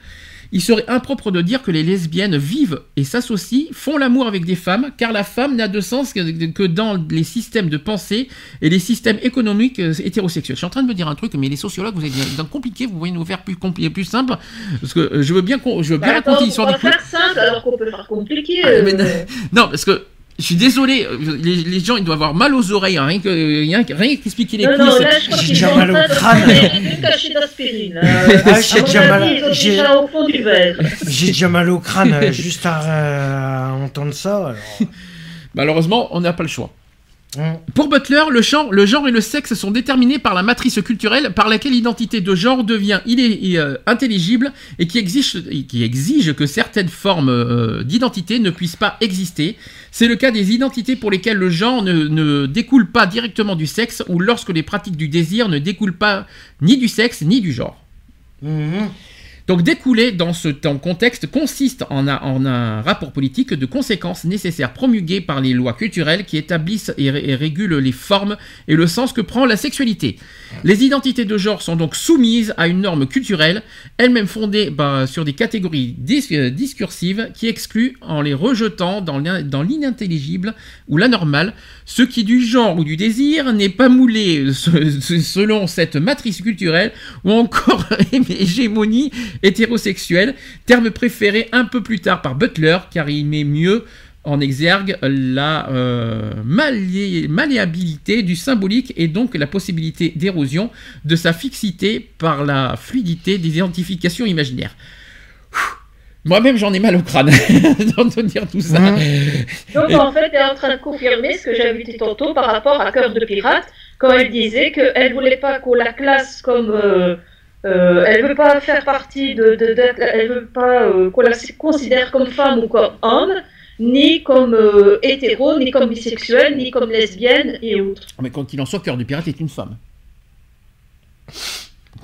il serait impropre de dire que les lesbiennes vivent et s'associent, font l'amour avec des femmes, car la femme n'a de sens que, dans les systèmes de pensée et les systèmes économiques euh, hétérosexuels. Je suis en train de me dire un truc, mais les sociologues, vous êtes dans compliqué, vous voyez nous faire plus compliqué, plus simple, parce que euh, je veux bien, je veux bien bah, raconter l'histoire du faire simple alors qu'on peut faire compliqué. Ah, euh. non, parce que je suis désolé, les, gens ils doivent avoir mal aux oreilles, hein, rien que rien, rien qu'expliquer les non, couilles. Non, là, je crois qu'ils sont mal au crâne. J'ai j'ai déjà mal. J'ai au fond du verre. J'ai déjà mal au crâne euh, juste à, entendre ça. Malheureusement, on n'a pas le choix. Pour Butler, le genre, le genre, et le sexe sont déterminés par la matrice culturelle par laquelle l'identité de genre devient euh, intelligible et qui exige, qui exige que certaines formes euh, d'identité ne puissent pas exister. C'est le cas des identités pour lesquelles le genre ne, découle pas directement du sexe ou lorsque les pratiques du désir ne découlent pas ni du sexe ni du genre. Mhm. Donc découler dans ce contexte consiste en un, rapport politique de conséquences nécessaires promulguées par les lois culturelles qui établissent et, régulent les formes et le sens que prend la sexualité. Les identités de genre sont donc soumises à une norme culturelle, elle-même fondée bah, sur des catégories discursives qui excluent en les rejetant dans l'inintelligible ou l'anormal, ce qui du genre ou du désir n'est pas moulé selon cette matrice culturelle ou encore hégémonie hétérosexuel, terme préféré un peu plus tard par Butler car il met mieux en exergue la euh, malléabilité du symbolique et donc la possibilité d'érosion de sa fixité par la fluidité des identifications imaginaires. Moi-même, j'en ai mal au crâne de dire tout ça. Donc, en fait, elle est en train de confirmer ce que j'avais dit tantôt par rapport à Cœur de Pirate, quand elle disait qu'elle voulait pas qu'on la classe comme. Euh, euh, elle veut pas faire partie de, de, elle veut pas euh, qu'on la considère comme femme ou comme homme, ni comme euh, hétéro, ni comme bisexuelle, ni comme lesbienne et autres. Mais quand il en soit, Cœur du pirate est une femme.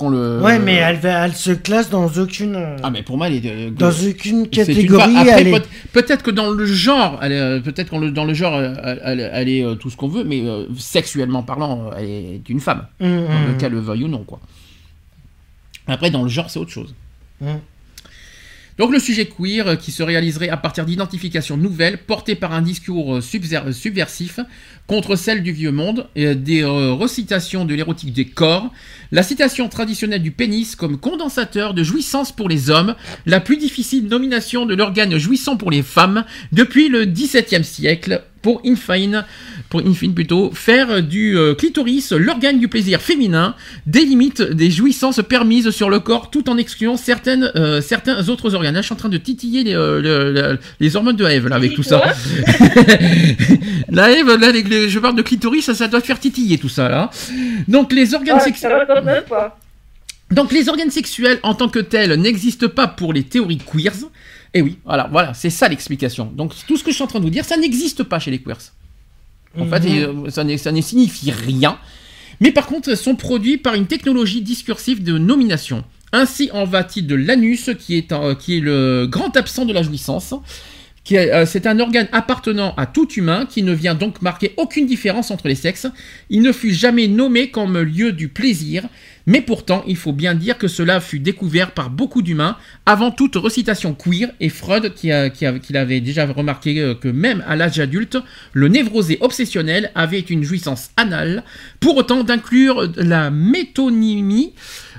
Le... Ouais, mais elle, elle se classe dans aucune. Ah, mais pour moi, elle est dans aucune catégorie. Après, peut-être que dans le genre, peut-être que dans le genre, elle, est tout ce qu'on veut, mais sexuellement parlant, elle est une femme. Mmh, dans le mmh. cas le veuille ou non, quoi. Après, dans le genre, c'est autre chose. Mmh. Donc le sujet queer euh, qui se réaliserait à partir d'identifications nouvelles portées par un discours euh, subversif contre celle du vieux monde, des euh, recitations de l'érotique des corps, la citation traditionnelle du pénis comme condensateur de jouissance pour les hommes, la plus difficile nomination de l'organe jouissant pour les femmes depuis le XVIIe siècle, pour Infine, pour Infine plutôt, faire du euh, clitoris l'organe du plaisir féminin, des limites des jouissances permises sur le corps tout en excluant certaines, euh, certains autres organes. Là, je suis en train de titiller les, euh, les hormones de Eve là, avec tout ça. la Eve, là, je parle de clitoris, ça, ça doit faire titiller tout ça là. Donc les organes sexuels. Donc les organes sexuels en tant que tels n'existent pas pour les théories queers. Et eh oui, voilà, voilà, c'est ça l'explication. Donc tout ce que je suis en train de vous dire, ça n'existe pas chez les queers. En fait, mhm. ça, ça ne signifie rien. Mais par contre, sont produits par une technologie discursive de nomination. Ainsi en va-t-il de l'anus, qui est, un- qui est le grand absent de la jouissance. euh, C'est un organe appartenant à tout humain qui ne vient donc marquer aucune différence entre les sexes. Il ne fut jamais nommé comme lieu du plaisir, mais pourtant il faut bien dire que cela fut découvert par beaucoup d'humains avant toute recitation queer et Freud qui, a- qui a- qui l'avait déjà remarqué euh, que même à l'âge adulte, le névrosé obsessionnel avait une jouissance anale, pour autant d'inclure la métonymie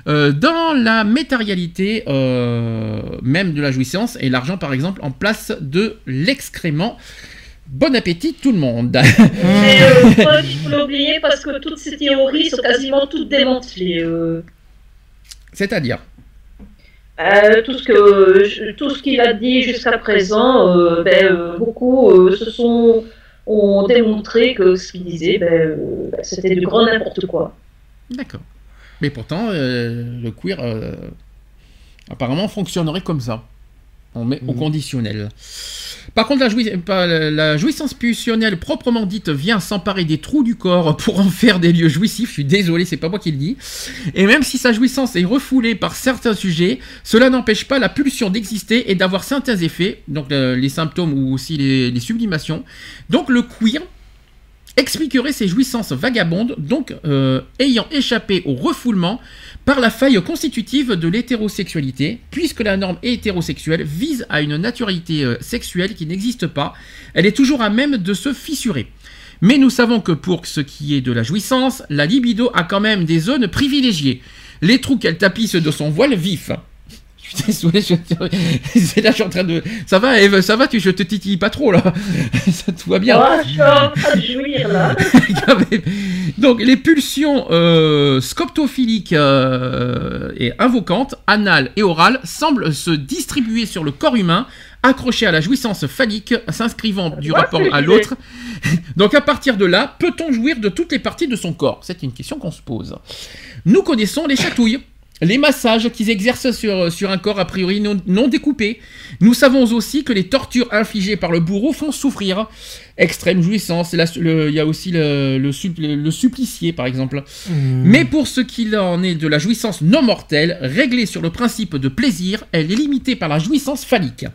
euh, dans la matérialité euh, même de la jouissance et l'argent par exemple en place de l'excrément. Bon appétit tout le monde. Mais euh, Freud, il faut l'oublier parce que toutes ces théories sont quasiment toutes démantelées. euh. C'est-à-dire Euh, tout ce que je- tout ce qu'il a dit jusqu'à présent, euh, ben, euh, beaucoup euh, se sont ont démontré que ce qu'il disait, ben, euh, ben, c'était du grand n'importe quoi. D'accord. Mais pourtant, euh, le queer euh, apparemment fonctionnerait comme ça. On met au Mhm. conditionnel. Par contre, la, jouissance pulsionnelle proprement dite vient s'emparer des trous du corps pour en faire des lieux jouissifs. Je suis désolé, c'est pas moi qui le dis. Et même si sa jouissance est refoulée par certains sujets, cela n'empêche pas la pulsion d'exister et d'avoir certains effets, donc euh, les symptômes ou aussi les, les sublimations. Donc le queer expliquerait ces jouissances vagabondes, donc euh, ayant échappé au refoulement par la faille constitutive de l'hétérosexualité, puisque la norme hétérosexuelle vise à une naturalité euh, sexuelle qui n'existe pas, elle est toujours à même de se fissurer. Mais nous savons que pour ce qui est de la jouissance, la libido a quand même des zones privilégiées. Les trous qu'elle tapisse de son voile vif. Je suis désolé, je... c'est là je suis en train de... Ça va Eve, ça va, tu... je te titille pas trop là Ça tout va bien Oh, je suis en train de jouir là. Donc les pulsions euh, scoptophiliques euh, et invocantes, anales et orales, semblent se distribuer sur le corps humain, accrochées à la jouissance phallique, s'inscrivant du vois ce rapport à l'autre. Donc à partir de là, peut-on jouir de toutes les parties de son corps? C'est une question qu'on se pose. Nous connaissons les chatouilles. Les massages qu'ils exercent sur, sur un corps a priori non, non découpé. Nous savons aussi que les tortures infligées par le bourreau font souffrir. Extrême jouissance. Il y a aussi le, le, supp- le supplicié, par exemple. Mais pour ce qu'il en est de la jouissance non mortelle, réglée sur le principe de plaisir, elle est limitée par la jouissance phallique.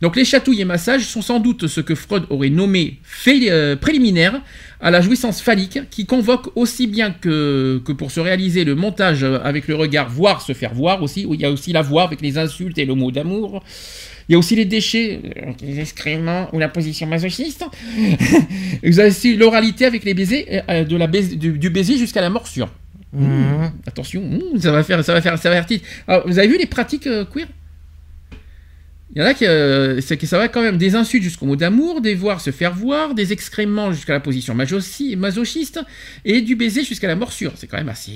Donc les chatouilles et massages sont sans doute ce que Freud aurait nommé fait, euh, préliminaire à la jouissance phallique, qui convoque aussi bien que, que pour se réaliser le montage avec le regard, voire se faire voir aussi, où il y a aussi la voix avec les insultes et le mot d'amour. Il y a aussi les déchets, euh, les excréments ou la position masochiste. Vous avez aussi l'oralité avec les baisers, euh, de la bais- du, du baiser jusqu'à la morsure. Mhm. Attention, mmh, ça va faire, ça va faire, ça va faire titre. Alors, vous avez vu les pratiques euh, queer? Il y en a qui, euh, ça va quand même des insultes jusqu'au mot d'amour, des voir se faire voir, des excréments jusqu'à la position masochi- masochiste et du baiser jusqu'à la morsure. C'est quand même assez,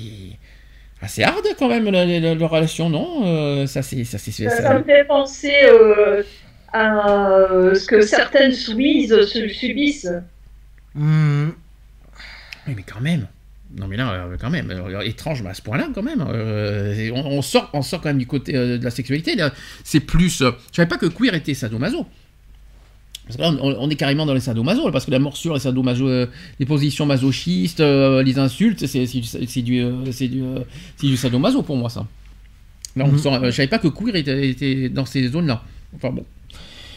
assez hard quand même la, la- la- leur relation, non Euh, Ça c'est, ça c'est, Ça, ça- ça me fait penser euh, à euh, ce que certaines soumises se- subissent. Mhm. Oui, mais quand même. Non, mais là, euh, quand même, euh, étrange, mais à ce point-là, quand même. euh, on, on sort, on sort quand même du côté euh, de la sexualité. C'est plus. euh, je savais pas que queer était sadomaso. Parce que là, on, on est carrément dans les sadomaso, parce que la morsure, les sadomaso, les positions masochistes, les insultes, c'est du, du, du, sadomaso pour moi, ça. Là, on Mhm. sort- je savais pas que queer était, était dans ces zones-là. Enfin bon.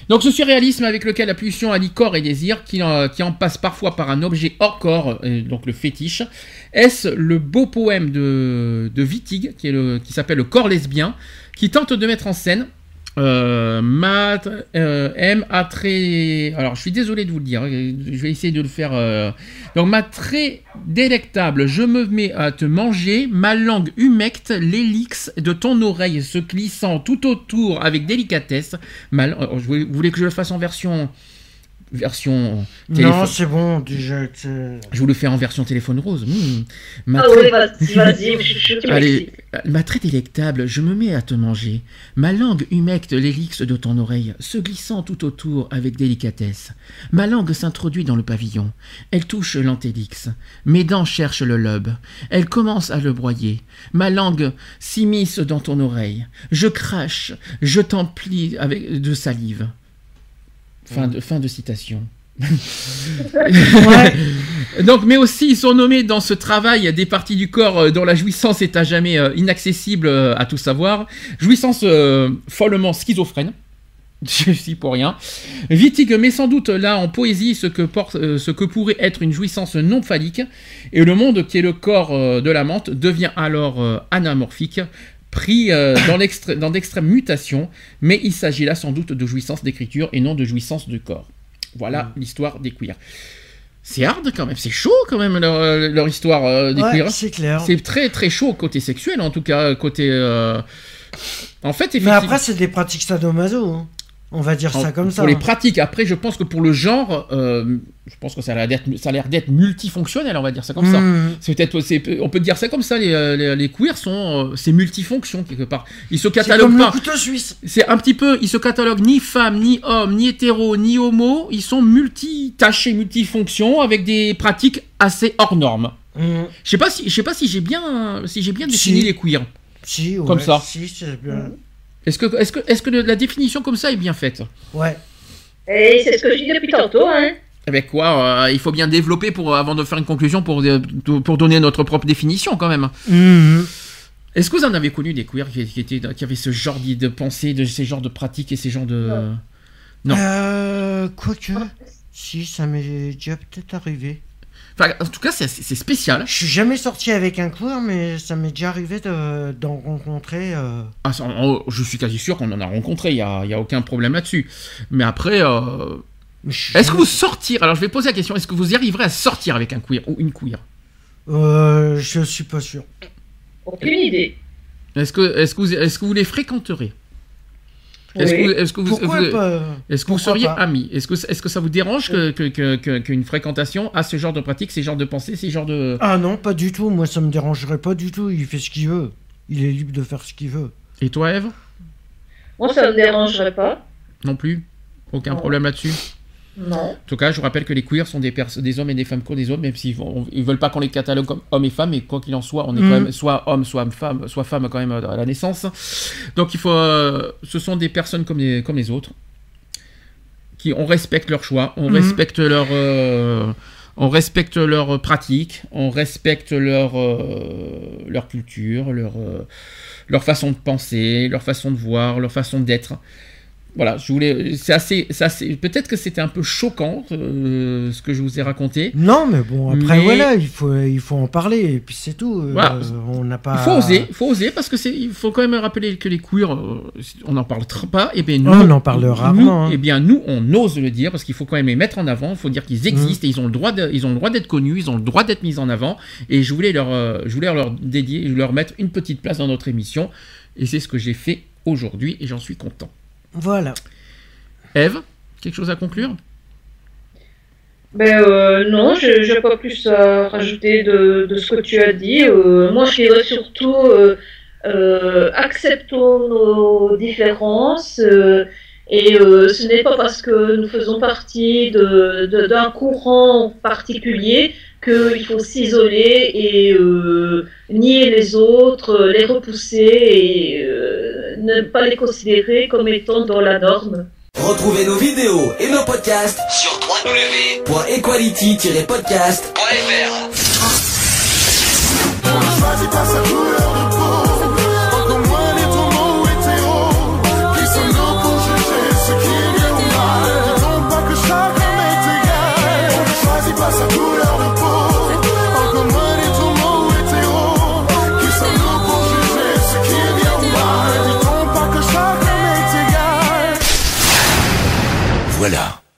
Donc ce surréalisme avec lequel la pulsion allie corps et désir, qui en, passe parfois par un objet hors corps, euh, donc le fétiche, est-ce le beau poème de, de Wittig, qui s'appelle Le corps lesbien, qui tente de mettre en scène euh, euh, M a très... Alors je suis désolé de vous le dire, hein, je vais essayer de le faire... euh, Donc ma très délectable, je me mets à te manger, ma langue humecte l'hélix de ton oreille se glissant tout autour avec délicatesse. Ma, voulais- vous voulez que je le fasse en version... Version... téléphone- Non, c'est bon, déjà. je vous le fais en version téléphone rose. Hmm. Ma Ah vas-y, Allez, euh, ma très délectable, je me mets à te manger. Ma langue humecte l'hélix de ton oreille, se glissant tout autour avec délicatesse. Ma langue s'introduit dans le pavillon. Elle touche l'antélix. Mes dents cherchent le lobe. Elle commence à le broyer. Ma langue s'immisce dans ton oreille. Je crache, je t'emplis avec de salive. Fin de, fin de citation. Donc, mais aussi, ils sont nommés dans ce travail des parties du corps euh, dont la jouissance est à jamais euh, inaccessible euh, à tout savoir. Jouissance follement schizophrène. Je suis pour rien. Wittig met sans doute là en poésie ce que, porte, ce que pourrait être une jouissance non phallique, et le monde qui est le corps de la menthe devient alors anamorphique, pris dans d'extrêmes mutations, mais il s'agit là sans doute de jouissance d'écriture et non de jouissance de corps. Voilà mm. l'histoire des queers. C'est hard quand même, c'est chaud quand même leur, euh, histoire euh, des queers. C'est clair. C'est très très chaud côté sexuel en tout cas, côté. Euh, en fait, Mais après, c'est des pratiques sadomaso. Hein. On va dire ça comme ça. Pour les hein. pratiques, après, je pense que pour le genre, euh, je pense que ça a l'air d'être multifonctionnel, on va dire ça comme ça. Mmh. C'est peut-être, on peut dire ça comme ça. Les, les, queers sont, euh, c'est multifonction quelque part. Ils se cataloguent pas. C'est un petit peu, ils se cataloguent ni femmes, ni hommes, ni hétéros, ni homo. Ils sont multitâches et multifonctions avec des pratiques assez hors normes. Mmh. Je sais pas si, je sais pas si j'ai bien, si j'ai bien défini les queers. Si, comme ça. Si, bien. Est-ce que, est que, est que la définition comme ça est bien faite Ouais. Et c'est ce que je dis depuis tantôt, hein. Avec quoi euh, Il faut bien développer pour, avant de faire une conclusion pour, euh, pour donner notre propre définition quand même. Mhm. Est-ce que vous en avez connu des queers qui, qui, étaient, qui avaient ce genre de pensée, de ces genres de pratiques et ces genres de... Non. Euh, quoique... Si, ça m'est déjà peut-être arrivé en tout cas, c'est spécial. Je suis jamais sorti avec un queer, mais ça m'est déjà arrivé d'en rencontrer. Euh. Ah, je suis quasi sûr qu'on en a rencontré, il n'y a, y a, aucun problème là-dessus. Mais après, euh, est-ce que vous sortir Alors, je vais poser la question est-ce que vous y arriverez à sortir avec un queer ou une queer euh, Je suis pas sûr. Aucune idée. Est-ce que, est -ce que, vous, est -ce que vous les fréquenterez? Est-ce que, vous, que seriez amis Est-ce que, que ça vous dérange qu'une fréquentation a ce genre de pratique, ces genres de pensées, ces genres de... Ah non, pas du tout. Moi, ça me dérangerait pas du tout. Il fait ce qu'il veut. Il est libre de faire ce qu'il veut. Et toi, Eve Moi, ça me dérangerait pas. Non plus Aucun problème là-dessus non. En tout cas, je rappelle que les queers sont des, des hommes et des femmes comme des hommes, même s'ils ne veulent pas qu'on les catalogue comme hommes et femmes, mais quoi qu'il en soit, on est quand mm. même soit homme, soit femme, soit femme quand même à la naissance. Donc il faut, euh, ce sont des personnes comme les, comme les autres, qui on respecte leur choix, on mm. respecte leur, euh, on respecte leurs pratiques, on respecte leur, euh, leur culture, leur, leur façon de penser, leur façon de voir, leur façon d'être voilà, je voulais. C'est assez, c'est Peut-être que c'était un peu choquant euh, ce que je vous ai raconté. Non, mais bon, après voilà, il faut, il faut en parler et puis c'est tout. Euh, on n'a pas. Il faut oser, faut oser parce que c'est, il faut quand même rappeler que les queers, euh, on n'en parle pas. Et bien nous, on en parle rarement. Et hein. eh bien nous, on ose le dire parce qu'il faut quand même les mettre en avant. Il faut dire qu'ils existent mm. et ils ont le droit, ils ont le droit d'être connus, ils ont le droit d'être mis en avant. Et je voulais leur, je voulais leur dédier, leur mettre une petite place dans notre émission. Et c'est ce que j'ai fait aujourd'hui et j'en suis content. Voilà. Eve, quelque chose à conclure? Ben euh, non, je n'ai pas plus à rajouter de, ce que tu as dit. Euh, moi, je dirais surtout euh, acceptons nos différences et ce n'est pas parce que nous faisons partie d'un courant particulier qu'il faut s'isoler et nier les aures, les repousser et ne pas les considérer comme étant dans la norme. Retrouvez nos vidéos et nos podcasts sur www.equality-podcast.fr.